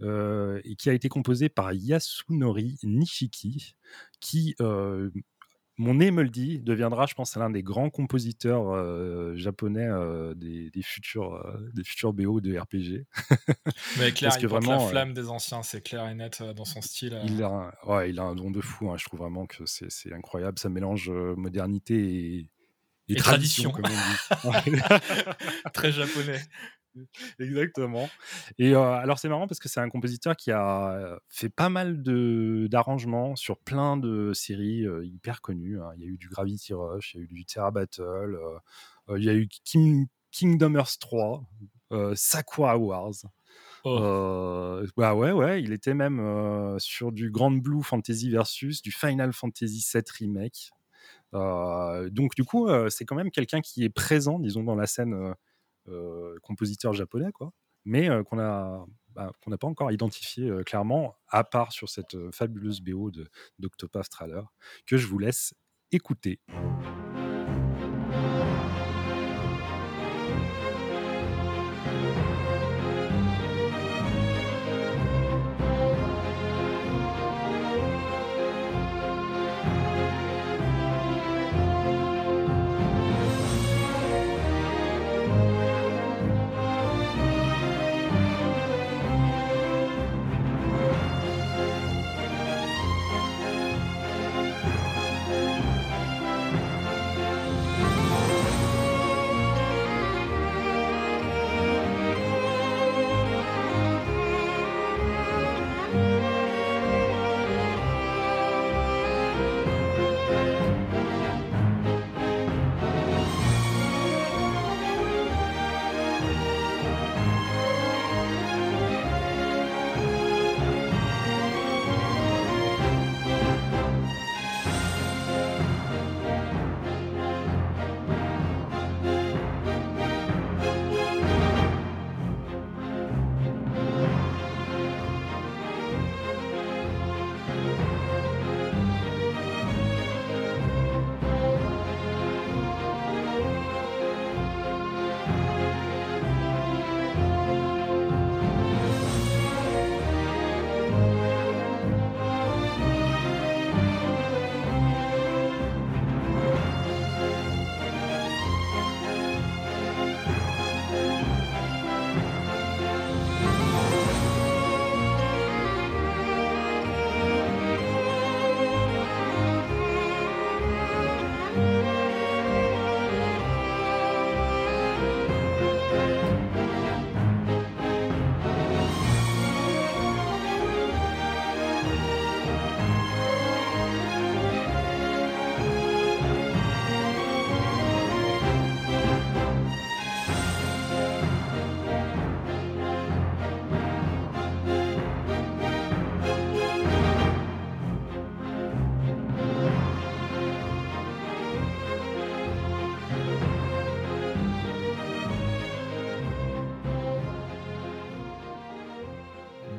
et qui a été composé par Yasunori Nishiki, qui mon nez me le dit, deviendra, je pense, l'un des grands compositeurs euh, japonais euh, des, futurs, euh, des futurs BO de RPG. Mais clair, il vraiment, la flamme des anciens, c'est clair et net dans son style. Il, a un, ouais, il a un don de fou, hein, je trouve vraiment que c'est incroyable. Ça mélange modernité et, tradition, comme on dit. Très japonais. Exactement. Et euh, alors c'est marrant parce que c'est un compositeur qui a fait pas mal d'arrangements sur plein de séries euh, hyper connues. Hein. Il y a eu du Gravity Rush, il y a eu du Terra Battle, euh, il y a eu Kingdom Hearts 3, Sakura Wars. Oh. bah ouais, ouais, il était même sur du Grand Blue Fantasy Versus, du Final Fantasy VII Remake. donc du coup, c'est quand même quelqu'un qui est présent, disons, dans la scène compositeur japonais, quoi, mais euh, qu'on a bah, qu'on n'a pas encore identifié euh, clairement, à part sur cette fabuleuse BO d'Octopath Traveler, que je vous laisse écouter.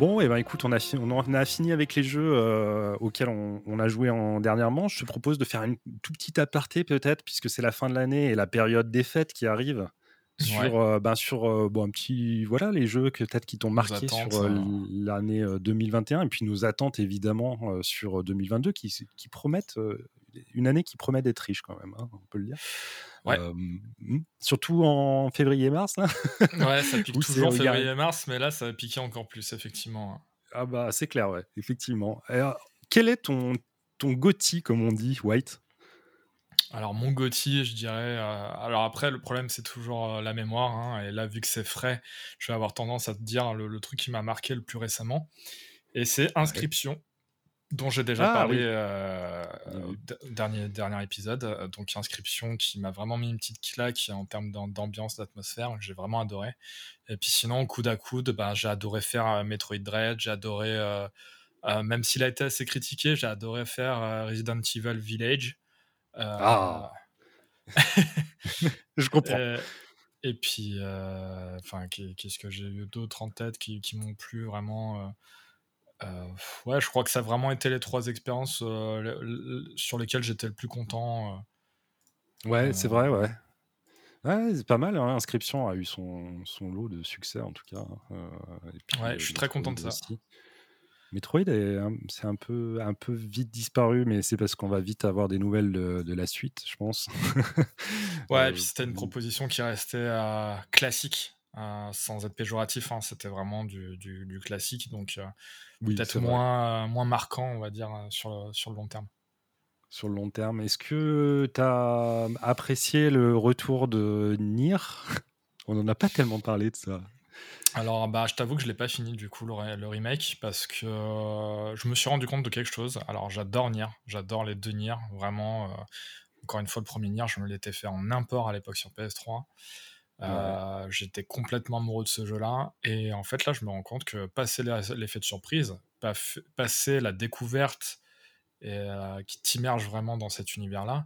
Bon, et eh ben écoute, on a, on a fini avec les jeux euh, auxquels on, a joué en dernièrement. Je te propose de faire une tout petite aparté peut-être, puisque c'est la fin de l'année et la période des fêtes qui arrive. sur, ben, sur bon, un petit, voilà, les jeux que peut-être qui t'ont marqué sur l'année 2021 et puis nos attentes évidemment sur 2022 qui, qui promettent une année qui promet d'être riche quand même, hein, on peut le dire. Ouais. Hmm, surtout en février-mars. ouais, ça pique toujours en février-mars, mais là, ça va piquer encore plus, effectivement. Hein. Ah bah, c'est clair, ouais, effectivement. Alors, quel est ton, ton Gotti, comme on dit, White? Alors mon Gotti, je dirais. Euh, alors après, le problème c'est toujours euh, la mémoire. Hein, et là, vu que c'est frais, je vais avoir tendance à te dire le, truc qui m'a marqué le plus récemment. Et c'est Inscription, dont j'ai déjà ah parlé euh, au dernier, dernier épisode. Donc Inscription qui m'a vraiment mis une petite claque en termes d'ambiance, d'atmosphère, que j'ai vraiment adoré. Et puis sinon, coude à coude, bah, j'ai adoré faire Metroid Dread, j'ai adoré, même s'il a été assez critiqué, j'ai adoré faire Resident Evil Village. Ah. Je comprends. Euh, et puis, euh, enfin, qu'est-ce que j'ai eu d'autres en tête qui, qui m'ont plu vraiment euh, Ouais, je crois que ça a vraiment été les trois expériences sur lesquelles j'étais le plus content. ouais, c'est vrai, ouais. Ouais, c'est pas mal. Hein. Inscription a eu son, son, lot de succès en tout cas. ouais, je suis très content de ça. Metroid, c'est un peu, un peu vite disparu, mais c'est parce qu'on va vite avoir des nouvelles de, la suite, je pense. ouais, et puis c'était une proposition qui restait euh, classique, euh, sans être péjoratif. Hein, c'était vraiment du, du, classique, donc euh, peut-être moins, moins marquant, on va dire, sur le, sur le long terme. Sur le long terme, est-ce que tu as apprécié le retour de Nier? On n'en a pas tellement parlé de ça. Alors, bah, je t'avoue que je l'ai pas fini du coup le, remake parce que euh, je me suis rendu compte de quelque chose. Alors, j'adore Nier, j'adore les deux Nier, vraiment. Euh, encore une fois, le premier Nier, je me l'étais fait en import à l'époque sur PS3. Euh, j'étais complètement amoureux de ce jeu-là. Et en fait, là, je me rends compte que passer l'effet de surprise, passer la découverte et, qui t'immerge vraiment dans cet univers-là,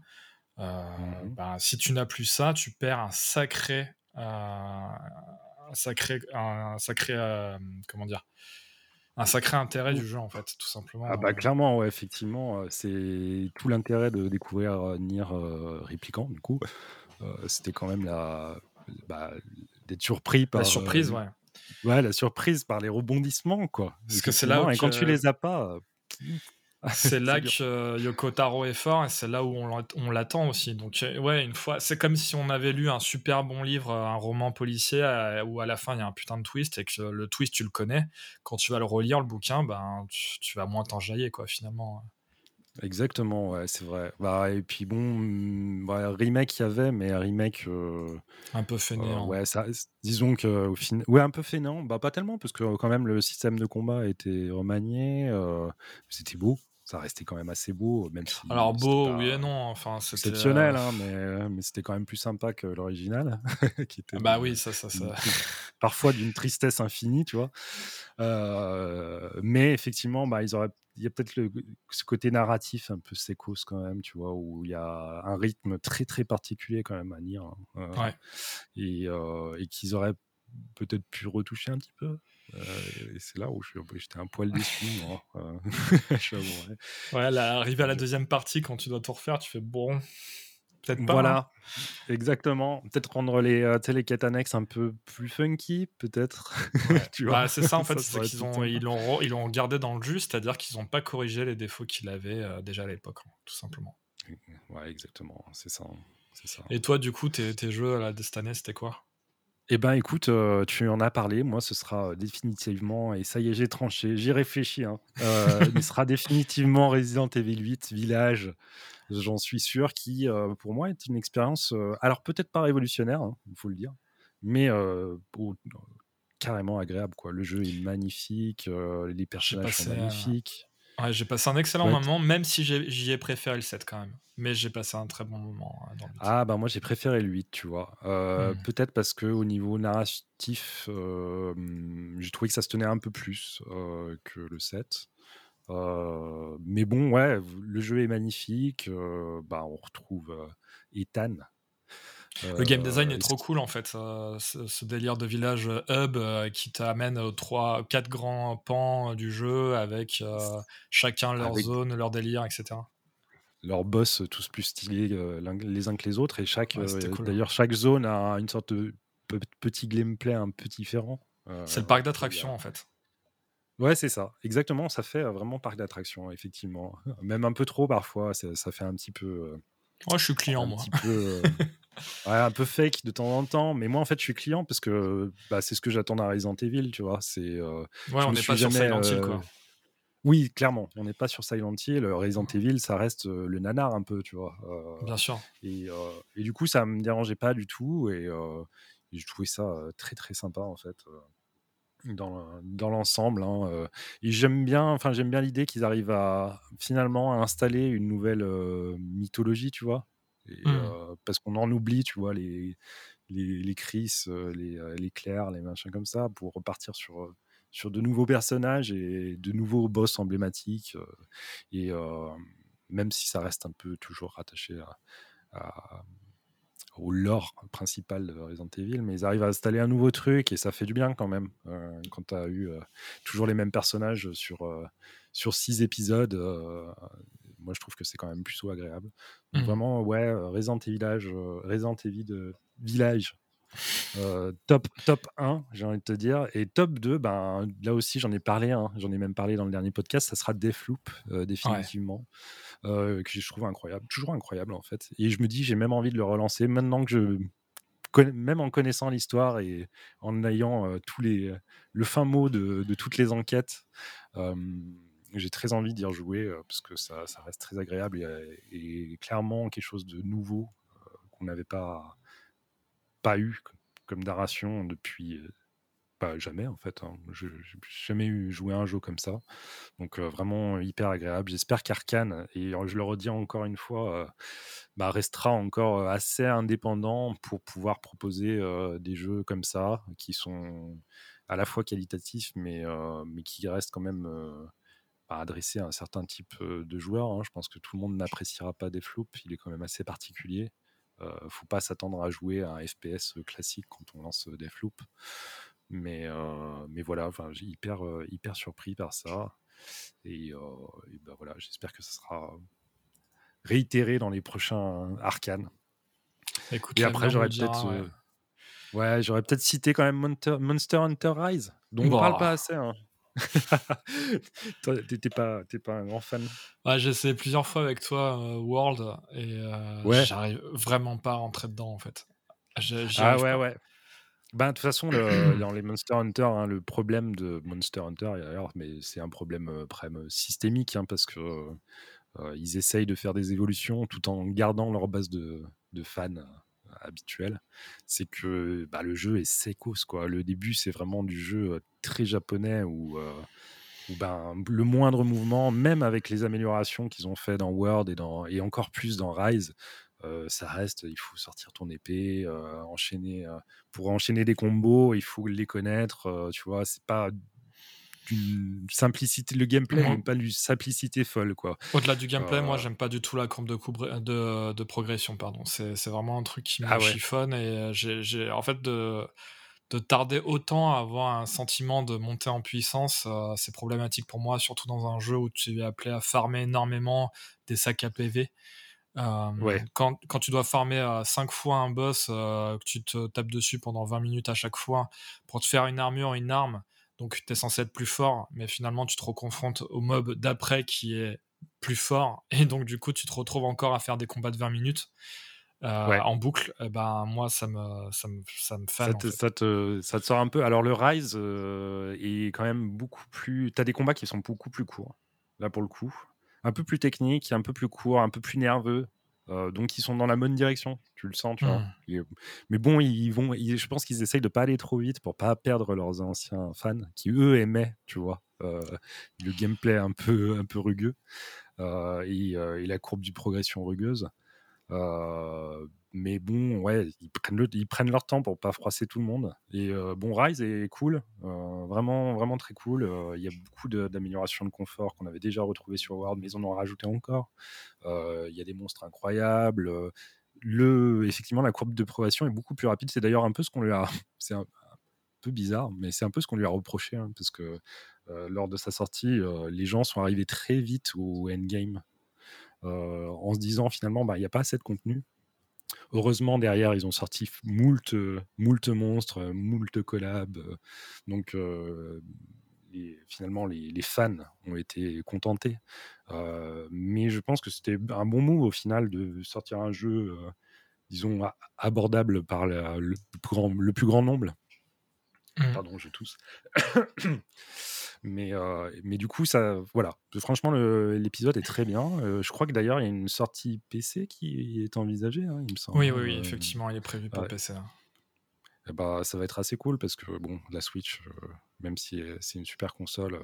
mmh bah, si tu n'as plus ça, tu perds un sacré un sacré, un sacré euh, comment dire, un sacré intérêt du jeu en fait, tout simplement. Ah bah clairement, ouais, effectivement, euh, c'est tout l'intérêt de découvrir euh, Nier Répliquant du coup. C'était quand même la, bah, d'être surpris par la surprise, ouais. Ouais, la surprise par les rebondissements quoi. Parce que c'est là et quand tu les as pas. C'est là que Yoko Taro est fort et c'est là où on l'attend aussi. Donc, euh, ouais, une fois, c'est comme si on avait lu un super bon livre, un roman policier euh, où à la fin il y a un putain de twist et que le twist tu le connais. Quand tu vas le relire, le bouquin, ben tu, vas moins t'enjailler, quoi, finalement. Exactement, ouais, c'est vrai. Bah, et puis bon, bah, remake il y avait, mais un remake. Euh, un peu fainéant. ouais, ça, disons qu'au final. Ouais, un peu fainéant. Bah, pas tellement, parce que quand même le système de combat était remanié. C'était beau ça restait quand même assez beau, même si. Alors beau, oui et non. Enfin, exceptionnel, euh, hein, mais, mais c'était quand même plus sympa que l'original, qui était. Bah oui, ça, ça, ça. parfois d'une tristesse infinie, tu vois. Euh, mais effectivement, bah, ils auraient. Il y a peut-être ce côté narratif un peu sécos quand même, tu vois, où il y a un rythme très très particulier quand même à lire. Hein, euh, ouais. Et qu'ils auraient peut-être pu retoucher un petit peu. Euh, et c'est là où j'étais un poil déçu, moi. Euh, ouais, arrivé à la deuxième partie, quand tu dois tout refaire, tu fais bon. Peut-être pas. Voilà, hein. exactement. Peut-être rendre les, euh, les quêtes annexes un peu plus funky, peut-être. Bah, c'est ça, en fait. c'est qu'ils ont, ils l'ont, ils l'ont gardé dans le jus, c'est-à-dire qu'ils n'ont pas corrigé les défauts qu'il avait déjà à l'époque, hein, tout simplement. Ouais, exactement. C'est ça. ça. Et toi, du coup, tes, tes jeux à la Destiny, c'était quoi? Eh ben, écoute, euh, tu en as parlé. Moi, ce sera euh, définitivement, et ça y est, j'ai tranché, j'y réfléchis. Hein, euh, il sera définitivement Resident Evil 8 Village, j'en suis sûr, qui, pour moi, est une expérience, alors peut-être pas révolutionnaire, hein, il faut le dire, mais carrément agréable. Quoi. Le jeu est magnifique, les personnages sont magnifiques. Ouais, j'ai passé un excellent moment, même si j'y ai, préféré le 7 quand même. Mais j'ai passé un très bon moment hein, dans le Ah, bah moi j'ai préféré le 8, tu vois. Euh, hmm. Peut-être parce que au niveau narratif, euh, j'ai trouvé que ça se tenait un peu plus euh, que le 7. mais bon, ouais, le jeu est magnifique. bah, on retrouve Ethan, le game design est euh, trop cool en fait, ce, délire de village euh, hub euh, qui t'amène aux trois, quatre grands pans du jeu avec chacun leur zone, leur délire, etc. Leurs boss tous plus stylés les uns que les autres et chaque d'ailleurs chaque zone a une sorte de petit gameplay un peu différent. c'est le parc d'attractions en fait. Ouais, c'est ça, exactement. Ça fait vraiment parc d'attractions, effectivement. Même un peu trop parfois, ça, fait un petit peu. moi, je suis client, moi. un peu fake de temps en temps, mais moi en fait je suis client parce que bah, c'est ce que j'attends d'un Resident Evil, tu vois. C'est. ouais, on n'est pas sur Silent Hill, quoi. Oui, clairement, on n'est pas sur Silent Hill. Resident Evil, ça reste le nanar un peu, tu vois. Bien sûr. Et, et, du coup, ça me dérangeait pas du tout et, et je trouvais ça très très sympa en fait dans, dans l'ensemble. Hein, et j'aime bien, enfin j'aime bien l'idée qu'ils arrivent à finalement à installer une nouvelle mythologie, tu vois. Mmh. parce qu'on en oublie, tu vois, les, les, les Chris, les, les Claire, les machins comme ça, pour repartir sur, sur de nouveaux personnages et de nouveaux boss emblématiques. et même si ça reste un peu toujours rattaché à au lore principal de Resident Evil, mais ils arrivent à installer un nouveau truc et ça fait du bien quand même. Euh, quand tu as eu toujours les mêmes personnages sur, sur six épisodes, moi je trouve que c'est quand même plutôt agréable. Donc, mmh. Vraiment, ouais, Resident Evil, Resident Evil Village. top, top 1, j'ai envie de te dire. Et top 2, ben, là aussi, j'en ai parlé, hein, j'en ai même parlé dans le dernier podcast, ça sera Deathloop, définitivement. Euh, que je trouve incroyable, toujours incroyable en fait. Et je me dis, j'ai même envie de le relancer maintenant que je même en connaissant l'histoire et en ayant euh, tous les, le fin mot de, toutes les enquêtes, j'ai très envie d'y rejouer parce que ça, reste très agréable et, clairement quelque chose de nouveau qu'on n'avait pas, pas eu comme narration depuis pas jamais en fait. Hein. Jamais eu joué un jeu comme ça. Donc vraiment hyper agréable. J'espère qu'Arkane, et je le redis encore une fois, bah, restera encore assez indépendant pour pouvoir proposer des jeux comme ça, qui sont à la fois qualitatifs, mais, mais qui restent quand même adressés à un certain type de joueurs. Hein. Je pense que tout le monde n'appréciera pas des flops, il est quand même assez particulier. ne faut pas s'attendre à jouer à un FPS classique quand on lance Deathloop. Mais, euh, mais voilà, enfin, j'ai hyper, euh, hyper surpris par ça. Et, euh, ben voilà, j'espère que ça sera réitéré dans les prochains arcanes. et après, j'aurais peut-être. Ouais, j'aurais peut-être cité quand même Monster, Hunter Rise, dont on parle pas assez. Hein. toi, t'es pas, pas un grand fan? Ouais, j'ai essayé plusieurs fois avec toi World et ouais. j'arrive vraiment pas à rentrer dedans en fait. ah ouais, ouais. Ben, de toute façon, le, dans les Monster Hunter, hein, le problème de Monster Hunter, mais c'est un problème euh, systémique, hein, parce que euh, ils essayent de faire des évolutions tout en gardant leur base de, de fans habituels. C'est que bah, le jeu est sécos, quoi. Le début, c'est vraiment du jeu très japonais où, où ben, le moindre mouvement, même avec les améliorations qu'ils ont fait dans World et, dans, et encore plus dans Rise, ça reste, il faut sortir ton épée, enchaîner. pour enchaîner des combos, il faut les connaître. tu vois, c'est pas d'une simplicité, le gameplay n'est pas d'une simplicité folle, quoi. Au-delà du gameplay, moi, j'aime pas du tout la courbe de, de, de progression, pardon. C'est vraiment un truc qui me ah chiffonne et j'ai en fait de de tarder autant à avoir un sentiment de monter en puissance, c'est problématique pour moi, surtout dans un jeu où tu es appelé à farmer énormément des sacs à PV. Euh, quand, quand, tu dois farmer à 5 fois un boss, euh, que tu te tapes dessus pendant 20 minutes à chaque fois pour te faire une armure, une arme, donc tu es censé être plus fort, mais finalement tu te reconfrontes au mob d'après qui est plus fort, et donc du coup tu te retrouves encore à faire des combats de 20 minutes. Euh, en boucle, eh ben moi ça me ça me ça me ça te, ça, te, ça te, sort un peu. Alors le Rise est quand même beaucoup plus. T'as des combats qui sont beaucoup plus courts là pour le coup un peu plus technique, un peu plus court, un peu plus nerveux. Euh, donc ils sont dans la bonne direction, tu le sens, tu vois. Mmh. Mais bon, ils vont, je pense qu'ils essayent de pas aller trop vite pour pas perdre leurs anciens fans qui eux aimaient, tu vois, euh, le gameplay un peu, un peu rugueux euh, et, et, la courbe du progression rugueuse mais bon, ouais, ils prennent, leur temps pour pas froisser tout le monde. Et bon, Rise est cool, vraiment, vraiment très cool. Il y a beaucoup d'améliorations de, confort qu'on avait déjà retrouvé sur World, mais ils en ont rajouté encore. Il y a des monstres incroyables. Le, effectivement, la courbe de progression est beaucoup plus rapide. C'est d'ailleurs un peu ce qu'on lui a. C'est un, peu bizarre, mais c'est un peu ce qu'on lui a reproché, hein, parce que lors de sa sortie, les gens sont arrivés très vite au endgame. en se disant finalement, bah, il n'y a pas assez de contenu Heureusement, derrière, ils ont sorti moult, moult monstres, moult collabs. Donc, finalement, les, fans ont été contentés. mais je pense que c'était un bon move au final de sortir un jeu, disons, abordable par le plus grand nombre. Mmh. Pardon, je tousse. mais, mais du coup, ça, voilà. Franchement, l'épisode est très bien. je crois que d'ailleurs, il y a une sortie PC qui est envisagée, hein, il me semble. Oui, oui, oui effectivement, il est prévu pour PC. Eh bah, ça va être assez cool parce que bon, la Switch, même si c'est une super console,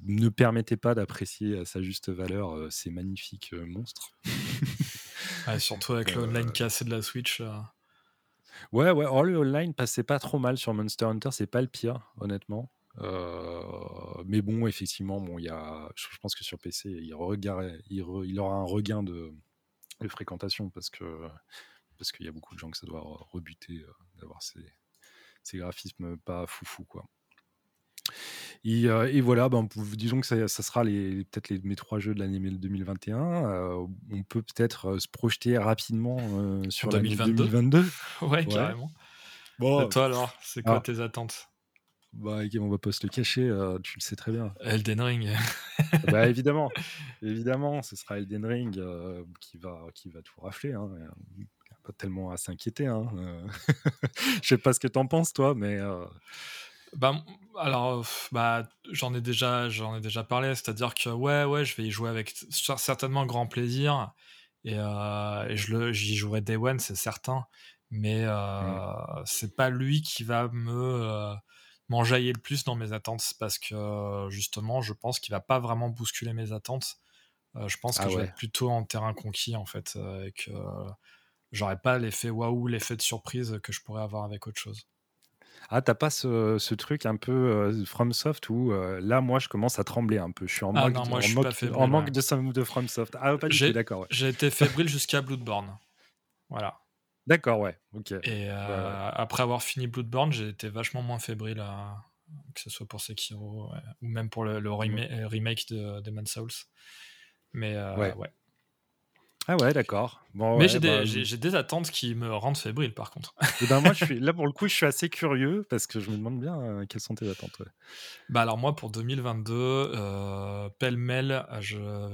ne permettait pas d'apprécier à sa juste valeur ces magnifiques monstres. surtout avec le online cassé de la Switch. Ouais, ouais. Oh, le online passait pas trop mal sur Monster Hunter, c'est pas le pire, honnêtement. mais bon, effectivement, bon, y a, je pense que sur PC, il, il, aura un regain de, fréquentation parce que parce qu'il y a beaucoup de gens que ça doit rebuter d'avoir ces, ces, graphismes pas foufou quoi. Et, et, voilà, ben, disons que ça, ça sera les, peut-être les, mes trois jeux de l'année 2021. on peut peut-être se projeter rapidement sur 2022. 2022. Ouais, ouais, carrément. Bon, toi alors, c'est quoi ah. tes attentes? Bah, on va pas se le cacher, tu le sais très bien. Elden Ring. bah, évidemment, évidemment, ce sera Elden Ring qui, va, qui va tout rafler. Hein. Pas tellement à s'inquiéter. Hein. Je sais pas ce que t'en penses, toi, mais. Bah, alors, bah, j'en ai déjà, j'en ai déjà parlé. C'est-à-dire que ouais, ouais, je vais y jouer avec certainement grand plaisir et, euh, et je le, j'y jouerai Day One, c'est certain. Mais euh, mmh. c'est pas lui qui va me euh, m'enjailler le plus dans mes attentes parce que justement, je pense qu'il va pas vraiment bousculer mes attentes. je pense que ah je vais être plutôt en terrain conquis en fait et que j'aurai pas l'effet waouh, l'effet de surprise que je pourrais avoir avec autre chose. Ah, t'as pas ce, ce, truc un peu euh, FromSoft où euh, là, moi, je commence à trembler un peu. Je suis en, ah manque, non, moi, je suis pas fébrile, en manque de, de FromSoft. Ah, pas du tout, d'accord. J'ai été fébrile jusqu'à Bloodborne. Voilà. D'accord, ouais, ok. Et euh, après avoir fini Bloodborne, j'ai été vachement moins fébrile, que ce soit pour Sekiro ou même pour le, remake de Demon's Souls. Mais ouais. Ah ouais, d'accord. Bon, Mais bah, j'ai des, attentes qui me rendent fébrile, par contre. Et eh ben moi, je suis, là, pour le coup, je suis assez curieux parce que je me demande bien euh, quelles sont tes attentes. Bah alors moi, pour 2022, euh, pêle-mêle,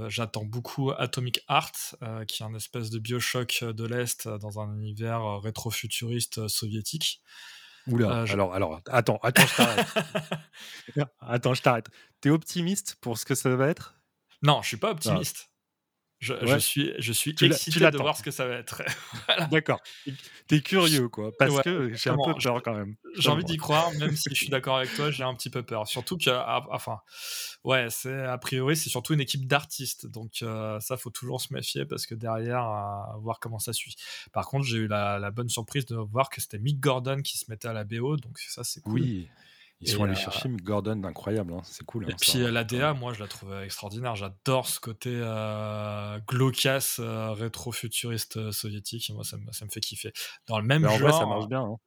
j'attends beaucoup Atomic Heart, euh, qui est un espèce de Bioshock de l'Est dans un univers rétro-futuriste soviétique. Oula, alors, alors, attends, attends, je t'arrête. attends, je t'arrête. T'es optimiste pour ce que ça va être? Non, je suis pas optimiste. Je, suis, je suis excité de voir ce que ça va être. D'accord. T'es curieux, quoi. Parce que j'ai un peu peur quand même. J'ai envie d'y croire, même si je suis d'accord avec toi, j'ai un petit peu peur. Surtout que, ah, enfin, ouais, c'est a priori, c'est surtout une équipe d'artistes. Donc, euh, ça, faut toujours se méfier parce que derrière, voir comment ça suit. Par contre, j'ai eu la, bonne surprise de voir que c'était Mick Gordon qui se mettait à la BO. Donc, ça, c'est cool. Oui. Ils sont allés euh, chercher Gordon d'incroyable, hein. c'est cool. Et hein, puis euh, la DA, moi je la trouve extraordinaire. J'adore ce côté euh, glaucasse, rétro-futuriste soviétique. Moi ça me, ça me, fait kiffer. Dans le même genre. En vrai, ça marche bien.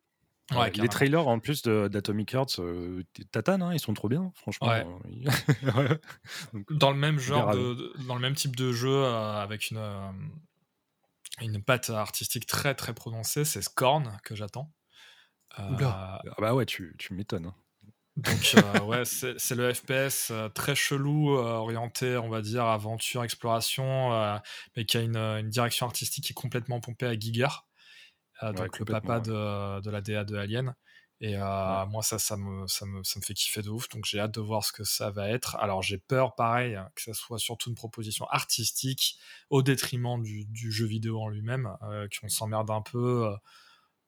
Hein. les trailers en plus d'Atomic Hearts, euh, tatane, ils sont trop bien, franchement. dans le même genre, de, dans le même type de jeu, avec une, une patte artistique très très prononcée, c'est Scorn que j'attends. Ah bah ouais, tu, tu m'étonnes. Donc euh, ouais, c'est le FPS euh, très chelou, euh, orienté, on va dire, aventure, exploration, mais qui a une, direction artistique qui est complètement pompée à Giger, donc le papa de, de, la DA de Alien. Et moi, ça, ça me, ça, me, ça me fait kiffer de ouf, donc j'ai hâte de voir ce que ça va être. Alors j'ai peur, pareil, hein, que ça soit surtout une proposition artistique au détriment du, du jeu vidéo en lui-même, qu'on s'emmerde un peu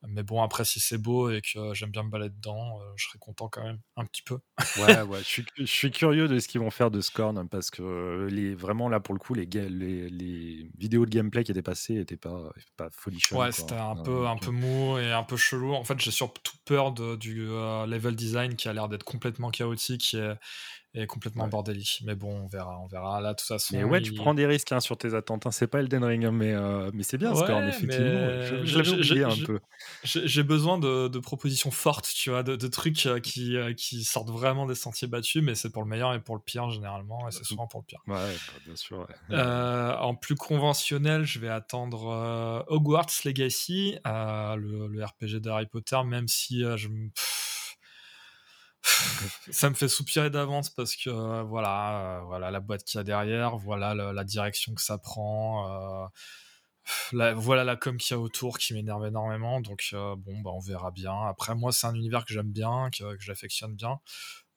mais bon, après, si c'est beau et que j'aime bien me balader dedans, euh, je serais content quand même, un petit peu. ouais, ouais, je suis, je suis, curieux de ce qu'ils vont faire de Scorn, parce que les, vraiment, là, pour le coup, les, les, les vidéos de gameplay qui étaient passées n'étaient pas, pas. Ouais, c'était un, peu, un peu mou et un peu chelou. En fait, j'ai surtout peur de, du euh, level design qui a l'air d'être complètement chaotique et, et complètement bordélique. Mais bon, on verra, on verra. Là, de toute façon. Mais ouais, tu prends des risques hein, sur tes attentes. Hein. C'est pas Elden Ring, hein, mais, euh, mais c'est bien, Scorn, effectivement. Je, oublié un peu. J'ai besoin de, de, propositions fortes, tu vois, de, de trucs euh, qui, euh, qui sortent vraiment des sentiers battus, mais c'est pour le meilleur et pour le pire, généralement, et c'est souvent pour le pire. Ouais, bah, bien sûr. en plus conventionnel, je vais attendre Hogwarts Legacy, le, le, RPG de Harry Potter, même si je me ça me fait soupirer d'avance parce que euh, voilà, euh, voilà la boîte qu'il y a derrière, voilà la direction que ça prend, euh, voilà la com qu'il y a autour qui m'énerve énormément. Donc bon, bah, on verra bien. Après, moi, c'est un univers que j'aime bien, que, j'affectionne bien.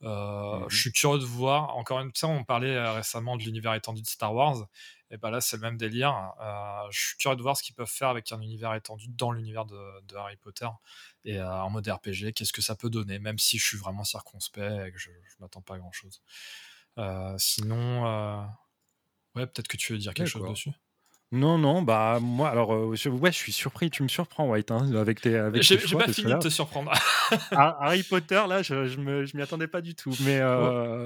Mmh je suis curieux de voir. Encore une fois, on parlait récemment de l'univers étendu de Star Wars. Et bah là, c'est le même délire. je suis curieux de voir ce qu'ils peuvent faire avec un univers étendu dans l'univers de, de Harry Potter et euh, en mode RPG, qu'est-ce que ça peut donner, même si je suis vraiment circonspect et que je, ne m'attends pas à grand chose. Euh, sinon, euh, ouais, peut-être que tu veux dire quelque chose dessus? Non, non, bah moi, alors, je, ouais, je suis surpris, tu me surprends, White, hein, avec tes. Avec j'ai, pas fini de te surprendre. Ah, Harry Potter, là, je, je, je m'y attendais pas du tout, mais,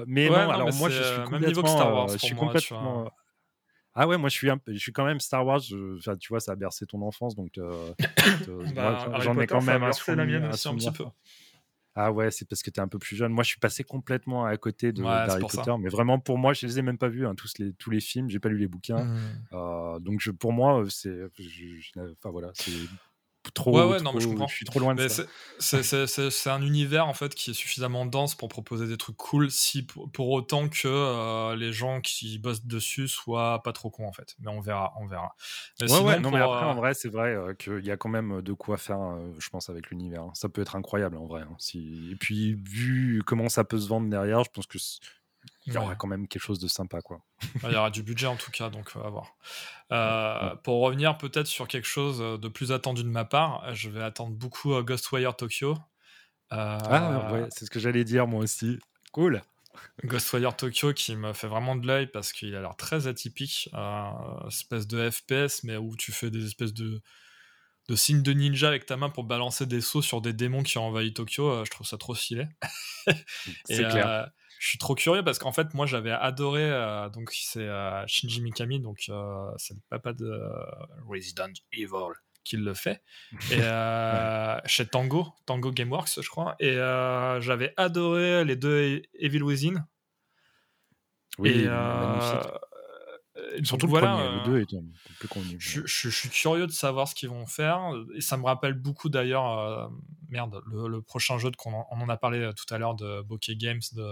mais non, alors moi, je suis complètement. Niveau que Star Wars, je suis complètement. Ah ouais, moi je suis, un, je suis quand même Star Wars. Je, tu vois, ça a bercé ton enfance, donc euh, bah, j'en ai quand même un, la mienne aussi un petit peu. Ah ouais, c'est parce que tu es un peu plus jeune. Moi, je suis passé complètement à côté de Harry Potter, mais vraiment pour moi, je les ai même pas vus, hein, tous les tous les films. J'ai pas lu les bouquins, mmh. euh, donc je, pour moi, c'est, enfin voilà, c'est trop, ouais, ouais, non, mais je, comprends. je suis trop loin de ça. C'est un univers en fait qui est suffisamment dense pour proposer des trucs cool, si pour, autant que euh, les gens qui bossent dessus soient pas trop cons en fait. Mais on verra, on verra. Mais ouais, ouais, non, mais après en euh, vrai, c'est vrai euh, qu'il y a quand même de quoi faire, je pense, avec l'univers. Ça peut être incroyable en vrai. Hein, si... Et puis vu comment ça peut se vendre derrière, je pense que il y aura quand même quelque chose de sympa. Quoi. il y aura du budget en tout cas, donc on va voir. Euh, pour revenir peut-être sur quelque chose de plus attendu de ma part, je vais attendre beaucoup euh, Ghostwire Tokyo. ah ouais, c'est ce que j'allais dire moi aussi. Cool. Ghostwire Tokyo qui me fait vraiment de l'œil parce qu'il a l'air très atypique, euh, espèce de FPS mais où tu fais des espèces de, de signes de ninja avec ta main pour balancer des sauts sur des démons qui ont envahi Tokyo, je trouve ça trop stylé. c'est clair je suis trop curieux parce qu'en fait, moi, j'avais adoré. Euh, donc, c'est euh, Shinji Mikami, donc euh, c'est le papa de Resident Evil qui le fait. Et chez Tango, Tango Gameworks, je crois. Et j'avais adoré les deux Evil Within. Oui, magnifique. Surtout voilà, le 2 est plus connu. Je, suis curieux de savoir ce qu'ils vont faire. Et ça me rappelle beaucoup d'ailleurs, merde, le, prochain jeu qu'on on en a parlé tout à l'heure de Bokeh Games, de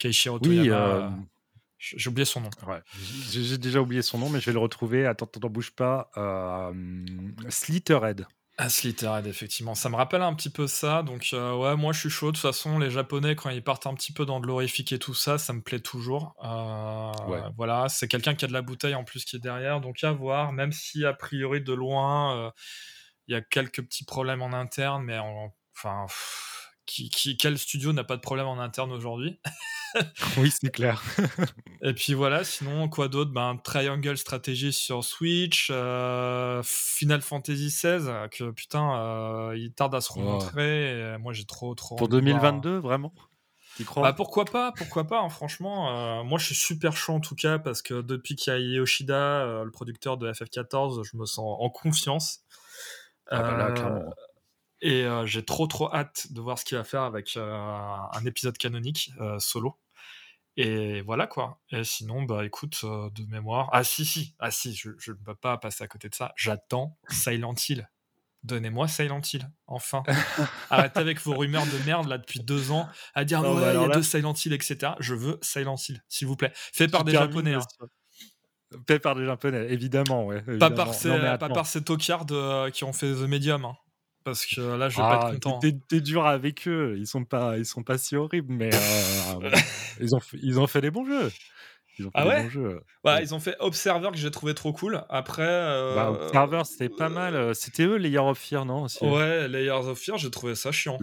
Keishiro oui, euh, J'ai oublié son nom. Ouais, j'ai déjà oublié son nom, mais je vais le retrouver. Attends, t'en bouge pas. Euh, Slitterhead. Ah, Slitterhead, effectivement. Ça me rappelle un petit peu ça. Donc, euh, ouais, moi, je suis chaud. De toute façon, les Japonais, quand ils partent un petit peu dans de l'horrifique et tout ça, ça me plaît toujours. Voilà, c'est quelqu'un qui a de la bouteille en plus qui est derrière. Donc, à voir. Même si, a priori, de loin, il y a quelques petits problèmes en interne, mais enfin, qui, quel studio n'a pas de problème en interne aujourd'hui oui, c'est clair. et puis voilà, sinon, quoi d'autre? Ben, Triangle Strategy sur Switch, euh, Final Fantasy XVI, que putain, euh, il tarde à se remontrer. moi, j'ai trop, trop. Pour 2022, vraiment? Crois? Bah, pourquoi pas, pourquoi pas, hein, franchement. Euh, moi, je suis super chaud en tout cas parce que depuis qu'il y a Yoshida, le producteur de FF14, je me sens en confiance. Ah bah là, clairement. Et euh, j'ai trop trop hâte de voir ce qu'il va faire avec euh, un épisode canonique euh, solo. Et voilà quoi. Et sinon, bah écoute, de mémoire. Ah si, si, ah si, je ne peux pas passer à côté de ça. J'attends Silent Hill. Donnez-moi Silent Hill, enfin. Arrêtez avec vos rumeurs de merde là depuis deux ans à dire non, il y a deux Silent Hill, etc. Je veux Silent Hill, s'il vous plaît. Fait par des Japonais. Hein. Fait par des Japonais, évidemment, ouais. Pas, par ces, pas par ces tocards qui ont fait The Medium. Hein parce que là je vais pas être ah, content. T'es dur avec eux, ils sont pas, ils sont pas si horribles, mais euh, ils ont, ils ont fait des bons jeux. Ils ont fait ah ouais, bons jeux. Bah, Ils ont fait Observer que j'ai trouvé trop cool. Après. Euh, bah, Observer c'était pas mal. Euh, c'était eux, Layers of Fear, non Ouais, Layers of Fear, j'ai trouvé ça chiant.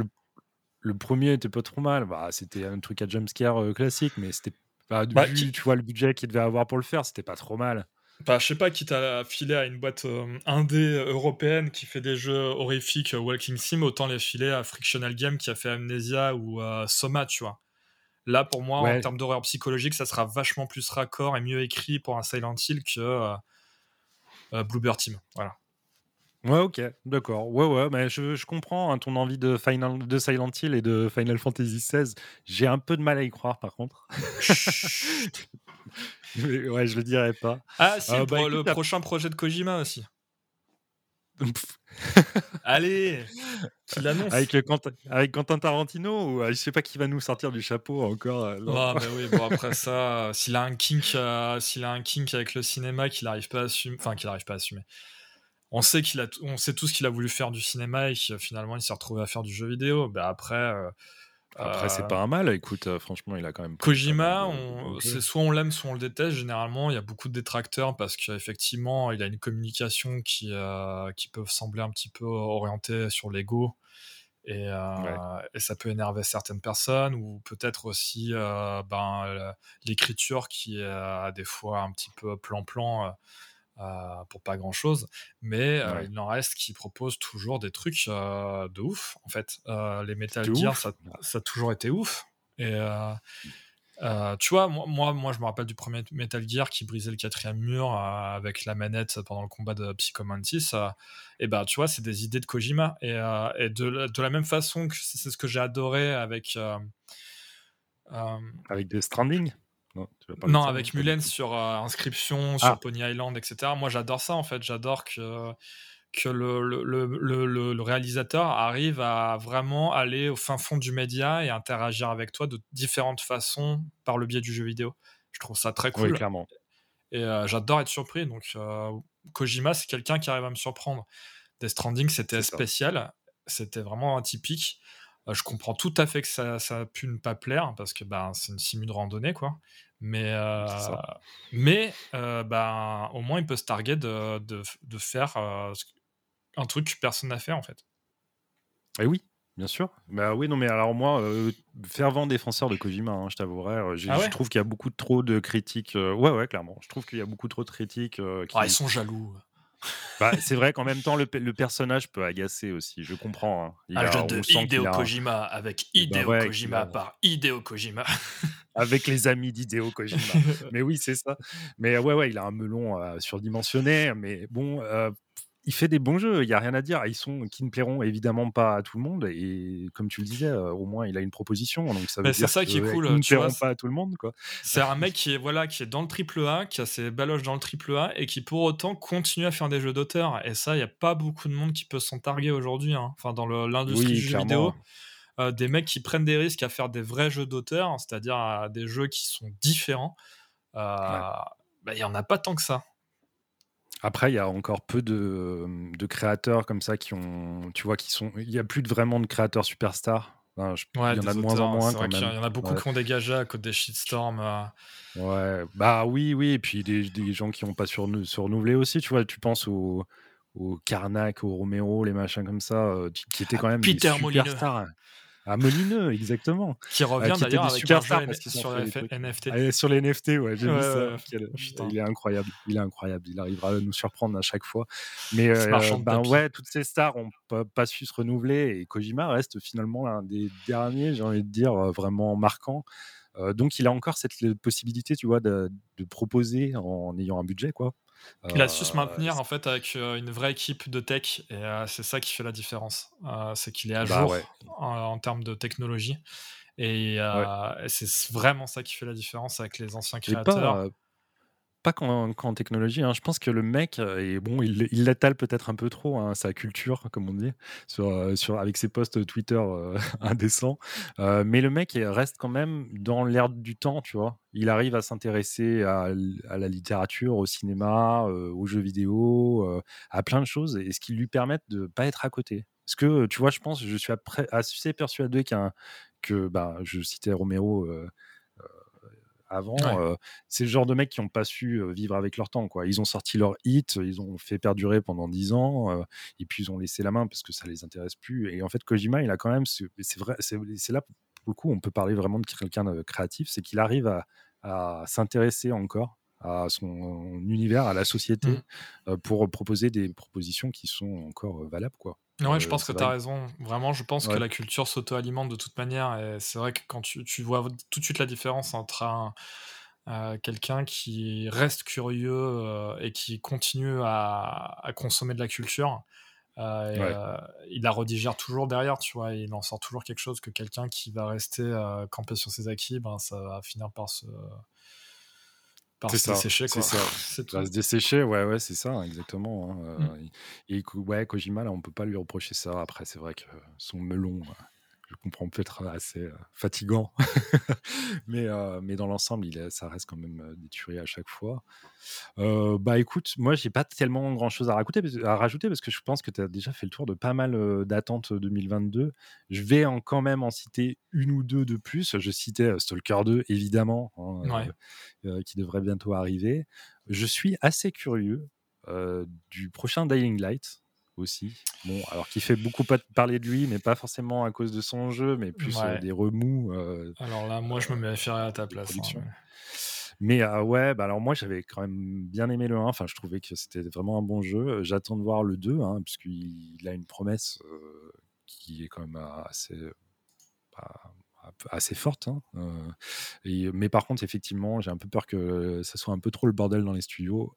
Le, premier était pas trop mal. Bah, c'était un truc à jumpscare classique, mais c'était. Bah, bah tu vois le budget qu'il devait avoir pour le faire, c'était pas trop mal. Bah, je sais pas, qui t'a filé à une boîte euh, indé européenne qui fait des jeux horrifiques euh, Walking Sim, autant les filer à Frictional Game qui a fait Amnesia ou Soma, tu vois. Là, pour moi, en termes d'horreur psychologique, ça sera vachement plus raccord et mieux écrit pour un Silent Hill que euh, euh, Bluebird Team. Voilà. Ouais, ok, d'accord. Ouais, ouais, mais je, comprends hein, ton envie de, Final, de Silent Hill et de Final Fantasy XVI. J'ai un peu de mal à y croire, par contre. ouais, je le dirais pas. Ah, si, bah, le prochain projet de Kojima aussi. Allez, tu l'annonces. Avec, avec Quentin Tarantino ou euh, je sais pas qui va nous sortir du chapeau encore. Euh, ah, mais oui, bon après ça, s'il a un kink, euh, s'il a un kink avec le cinéma qu'il n'arrive pas à assumer, enfin qu'il n'arrive pas à assumer. On sait qu'il a, on sait tout ce qu'il a voulu faire du cinéma et que finalement il s'est retrouvé à faire du jeu vidéo. Bah après, après, c'est euh, pas un mal. Écoute, euh, franchement, il a quand même. Kojima, c'est soit on l'aime, soit on le déteste. Généralement, il y a beaucoup de détracteurs parce qu'effectivement, il a une communication qui, euh, qui peut sembler un petit peu orientée sur l'ego. Et, et, ça peut énerver certaines personnes, ou peut-être aussi ben, l'écriture qui est des fois un petit peu plan-plan euh, pour pas grand chose, mais euh, il en reste qui proposent toujours des trucs euh, de ouf en fait. les Metal Gear, ça, ça, a toujours été ouf. Et tu vois, moi, moi, je me rappelle du premier Metal Gear qui brisait le quatrième mur avec la manette pendant le combat de Psycho Mantis. et ben, tu vois, c'est des idées de Kojima. Et, et de, de, la même façon que c'est ce que j'ai adoré avec. avec des Stranding? Non, avec Mullens sur euh, Inscription, sur ah. Pony Island, etc. Moi, j'adore ça, en fait. J'adore que, que le, le, le, le, réalisateur arrive à vraiment aller au fin fond du média et interagir avec toi de différentes façons par le biais du jeu vidéo. Je trouve ça très cool. clairement. Et euh, j'adore être surpris. Donc, euh, Kojima, c'est quelqu'un qui arrive à me surprendre. Death Stranding, c'était spécial. C'était vraiment atypique. je comprends tout à fait que ça, ça a pu ne pas plaire parce que ben, c'est une simu de randonnée, quoi. Mais, euh, mais euh, ben, au moins, il peut se targuer de, de, de faire euh, un truc que personne n'a fait, en fait. Et oui, bien sûr. Bah oui, non, mais alors moi, fervent défenseur de Kojima, hein, je t'avouerai, ah je trouve qu'il y a beaucoup trop de critiques. ouais, ouais, clairement. Je trouve qu'il y a beaucoup trop de critiques. Ah, ils sont jaloux. Bah, c'est vrai qu'en même temps, le, le, personnage peut agacer aussi. Je comprends. Hein. Il un jeu de Hideo Kojima avec bah Hideo Kojima par Hideo Kojima. avec les amis d'Hideo Kojima. mais oui, c'est ça. Mais ouais, ouais, il a un melon euh, surdimensionné. Mais bon, euh, il fait des bons jeux, il y a rien à dire. Ils sont qui ne plairont évidemment pas à tout le monde et comme tu le disais, euh, au moins il a une proposition. Donc ça veut dire ça qui est cool. ne plairont pas à tout le monde, quoi. C'est un mec qui est voilà, qui est dans le triple A, qui a ses baloches dans le triple A et qui pour autant continue à faire des jeux d'auteur. Et ça, il y a pas beaucoup de monde qui peut s'en targuer aujourd'hui. Hein. Enfin, dans l'industrie du jeu vidéo. Euh, des mecs qui prennent des risques à faire des vrais jeux d'auteur, c'est-à-dire des jeux qui sont différents, euh, bah, il y en a pas tant que ça. Après, il y a encore peu de, de, créateurs comme ça qui ont, tu vois, qui sont, il y a plus de, vraiment de créateurs superstars. il y en a de moins en moins quand même. Il y en a beaucoup qui ont dégagé à cause des shitstorms. Euh. Ouais, bah oui, oui, et puis des, des gens qui n'ont pas sur, se renouveler aussi, tu vois, tu penses aux, au Karnak, au Romero, les machins comme ça, qui, étaient quand même Peter des superstars. À Molineux, exactement. Qui revient euh, d'ailleurs avec jeu sur les NFT. Ah, sur les NFT, ouais, j'ai vu ça. il est incroyable. Il est incroyable. Il arrivera à nous surprendre à chaque fois. Mais euh, ben ouais, toutes ces stars ont pas, su se renouveler et Kojima reste finalement l'un des derniers, j'ai envie de dire, euh, vraiment marquants. donc il a encore cette possibilité, tu vois, de, de proposer en ayant un budget, quoi. Il a su se maintenir en fait avec une vraie équipe de tech et c'est ça qui fait la différence. c'est qu'il est à bah jour en, termes de technologie. Et c'est vraiment ça qui fait la différence avec les anciens créateurs pas qu'en technologie. Hein. Je pense que le mec, et bon, il il peut-être un peu trop, hein, sa culture, comme on dit, sur, sur, avec ses posts Twitter euh, indécents. mais le mec reste quand même dans l'air du temps, tu vois. Il arrive à s'intéresser à, la littérature, au cinéma, aux jeux vidéo, à plein de choses, et ce qui lui permet de pas être à côté. Parce que, tu vois, je pense, je suis assez persuadé qu'un que bah, je citais Romero avant. c'est le genre de mecs qui n'ont pas su vivre avec leur temps. Quoi. Ils ont sorti leur hit, ils ont fait perdurer pendant 10 ans, et puis ils ont laissé la main parce que ça les intéresse plus. Et en fait, Kojima, il a quand même, c'est vrai, c'est là pour le coup, on peut parler vraiment de quelqu'un de créatif, c'est qu'il arrive à, s'intéresser encore à son univers, à la société, mmh. pour proposer des propositions qui sont encore valables, quoi. Ouais, je pense que tu as raison. Vraiment, je pense que la culture s'auto-alimente de toute manière. Et c'est vrai que quand tu, tu, vois tout de suite la différence entre un, quelqu'un qui reste curieux et qui continue à, à, consommer de la culture, euh, il la redigère toujours derrière, tu vois, il en sort toujours quelque chose que quelqu'un qui va rester euh, campé sur ses acquis, ben, ça va finir par se, par se dessécher. C'est ça. va se dessécher, ouais, ouais, c'est ça, exactement. Hein, mmh. euh, et, ouais, Kojima, là, on peut pas lui reprocher ça. Après, c'est vrai que son melon je comprends peut-être assez euh, fatigant, mais, euh, mais dans l'ensemble, il ça reste quand même euh, des tueries à chaque fois. bah écoute, moi, j'ai pas tellement grand-chose à, rajouter, à rajouter parce que je pense que tu as déjà fait le tour de pas mal d'attentes 2022. Je vais en, quand même en citer une ou deux de plus. Je citais Stalker 2, évidemment, hein, qui devrait bientôt arriver. Je suis assez curieux du prochain Dying Light aussi. Bon, alors qui fait beaucoup parler de lui, mais pas forcément à cause de son jeu, mais plus euh, des remous. Euh, alors là, moi, je me mets à ta place. Hein, mais euh, ouais, bah alors moi j'avais quand même bien aimé le 1, enfin je trouvais que c'était vraiment un bon jeu. J'attends de voir le 2, hein, puisqu'il a une promesse qui est quand même assez, bah, assez forte. Hein, et, mais par contre, effectivement, j'ai un peu peur que ça soit un peu trop le bordel dans les studios.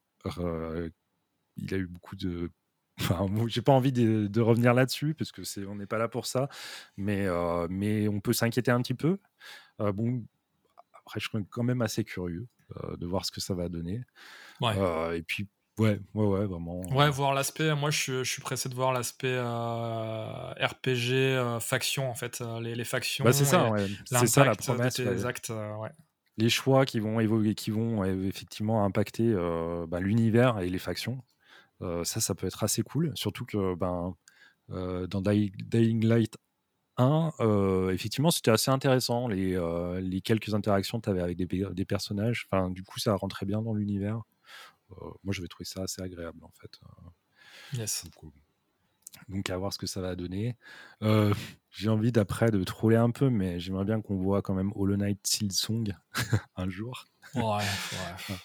il a eu beaucoup de Enfin, j'ai pas envie de, revenir là-dessus parce que c'est, on n'est pas là pour ça, mais, euh, mais on peut s'inquiéter un petit peu. Euh, bon, après, je suis quand même assez curieux euh, de voir ce que ça va donner. et puis, ouais, ouais, ouais, vraiment. Ouais, voir l'aspect. Moi, je, suis pressé de voir l'aspect RPG faction en fait, les, les factions. Bah, c'est ça, c'est ça la promesse. Les actes, ouais les choix qui vont évoluer, qui vont effectivement impacter bah, l'univers et les factions. Euh, ça, ça peut être assez cool. Surtout que ben, euh, dans Dying Light 1, euh, effectivement, c'était assez intéressant. Les, les quelques interactions que tu avais avec des, des personnages, enfin, du coup, ça rentrait bien dans l'univers. moi, je vais trouver ça assez agréable, en fait. Yes. Donc, à voir ce que ça va donner. j'ai envie d'après de troller un peu, mais j'aimerais bien qu'on voit quand même Hollow Knight Silsong un jour. Ouais, ouais.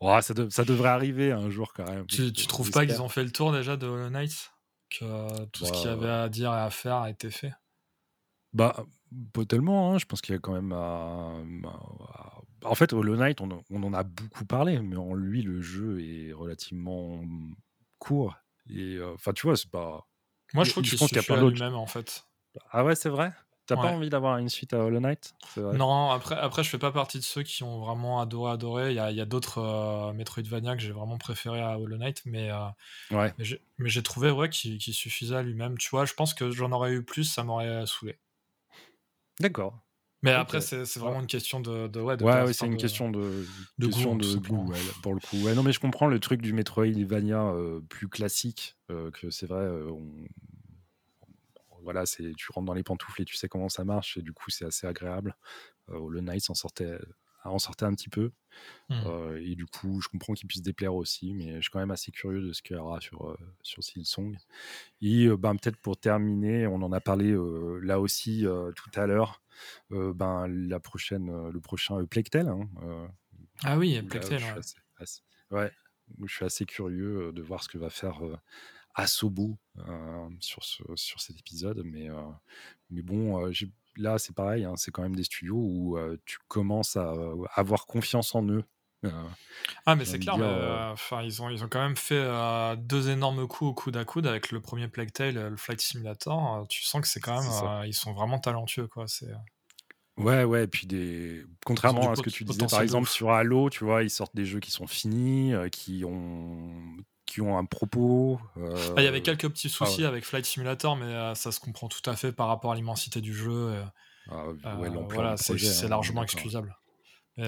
Ça, ça, devrait arriver un jour quand même. Tu, tu trouves pas qu'ils ont fait le tour déjà de Hollow Knight Que tout ce qu'il y avait à dire et à faire a été fait? Bah, pas tellement. Hein. Je pense qu'il y a quand même. En fait, Hollow Knight, on, on, en a beaucoup parlé, mais en lui, le jeu est relativement court. Et euh, enfin, tu vois, c'est pas. Moi, je trouve qu'il y a pas d'autres. même en fait. Ah ouais, c'est vrai? T'as pas envie d'avoir une suite à Hollow Knight? Non, après, après, je fais pas partie de ceux qui ont vraiment adoré, adoré. Il y a, d'autres euh, Metroidvania que j'ai vraiment préféré à Hollow Knight, mais, euh, ouais. mais j'ai trouvé ouais, qu'il suffisait à lui-même. Tu vois, je pense que j'en aurais eu plus, ça m'aurait saoulé. D'accord. Mais après, c'est vraiment une question de, de ouais, ouais, c'est une question de, de question goût, de goût pour le coup. Ouais, non, mais je comprends le truc du Metroidvania euh, plus classique, que c'est vrai, on, voilà, c'est tu rentres dans les pantoufles et tu sais comment ça marche et du coup c'est assez agréable. Euh, le Night en sortait, en sortait un petit peu mmh. euh, et du coup je comprends qu'il puisse déplaire aussi, mais je suis quand même assez curieux de ce qu'il y aura sur euh, sur Silsong. Et ben peut-être pour terminer, on en a parlé là aussi tout à l'heure. ben la prochaine, le prochain Plectel. Hein, ah oui, Plectel. Ouais. je suis assez curieux de voir ce que va faire Asobo euh, sur, sur cet épisode. Mais, euh, mais bon, euh, là, c'est pareil, hein, c'est quand même des studios où tu commences à avoir confiance en eux. ah mais c'est clair, enfin ils ont ils ont quand même fait deux énormes coups au coude à coude avec le premier Plague Tale, le Flight Simulator. tu sens que c'est quand même ils sont vraiment talentueux quoi. C'est Ouais, ouais, et puis des. Contrairement à ce que tu disais, par exemple, sur Halo, tu vois, ils sortent des jeux qui sont finis, qui ont qui ont un propos. Ah, il y avait quelques petits ah, soucis avec Flight Simulator, mais euh, ça se comprend tout à fait par rapport à l'immensité du jeu. Ah, euh, voilà, c'est hein, largement excusable.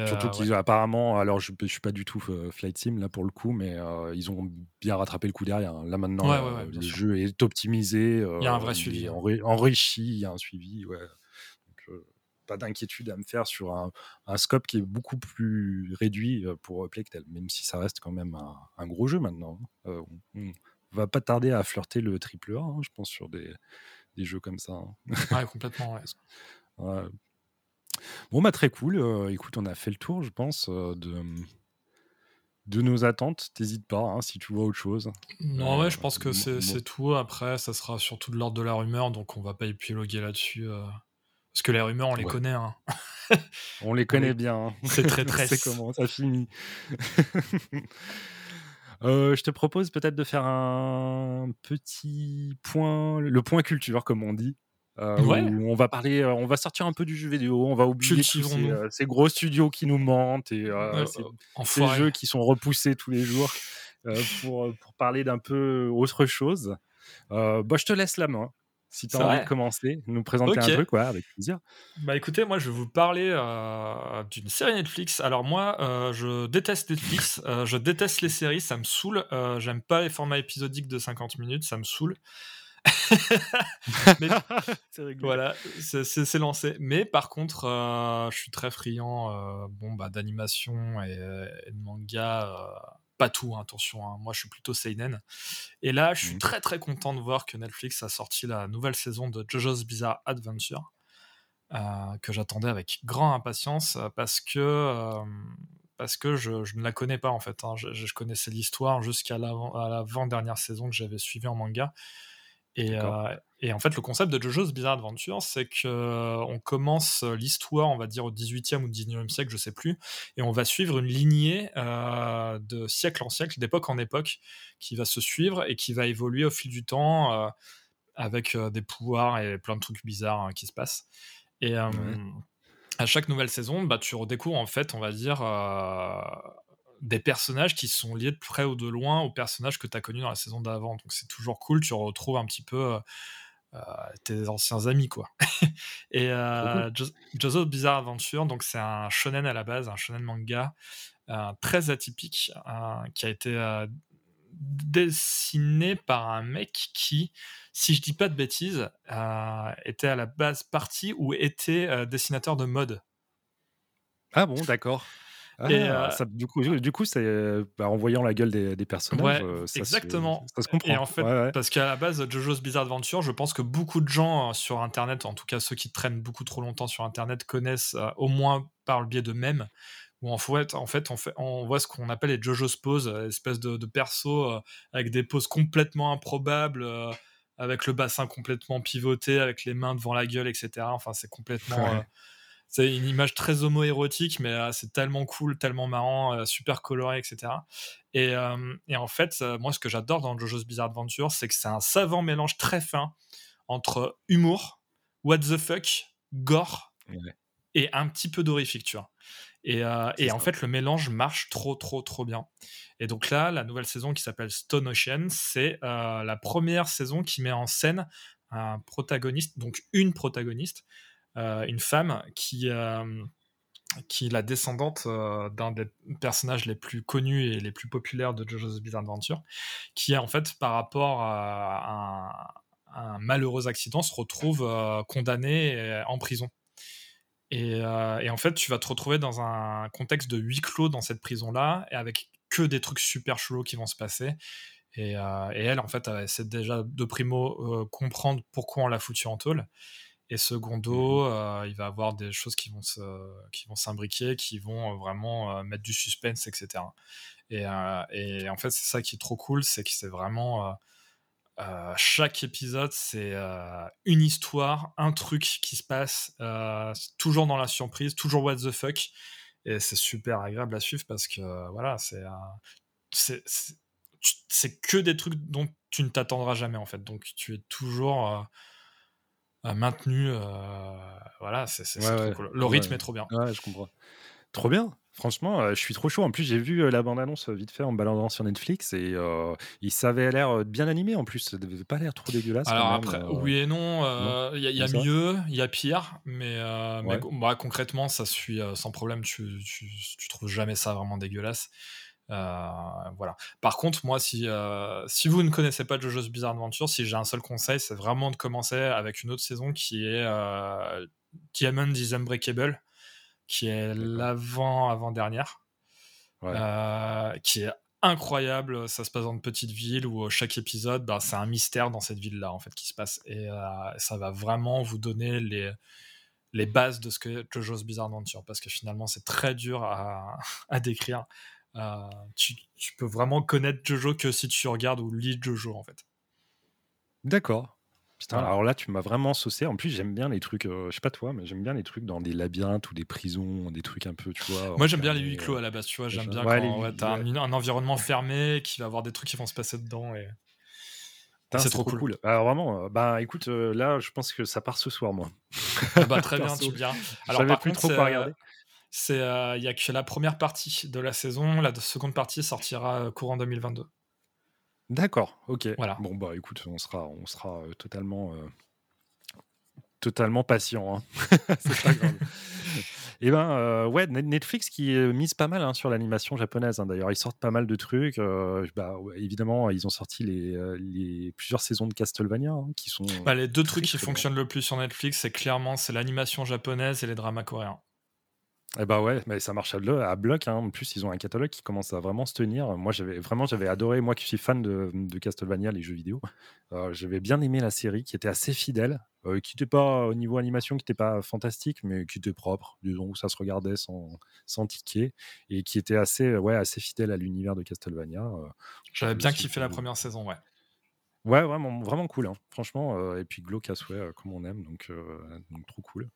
Surtout qu'ils apparemment, alors je, ne suis pas du tout Flight Sim là pour le coup, mais ils ont bien rattrapé le coup derrière. Hein. Là maintenant, le jeu est optimisé. il y a un vrai suivi. Hein. Enrichi, il y a un suivi. Ouais pas d'inquiétude à me faire sur un, scope qui est beaucoup plus réduit euh, pour Plectel, même si ça reste quand même un, gros jeu maintenant. Hein. Euh, on, va pas tarder à flirter le triple A, hein, je pense, sur des, jeux comme ça. Hein. Ouais, complètement, Bon, bah très cool. Euh, écoute, on a fait le tour, je pense, de, de nos attentes. T'hésites pas hein, si tu vois autre chose. Non, ouais, je pense que c'est tout. Après, ça sera surtout de l'ordre de la rumeur, donc on va pas épiloguer là-dessus. Parce que les rumeurs, on les connaît. Hein. on les connaît bien. Hein. C'est très très. c'est comment ça finit. Euh, je te propose peut-être de faire un petit point, le point culture, comme on dit. Euh, on va parler, euh, on va sortir un peu du jeu vidéo, on va oublier ces, gros studios qui nous mentent et ces, jeux qui sont repoussés tous les jours pour, pour parler d'un peu autre chose. bah, je te laisse la main. Si tu as envie de commencer, nous présenter un truc, ouais, avec plaisir. Bah écoutez, moi je vais vous parler euh, d'une série Netflix. Alors moi, euh, je déteste Netflix, euh, je déteste les séries, ça me saoule. J'aime pas les formats épisodiques de 50 minutes, ça me saule. voilà, c'est lancé. Mais par contre, je suis très friand bon, bah, d'animation et, et, de manga pas tout, hein, attention, hein. moi je suis plutôt Seinen. Et là, je suis mmh. très très content de voir que Netflix a sorti la nouvelle saison de JoJo's Bizarre Adventure, euh, que j'attendais avec grande impatience euh, parce que, euh, parce que je, ne la connais pas en fait. Hein. Je, connaissais l'histoire jusqu'à l'avant-dernière saison que j'avais suivie en manga. Euh, et, en fait, le concept de JoJo's Bizarre Adventure, c'est que euh, on commence l'histoire, on va dire au 18e ou 19e siècle, je sais plus, et on va suivre une lignée euh, de siècle en siècle, d'époque en époque, qui va se suivre et qui va évoluer au fil du temps avec des pouvoirs et plein de trucs bizarres hein, qui se passent. Et à chaque nouvelle saison, bah, tu redécouvres en fait, on va dire des personnages qui sont liés de près ou de loin aux personnages que tu as connus dans la saison d'avant. Donc c'est toujours cool, tu retrouves un petit peu euh, euh, tes anciens amis quoi. et euh, Bizarre Adventure, donc c'est un shonen à la base, un shonen manga euh, très atypique qui a été dessiné par un mec qui, si je dis pas de bêtises, était à la base parti ou était dessinateur de mode. Ah bon, d'accord. Ah, euh, ça, du coup, du coup c'est bah, en voyant la gueule des, personnages. Ouais, exactement. Ça se comprend. Et en fait, parce qu'à la base, JoJo's Bizarre Adventure, je pense que beaucoup de gens euh, sur Internet, en tout cas ceux qui traînent beaucoup trop longtemps sur Internet, connaissent euh, au moins par le biais de mèmes. Où en fait, en fait, on, fait, on voit ce qu'on appelle les JoJo's poses, espèce de, de perso avec des poses complètement improbables avec le bassin complètement pivoté, avec les mains devant la gueule, etc. Enfin, c'est complètement c'est une image très homo-érotique, mais euh, c'est tellement cool, tellement marrant, euh, super coloré, etc. Et, euh, et en fait, moi, ce que j'adore dans JoJo's Bizarre Adventure, c'est que c'est un savant mélange très fin entre humour, what the fuck, gore et un petit peu d'horrifique, tu vois. Et, et en fait, le mélange marche trop, trop, trop bien. Et donc là, la nouvelle saison qui s'appelle Stone Ocean, c'est la première saison qui met en scène un protagoniste, donc une protagoniste, une femme qui euh, qui est la descendante euh, d'un des personnages les plus connus et les plus populaires de JoJo's Bizarre Adventure, qui en fait par rapport à un, malheureux accident se retrouve condamné en prison. Et, en fait, tu vas te retrouver dans un contexte de huis clos dans cette prison-là, et avec que des trucs super chelous qui vont se passer. Et, elle, en fait, elle essaie déjà de primo comprendre pourquoi on l'a foutu en tôle. Et secondo, mmh euh, il va avoir des choses qui vont se, qui vont s'imbriquer, qui vont euh, vraiment euh, mettre du suspense, etc. Et, et en fait, c'est ça qui est trop cool, c'est que c'est vraiment chaque épisode, c'est une histoire, un truc qui se passe, toujours dans la surprise, toujours what the fuck. Et c'est super agréable à suivre parce que voilà, c'est c'est que des trucs dont tu ne t'attendras jamais en fait. Donc tu es toujours maintenu. Euh, voilà, c'est Le rythme est trop bien. Ouais, je comprends. Trop bien. Franchement, euh, je suis trop chaud. En plus, j'ai vu euh, la bande-annonce vite fait en baladant sur Netflix et il savait l'air bien animé en plus. Ça devait pas l'air trop dégueulasse. Alors après, oui et non. Il y a, mieux, il y a pire, mais, bah, concrètement, ça suit sans problème. Tu, tu, tu, trouves jamais ça vraiment dégueulasse. Euh, voilà. Par contre, moi, si, euh, si vous ne connaissez pas JoJo's Bizarre Adventure, si j'ai un seul conseil, c'est vraiment de commencer avec une autre saison qui est euh, Diamond is Unbreakable, qui est l'avant avant dernière, qui est incroyable. Ça se passe dans une petite ville où chaque épisode, bah, c'est un mystère dans cette ville-là en fait qui se passe, et ça va vraiment vous donner les les bases de ce que JoJo's Bizarre Adventure, parce que finalement c'est très dur à, à décrire. Tu, tu, peux vraiment connaître Jojo que si tu regardes ou lis Jojo en fait. D'accord. Putain, alors là, tu m'as vraiment saucé. En plus, j'aime bien les trucs, je sais pas toi, mais j'aime bien les trucs dans des labyrinthes ou des prisons, des trucs un peu, tu vois. Moi, j'aime bien les huis clos à la base, tu vois. J'aime bien quand t'as un, environnement fermé, qui va avoir des trucs qui vont se passer dedans. Et... C'est trop, cool. Alors vraiment, bah écoute, là, je pense que ça part ce soir, moi. Ah bah très bien, tu bien. Alors par plus contre, trop regarder. C'est, il y a que la première partie de la saison, la seconde partie sortira courant 2022. D'accord, ok. Voilà. Bon, bah écoute, on sera, on sera totalement, totalement patient. Hein. c'est pas grave. Et eh ben, ouais, Netflix qui mise pas mal hein, sur l'animation japonaise. Hein. D'ailleurs, ils sortent pas mal de trucs. bah, évidemment, ils ont sorti les, les plusieurs saisons de Castlevania qui sont. Bah, les deux trucs qui fonctionnent le plus sur Netflix, c'est clairement c'est l'animation japonaise et les dramas coréens. Eh bah ouais, mais ça marche à, bloc. Hein. En plus, ils ont un catalogue qui commence à vraiment se tenir. Moi, j'avais vraiment, j'avais adoré. Moi, qui suis fan de, Castlevania, les jeux vidéo, euh, j'avais bien aimé la série, qui était assez fidèle, euh, qui n'était pas au niveau animation, qui n'était pas fantastique, mais qui était propre, disons où ça se regardait sans, sans ticket, et qui était assez, ouais, assez fidèle à l'univers de Castlevania. Euh. J'avais bien kiffé la première saison, ouais. Ouais, vraiment, vraiment cool, hein. franchement. Euh, et puis glauque à souhait, comme on aime, donc, euh, donc trop cool.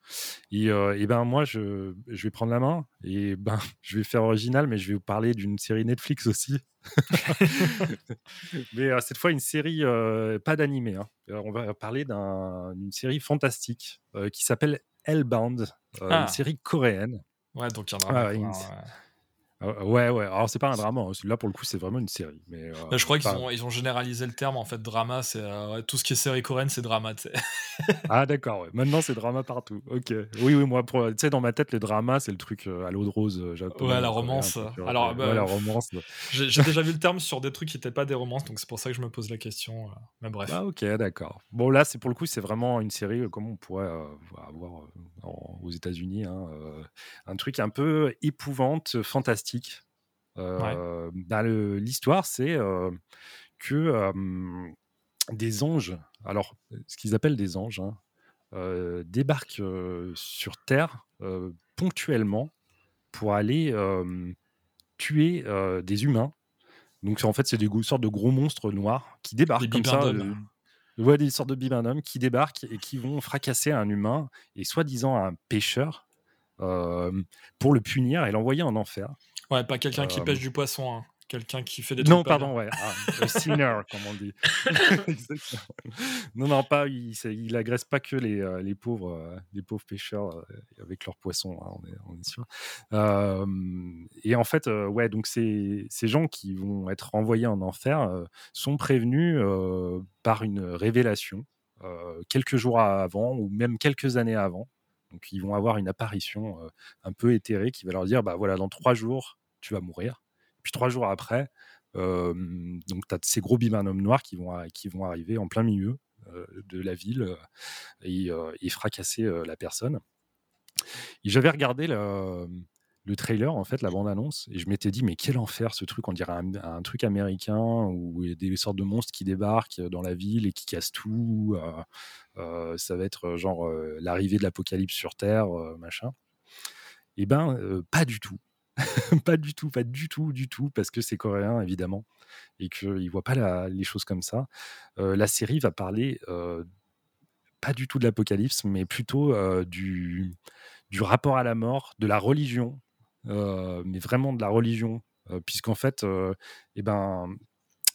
Et, euh, et, ben moi, je, je vais prendre la main et ben je vais faire original, mais je vais vous parler d'une série Netflix aussi. mais cette fois une série pas d'animé. Hein. On va parler d'une série fantastique qui s'appelle Hellbound, une ah. série coréenne. Ouais, donc il y en a ah, ouais, ouais. Alors, c'est pas un drama. Hein. Là, pour le coup, c'est vraiment une série. Mais, euh, je crois qu'ils ont, ils ont généralisé le terme. En fait, drama, c'est euh, tout ce qui est série coréenne, c'est drama. ah, d'accord. Ouais. Maintenant, c'est drama partout. Ok. Oui, oui. Moi, tu sais, dans ma tête, le drama, c'est le truc euh, à l'eau de rose japonais. Ouais, la romance. Alors, bah, la romance. J'ai déjà vu le terme sur des trucs qui n'étaient pas des romances, donc c'est pour ça que je me pose la question. Mais bref. Ah, ok, d'accord. Bon, là, c'est pour le coup, c'est vraiment une série comme on pourrait avoir aux États-Unis. Hein, un truc un peu épouvante, fantastique l'histoire, c'est que des anges, alors ce qu'ils appellent des anges, hein, débarquent sur Terre ponctuellement pour aller tuer des humains. Donc en fait, c'est des sortes de gros monstres noirs qui débarquent comme ça. Ouais, des sortes de bibernum qui débarquent et qui vont fracasser un humain et soi-disant un pêcheur pour le punir et l'envoyer en enfer. Ouais, pas quelqu'un qui pêche du poisson, hein. quelqu'un qui fait des Non, pardon, ouais. Ah, sinner, comme on dit. non, non, pas. Il, il agresse pas que les, euh, les pauvres, euh, les pauvres pêcheurs euh, avec leurs poissons, hein, on, est, on, est, sûr. et en fait, ouais, donc ces, ces gens qui vont être envoyés en enfer sont prévenus par une révélation quelques jours avant ou même quelques années avant. Donc, ils vont avoir une apparition un peu éthérée qui va leur dire bah voilà, dans trois jours, tu vas mourir. Puis trois jours après, donc tu as ces gros bimanums noirs qui vont, qui vont arriver en plein milieu de la ville et, fracasser la personne. Et j'avais regardé le, le, trailer, en fait, la bande-annonce, et je m'étais dit, mais quel enfer ce truc, on dirait un, truc américain où il y a des sortes de monstres qui débarquent dans la ville et qui cassent tout. ça va être genre l'arrivée de l'apocalypse sur Terre, machin. Eh ben, pas du tout. pas du tout, pas du tout, du tout, parce que c'est coréen, évidemment, et qu'ils ne voient pas les choses comme ça. Euh, la série va parler euh, pas du tout de l'apocalypse, mais plutôt euh, du, du rapport à la mort, de la religion, mais vraiment de la religion, puisqu'en fait, eh ben,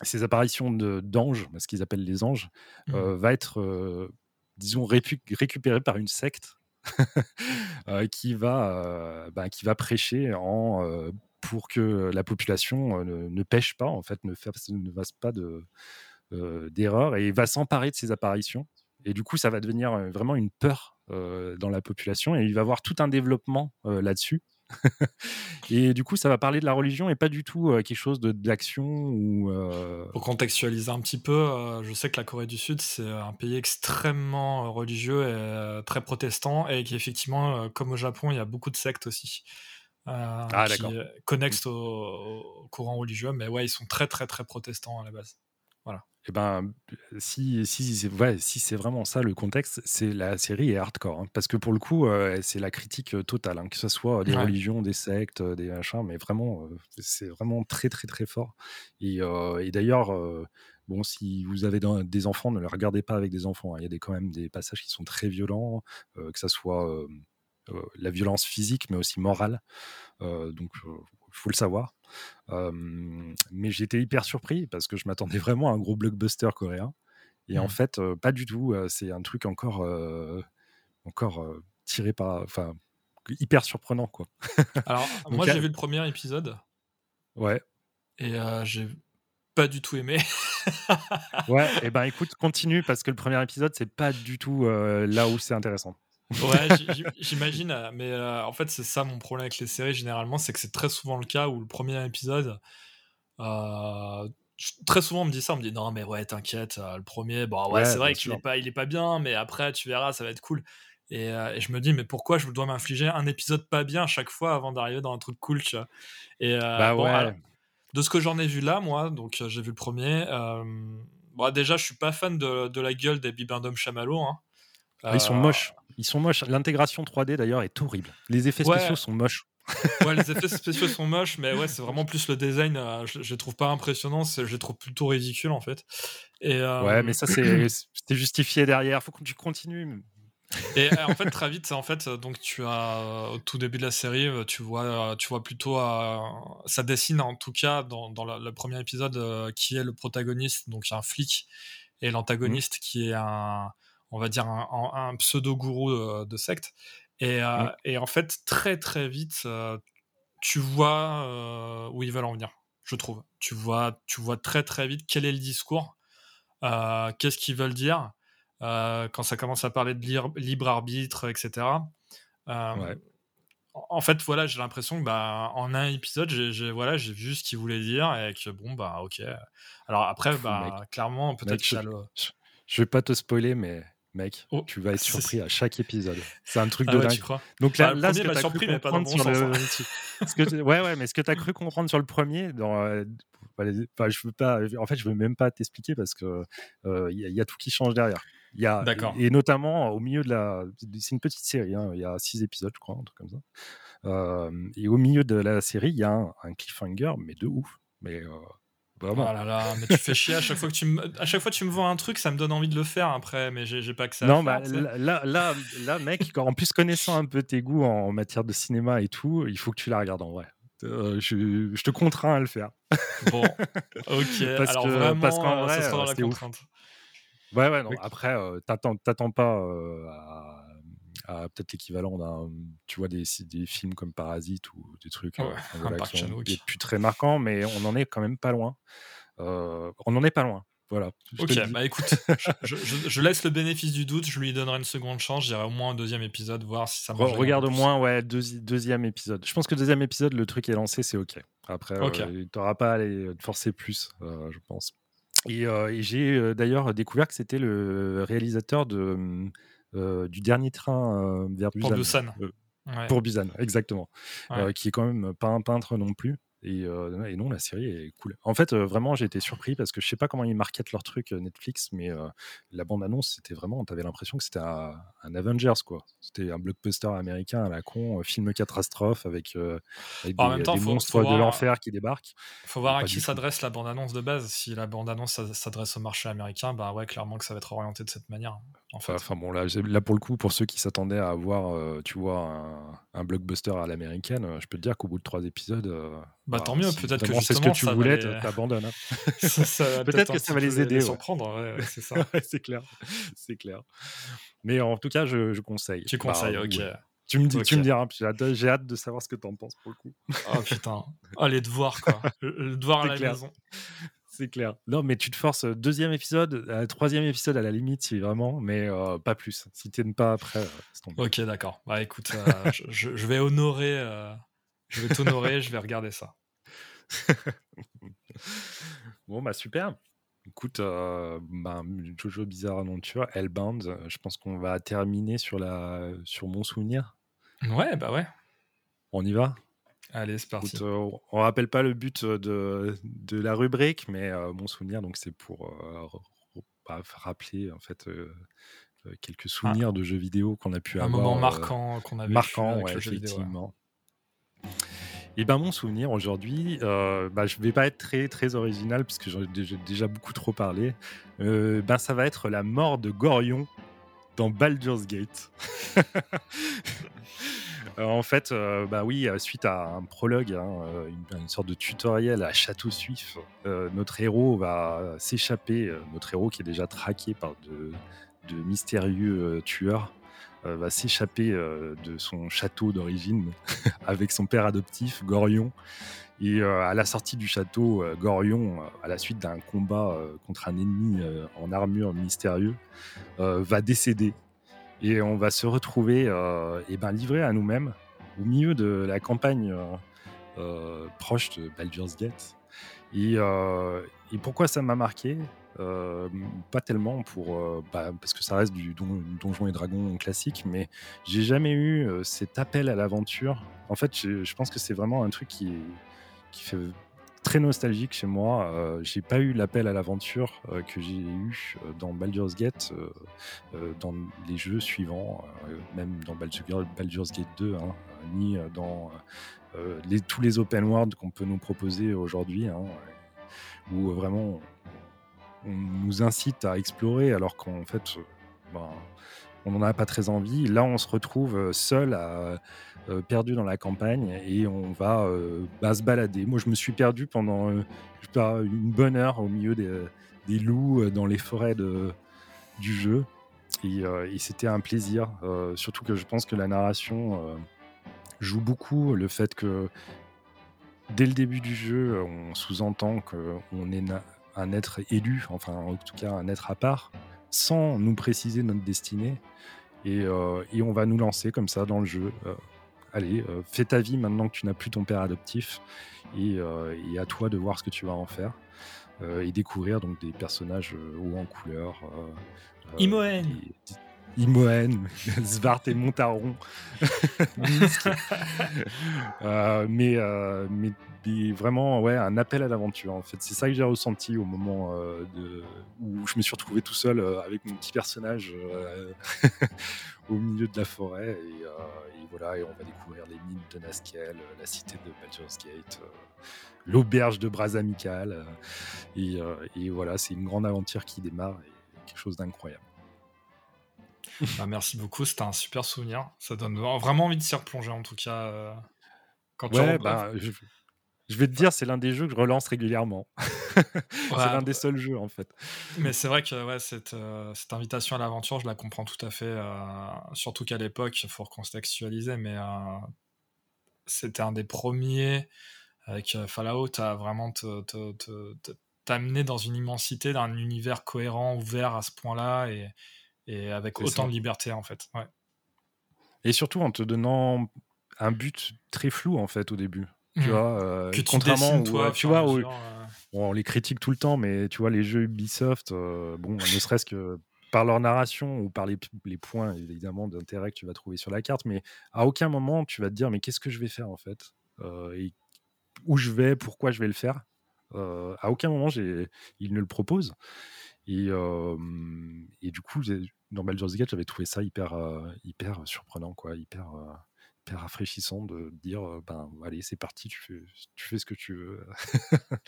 ces apparitions d'anges, ce qu'ils appellent les anges, mmh. va être, disons, récupérées par une secte qui, va, euh, bah, qui va prêcher euh, pour que la population ne, pêche pas, en fait, ne fasse, pas de, d'erreur et va s'emparer de ces apparitions. Et du coup, ça va devenir vraiment une peur dans la population et il va avoir tout un développement là-dessus. et du coup, ça va parler de la religion et pas du tout euh, quelque chose d'action ou. Euh, Pour contextualiser un petit peu, euh, je sais que la Corée du Sud c'est un pays extrêmement religieux et très protestant et qu'effectivement, comme au Japon, il y a beaucoup de sectes aussi. ah, qui connexent au, courant religieux, mais ouais, ils sont très très très protestants à la base. Voilà. Eh ben, si, si, ouais, si c'est vraiment ça le contexte, c'est la série est hardcore. Hein, parce que pour le coup, c'est la critique totale, hein, que ce soit des religions, des sectes, des machins, mais vraiment, c'est vraiment très, très, très fort. Et, et d'ailleurs, bon, si vous avez des enfants, ne le regardez pas avec des enfants. Hein. Il y a des, quand même des passages qui sont très violents, que ce soit la violence physique, mais aussi morale. donc, faut le savoir. mais j'étais hyper surpris parce que je m'attendais vraiment à un gros blockbuster coréen. Et en mmh. fait, pas du tout. c'est un truc encore, encore tiré par. Enfin, hyper surprenant, quoi. Alors, moi, j'ai vu le premier épisode. Ouais. Et j'ai pas du tout aimé. ouais, et ben écoute, continue parce que le premier épisode, c'est pas du tout là où c'est intéressant. Ouais, j'imagine, euh, mais euh, en fait, c'est ça mon problème avec les séries généralement, c'est que c'est très souvent le cas où le premier épisode, euh, très souvent on me dit ça, on me dit non, mais ouais, t'inquiète, le premier, bon, ouais, c'est vrai qu'il est pas, il est pas bien, mais après, tu verras, ça va être cool. Et, je me dis, mais pourquoi je dois m'infliger un épisode pas bien à chaque fois avant d'arriver dans un truc cool, tu vois? Et bah ouais. de ce que j'en ai vu là, moi, donc j'ai vu le premier. bon, déjà, je suis pas fan de, de la gueule des Bibendum Chamallow. Hein. Ah, ils sont moches. Ils sont moches. L'intégration 3D d'ailleurs est horrible. Les effets spéciaux sont moches. ouais, les effets spéciaux sont moches, mais ouais, c'est vraiment plus le design. Euh, je, je, les trouve pas impressionnants, je les trouve plutôt ridicules en fait. Et, euh, Ouais, mais ça c'est justifié derrière. Faut que tu continues. Et en fait, très vite, en fait, donc tu as au tout début de la série, tu vois, tu vois plutôt, ça dessine en tout cas dans, dans le, premier épisode qui est le protagoniste, donc un flic, et l'antagoniste qui est un, on va dire, un, pseudo-gourou euh, de, secte. Euh, mmh. Et, en fait, très très vite, euh, tu vois où ils veulent en venir, je trouve. Tu vois, tu vois très très vite quel est le discours, qu'est-ce qu'ils veulent dire, quand ça commence à parler de libre, arbitre, etc. En fait, voilà, j'ai l'impression que bah, en un épisode, j'ai voilà, j'ai vu ce qu'ils voulaient dire et que bon bah ok. Alors après, bah clairement, peut-être que je, je, vais pas te spoiler, mais mec, oh, tu vas être surpris à chaque épisode. C'est un truc ah de dingue. Donc là, là ce que tu as cru comprendre sur le... Hein. ouais, ouais, mais ce que tu as cru comprendre sur le premier, dans, euh, enfin, je veux pas, en fait, je veux même pas t'expliquer parce que il euh, y, a tout qui change derrière. Il y a, et, notamment au milieu de la, c'est une petite série, hein, il y a six épisodes, je crois, un truc comme ça. Euh, et au milieu de la série, il y a un, un, cliffhanger, mais de ouf. Mais bah, oh là là, mais tu fais chier à chaque fois que tu me, à chaque fois tu me vends un truc, ça me donne envie de le faire après, mais j'ai pas que ça. Non, bah, là, là, là, mec, en plus connaissant un peu tes goûts en matière de cinéma et tout, il faut que tu la regardes en vrai. Euh, je, je, te contrains à le faire. Bon, ok. parce Alors que, vraiment, parce qu'en euh, vrai, ça sera dans la contrainte. Ouais, ouais, non. Après, euh, t'attends pas à peut-être l'équivalent d'un, tu vois, des, des, films comme Parasite ou des trucs ouais, euh, qui sont plus très marquants, mais on en est quand même pas loin. Euh, on en est pas loin. Voilà. Ok, bah écoute, je, laisse le bénéfice du doute, je lui donnerai une seconde chance, j'irai au moins un deuxième épisode, voir si ça marche. regarde au moins, ouais, deuxième épisode. Je pense que deuxième épisode, le truc est lancé, c'est ok. Après, okay. Euh, tu n'auras pas à aller forcer plus, je pense. Et, et j'ai d'ailleurs découvert que c'était le réalisateur de euh, du dernier train euh, vers Busan. Pour Busan. Euh, pour Busan, exactement. qui est quand même pas un peintre non plus. Et, et, non, la série est cool. En fait, vraiment, j'ai été surpris parce que je sais pas comment ils marketent leur truc Netflix, mais la bande-annonce, c'était vraiment, t'avais l'impression que c'était un, Avengers, quoi. C'était un blockbuster américain à la con, film catastrophe avec, avec des, monstres de l'enfer qui débarquent. Faut voir à qui s'adresse la bande-annonce de base. Si la bande-annonce s'adresse au marché américain, bah ouais, clairement que ça va être orienté de cette manière. Enfin, bon, là, là, pour le coup, pour ceux qui s'attendaient à avoir, euh, tu vois, un, blockbuster à l'américaine, euh, je peux te dire qu'au bout de trois épisodes. Euh, bah, tant mieux, peut-être que c'est ce que tu voulais, t'abandonnes. Hein. peut-être que ça va les aider. surprendre, c'est ça. c'est clair, c'est clair. Mais en tout cas, je, conseille. Tu conseilles, bah, ok. Tu me, dis, tu me diras, j'ai hâte de savoir ce que t'en penses pour le coup. Oh putain, oh, les devoirs quoi. Le devoir à la clair. maison c'est clair. Non, mais tu te forces euh, deuxième épisode, euh, troisième épisode à la limite, si vraiment, mais euh, pas plus. Si tu n'aimes pas après, Ok, d'accord. Bah écoute, je, vais honorer, je vais t'honorer, je vais regarder ça. bon, bah super. Écoute, bah, Jojo Bizarre Aventure, Hellbound, je pense qu'on va terminer sur, la, sur mon souvenir. Ouais, bah ouais. On y va? Allez, c'est parti. on rappelle pas le but de, de la rubrique, mais mon souvenir, donc c'est pour rappeler en fait quelques souvenirs de jeux vidéo qu'on a pu un avoir. Un moment marquant qu'on avait marquant, avec le effectivement. Et ben mon souvenir aujourd'hui, euh, bah, je vais pas être très très original puisque j'en ai déjà, beaucoup trop parlé. ben ça va être la mort de Gorion dans Baldur's Gate. Euh, en fait, euh, bah oui, suite à un prologue, hein, une, sorte de tutoriel à Château Suif, notre héros va s'échapper. notre héros qui est déjà traqué par de, de mystérieux tueurs euh, va s'échapper euh, de son château d'origine avec son père adoptif, Gorion. Et euh, à la sortie du château, Gorion, à la suite d'un combat contre un ennemi en armure mystérieux, va décéder. Et on va se retrouver et ben, livré à nous-mêmes au milieu de la campagne proche de Baldur's Gate. Et, et pourquoi ça m'a marqué euh, pas tellement pour euh, bah, parce que ça reste du donjon et dragon classique, mais j'ai jamais eu euh, cet appel à l'aventure. En fait, je, pense que c'est vraiment un truc qui, qui fait très nostalgique chez moi. j'ai pas eu l'appel à l'aventure que j'ai eu dans Baldur's Gate, dans les jeux suivants, même dans Baldur's Gate 2, hein, ni dans tous les open world qu'on peut nous proposer aujourd'hui, hein, où vraiment on nous incite à explorer alors qu'en fait, euh, ben, on n'en a pas très envie. Là, on se retrouve euh, seul, à, euh, perdu dans la campagne, et on va bah, se balader. Moi, je me suis perdu pendant une bonne heure au milieu des, loups dans les forêts du jeu. Et, c'était un plaisir. surtout que je pense que la narration joue beaucoup. Le fait que dès le début du jeu, on sous-entend qu'on est un être élu, enfin en tout cas un être à part, sans nous préciser notre destinée. Et, euh, on va nous lancer comme ça dans le jeu. Euh, allez, euh, fais ta vie maintenant que tu n'as plus ton père adoptif, et, et, à toi de voir ce que tu vas en faire. et découvrir donc des personnages hauts en couleur. Imoen Imoen, Svart et Montaron. mais, mais vraiment ouais, un appel à l'aventure. En fait, c'est ça que j'ai ressenti au moment euh, de, où je me suis retrouvé tout seul euh, avec mon petit personnage euh, au milieu de la forêt. Et, voilà, et on va découvrir les mines de Naskel, la cité de Baldur's Gate, l'auberge de Bras Amical. Et, et, voilà, c'est une grande aventure qui démarre et quelque chose d'incroyable. Bah, merci beaucoup, c'était un super souvenir. Ça donne vraiment envie de s'y replonger en tout cas. quand ouais, bah, je vais te dire, c'est l'un des jeux que je relance régulièrement. c'est l'un des seuls jeux, en fait. Mais c'est vrai que ouais, cette, euh, cette invitation à l'aventure, je la comprends tout à fait. Euh, surtout qu'à l'époque, il faut recontextualiser, mais euh, c'était un des premiers avec Fallout à vraiment t'amener dans une immensité d'un univers cohérent, ouvert à ce point-là et, et avec autant de liberté, en fait. Ouais. Et surtout en te donnant un but très flou, en fait, au début. Tu mmh. vois, euh, contrairement, toi, tu vois, euh. on les critique tout le temps, mais tu vois, les jeux Ubisoft, euh, bon, ne serait-ce que par leur narration ou par les, les points évidemment d'intérêt que tu vas trouver sur la carte, mais à aucun moment tu vas te dire mais qu'est-ce que je vais faire en fait et où je vais, pourquoi je vais le faire. à aucun moment ils ne le proposent. Et, et du coup, dans Baldur's Gate, j'avais trouvé ça hyper, hyper surprenant, quoi, hyper rafraîchissant de dire ben allez c'est parti tu fais, tu fais ce que tu veux.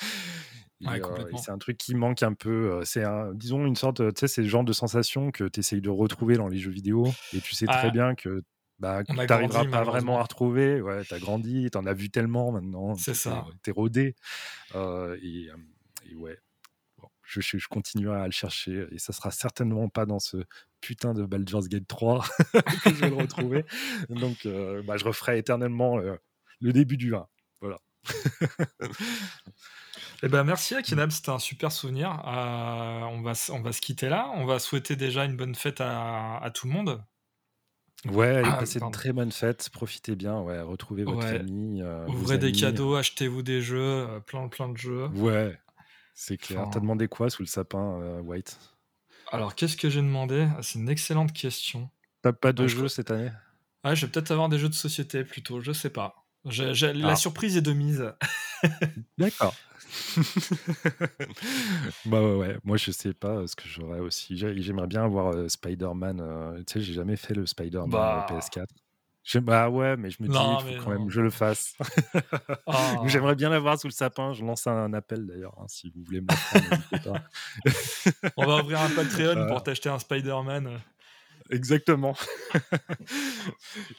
C'est un truc qui manque un peu c'est disons une sorte tu sais c'est le genre de sensation que tu essayes de retrouver dans les jeux vidéo et tu sais très ah. bien que bah, tu n'arriveras pas vraiment à retrouver. Ouais tu as grandi tu en as vu tellement maintenant c'est ça. t'es rodé. Et, et, ouais je, je, continuerai à le chercher et ça sera certainement pas dans ce putain de Baldur's Gate 3 que je vais le retrouver. Donc, euh, bah, je referai éternellement euh, le début du 1. Voilà. Eh ben, merci Akinab, c'était un super souvenir. Euh, on, va, on va se quitter là. On va souhaiter déjà une bonne fête à, tout le monde. Ouais, ah, passez de très bonnes fêtes, profitez bien, ouais, retrouvez votre famille. Ouvrez des cadeaux, achetez-vous des jeux, plein plein de jeux. Ouais, c'est clair. T'as demandé quoi sous le sapin, White? Alors, qu'est-ce que j'ai demandé? Ah, C'est une excellente question. T'as pas de jeux cette année? Ah, je vais peut-être avoir des jeux de société plutôt, je sais pas. La ah. surprise est de mise. D'accord. bah ouais, moi je sais pas ce que j'aurais aussi. J'aimerais bien avoir Spider-Man. tu sais, j'ai jamais fait le Spider-Man bah... PS4. Bah ouais, mais je me dis, il faut quand même que je le fasse. Ah. J'aimerais bien l'avoir sous le sapin. Je lance un appel d'ailleurs, hein, si vous voulez me pas. On va ouvrir un Patreon pour t'acheter un Spider-Man. Exactement.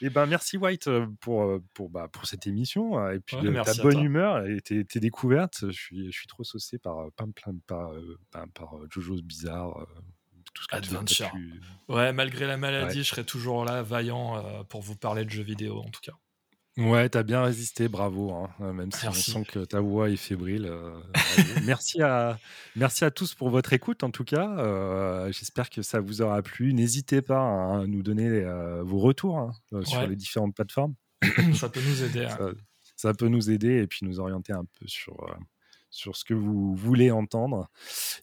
et ben merci White pour, pour, bah, pour cette émission et puis ta bonne humeur et tes, tes, découvertes. Je suis, je suis trop saucé par, par, par, par, par Jojo's Bizarre tout ce Adventure. Ouais, malgré la maladie, je serai toujours là, vaillant euh, pour vous parler de jeux vidéo en tout cas. Ouais, t'as bien résisté, bravo. Hein, euh, même si on sent que ta voix est fébrile. Euh, merci, à, merci à tous pour votre écoute, en tout cas. J'espère que ça vous aura plu. N'hésitez pas à nous donner vos retours hein, sur les différentes plateformes. ça peut nous aider. Hein. Ça, ça, peut nous aider et puis nous orienter un peu sur, sur ce que vous voulez entendre.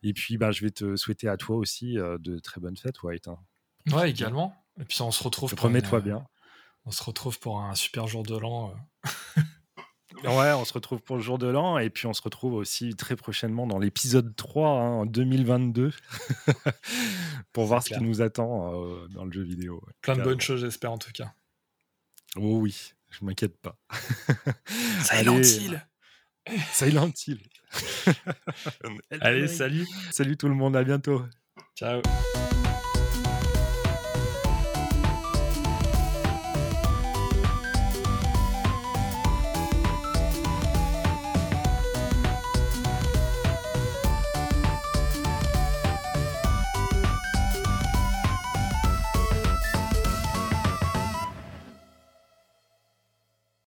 Et puis, bah, je vais te souhaiter à toi aussi de très bonnes fêtes, White. Hein, ouais, également. Et puis, on se retrouve. Promets-toi bien. On se retrouve pour un super jour de l'an. ouais, on se retrouve pour le jour de l'an. Et puis, on se retrouve aussi très prochainement dans l'épisode 3 hein, en 2022 pour voir ce qui nous attend dans le jeu vidéo. Plein de bonnes choses, j'espère, en tout cas. Oh oui, je m'inquiète pas. Silent Hill Silent Hill. Allez, salut. Salut tout le monde, à bientôt. Ciao.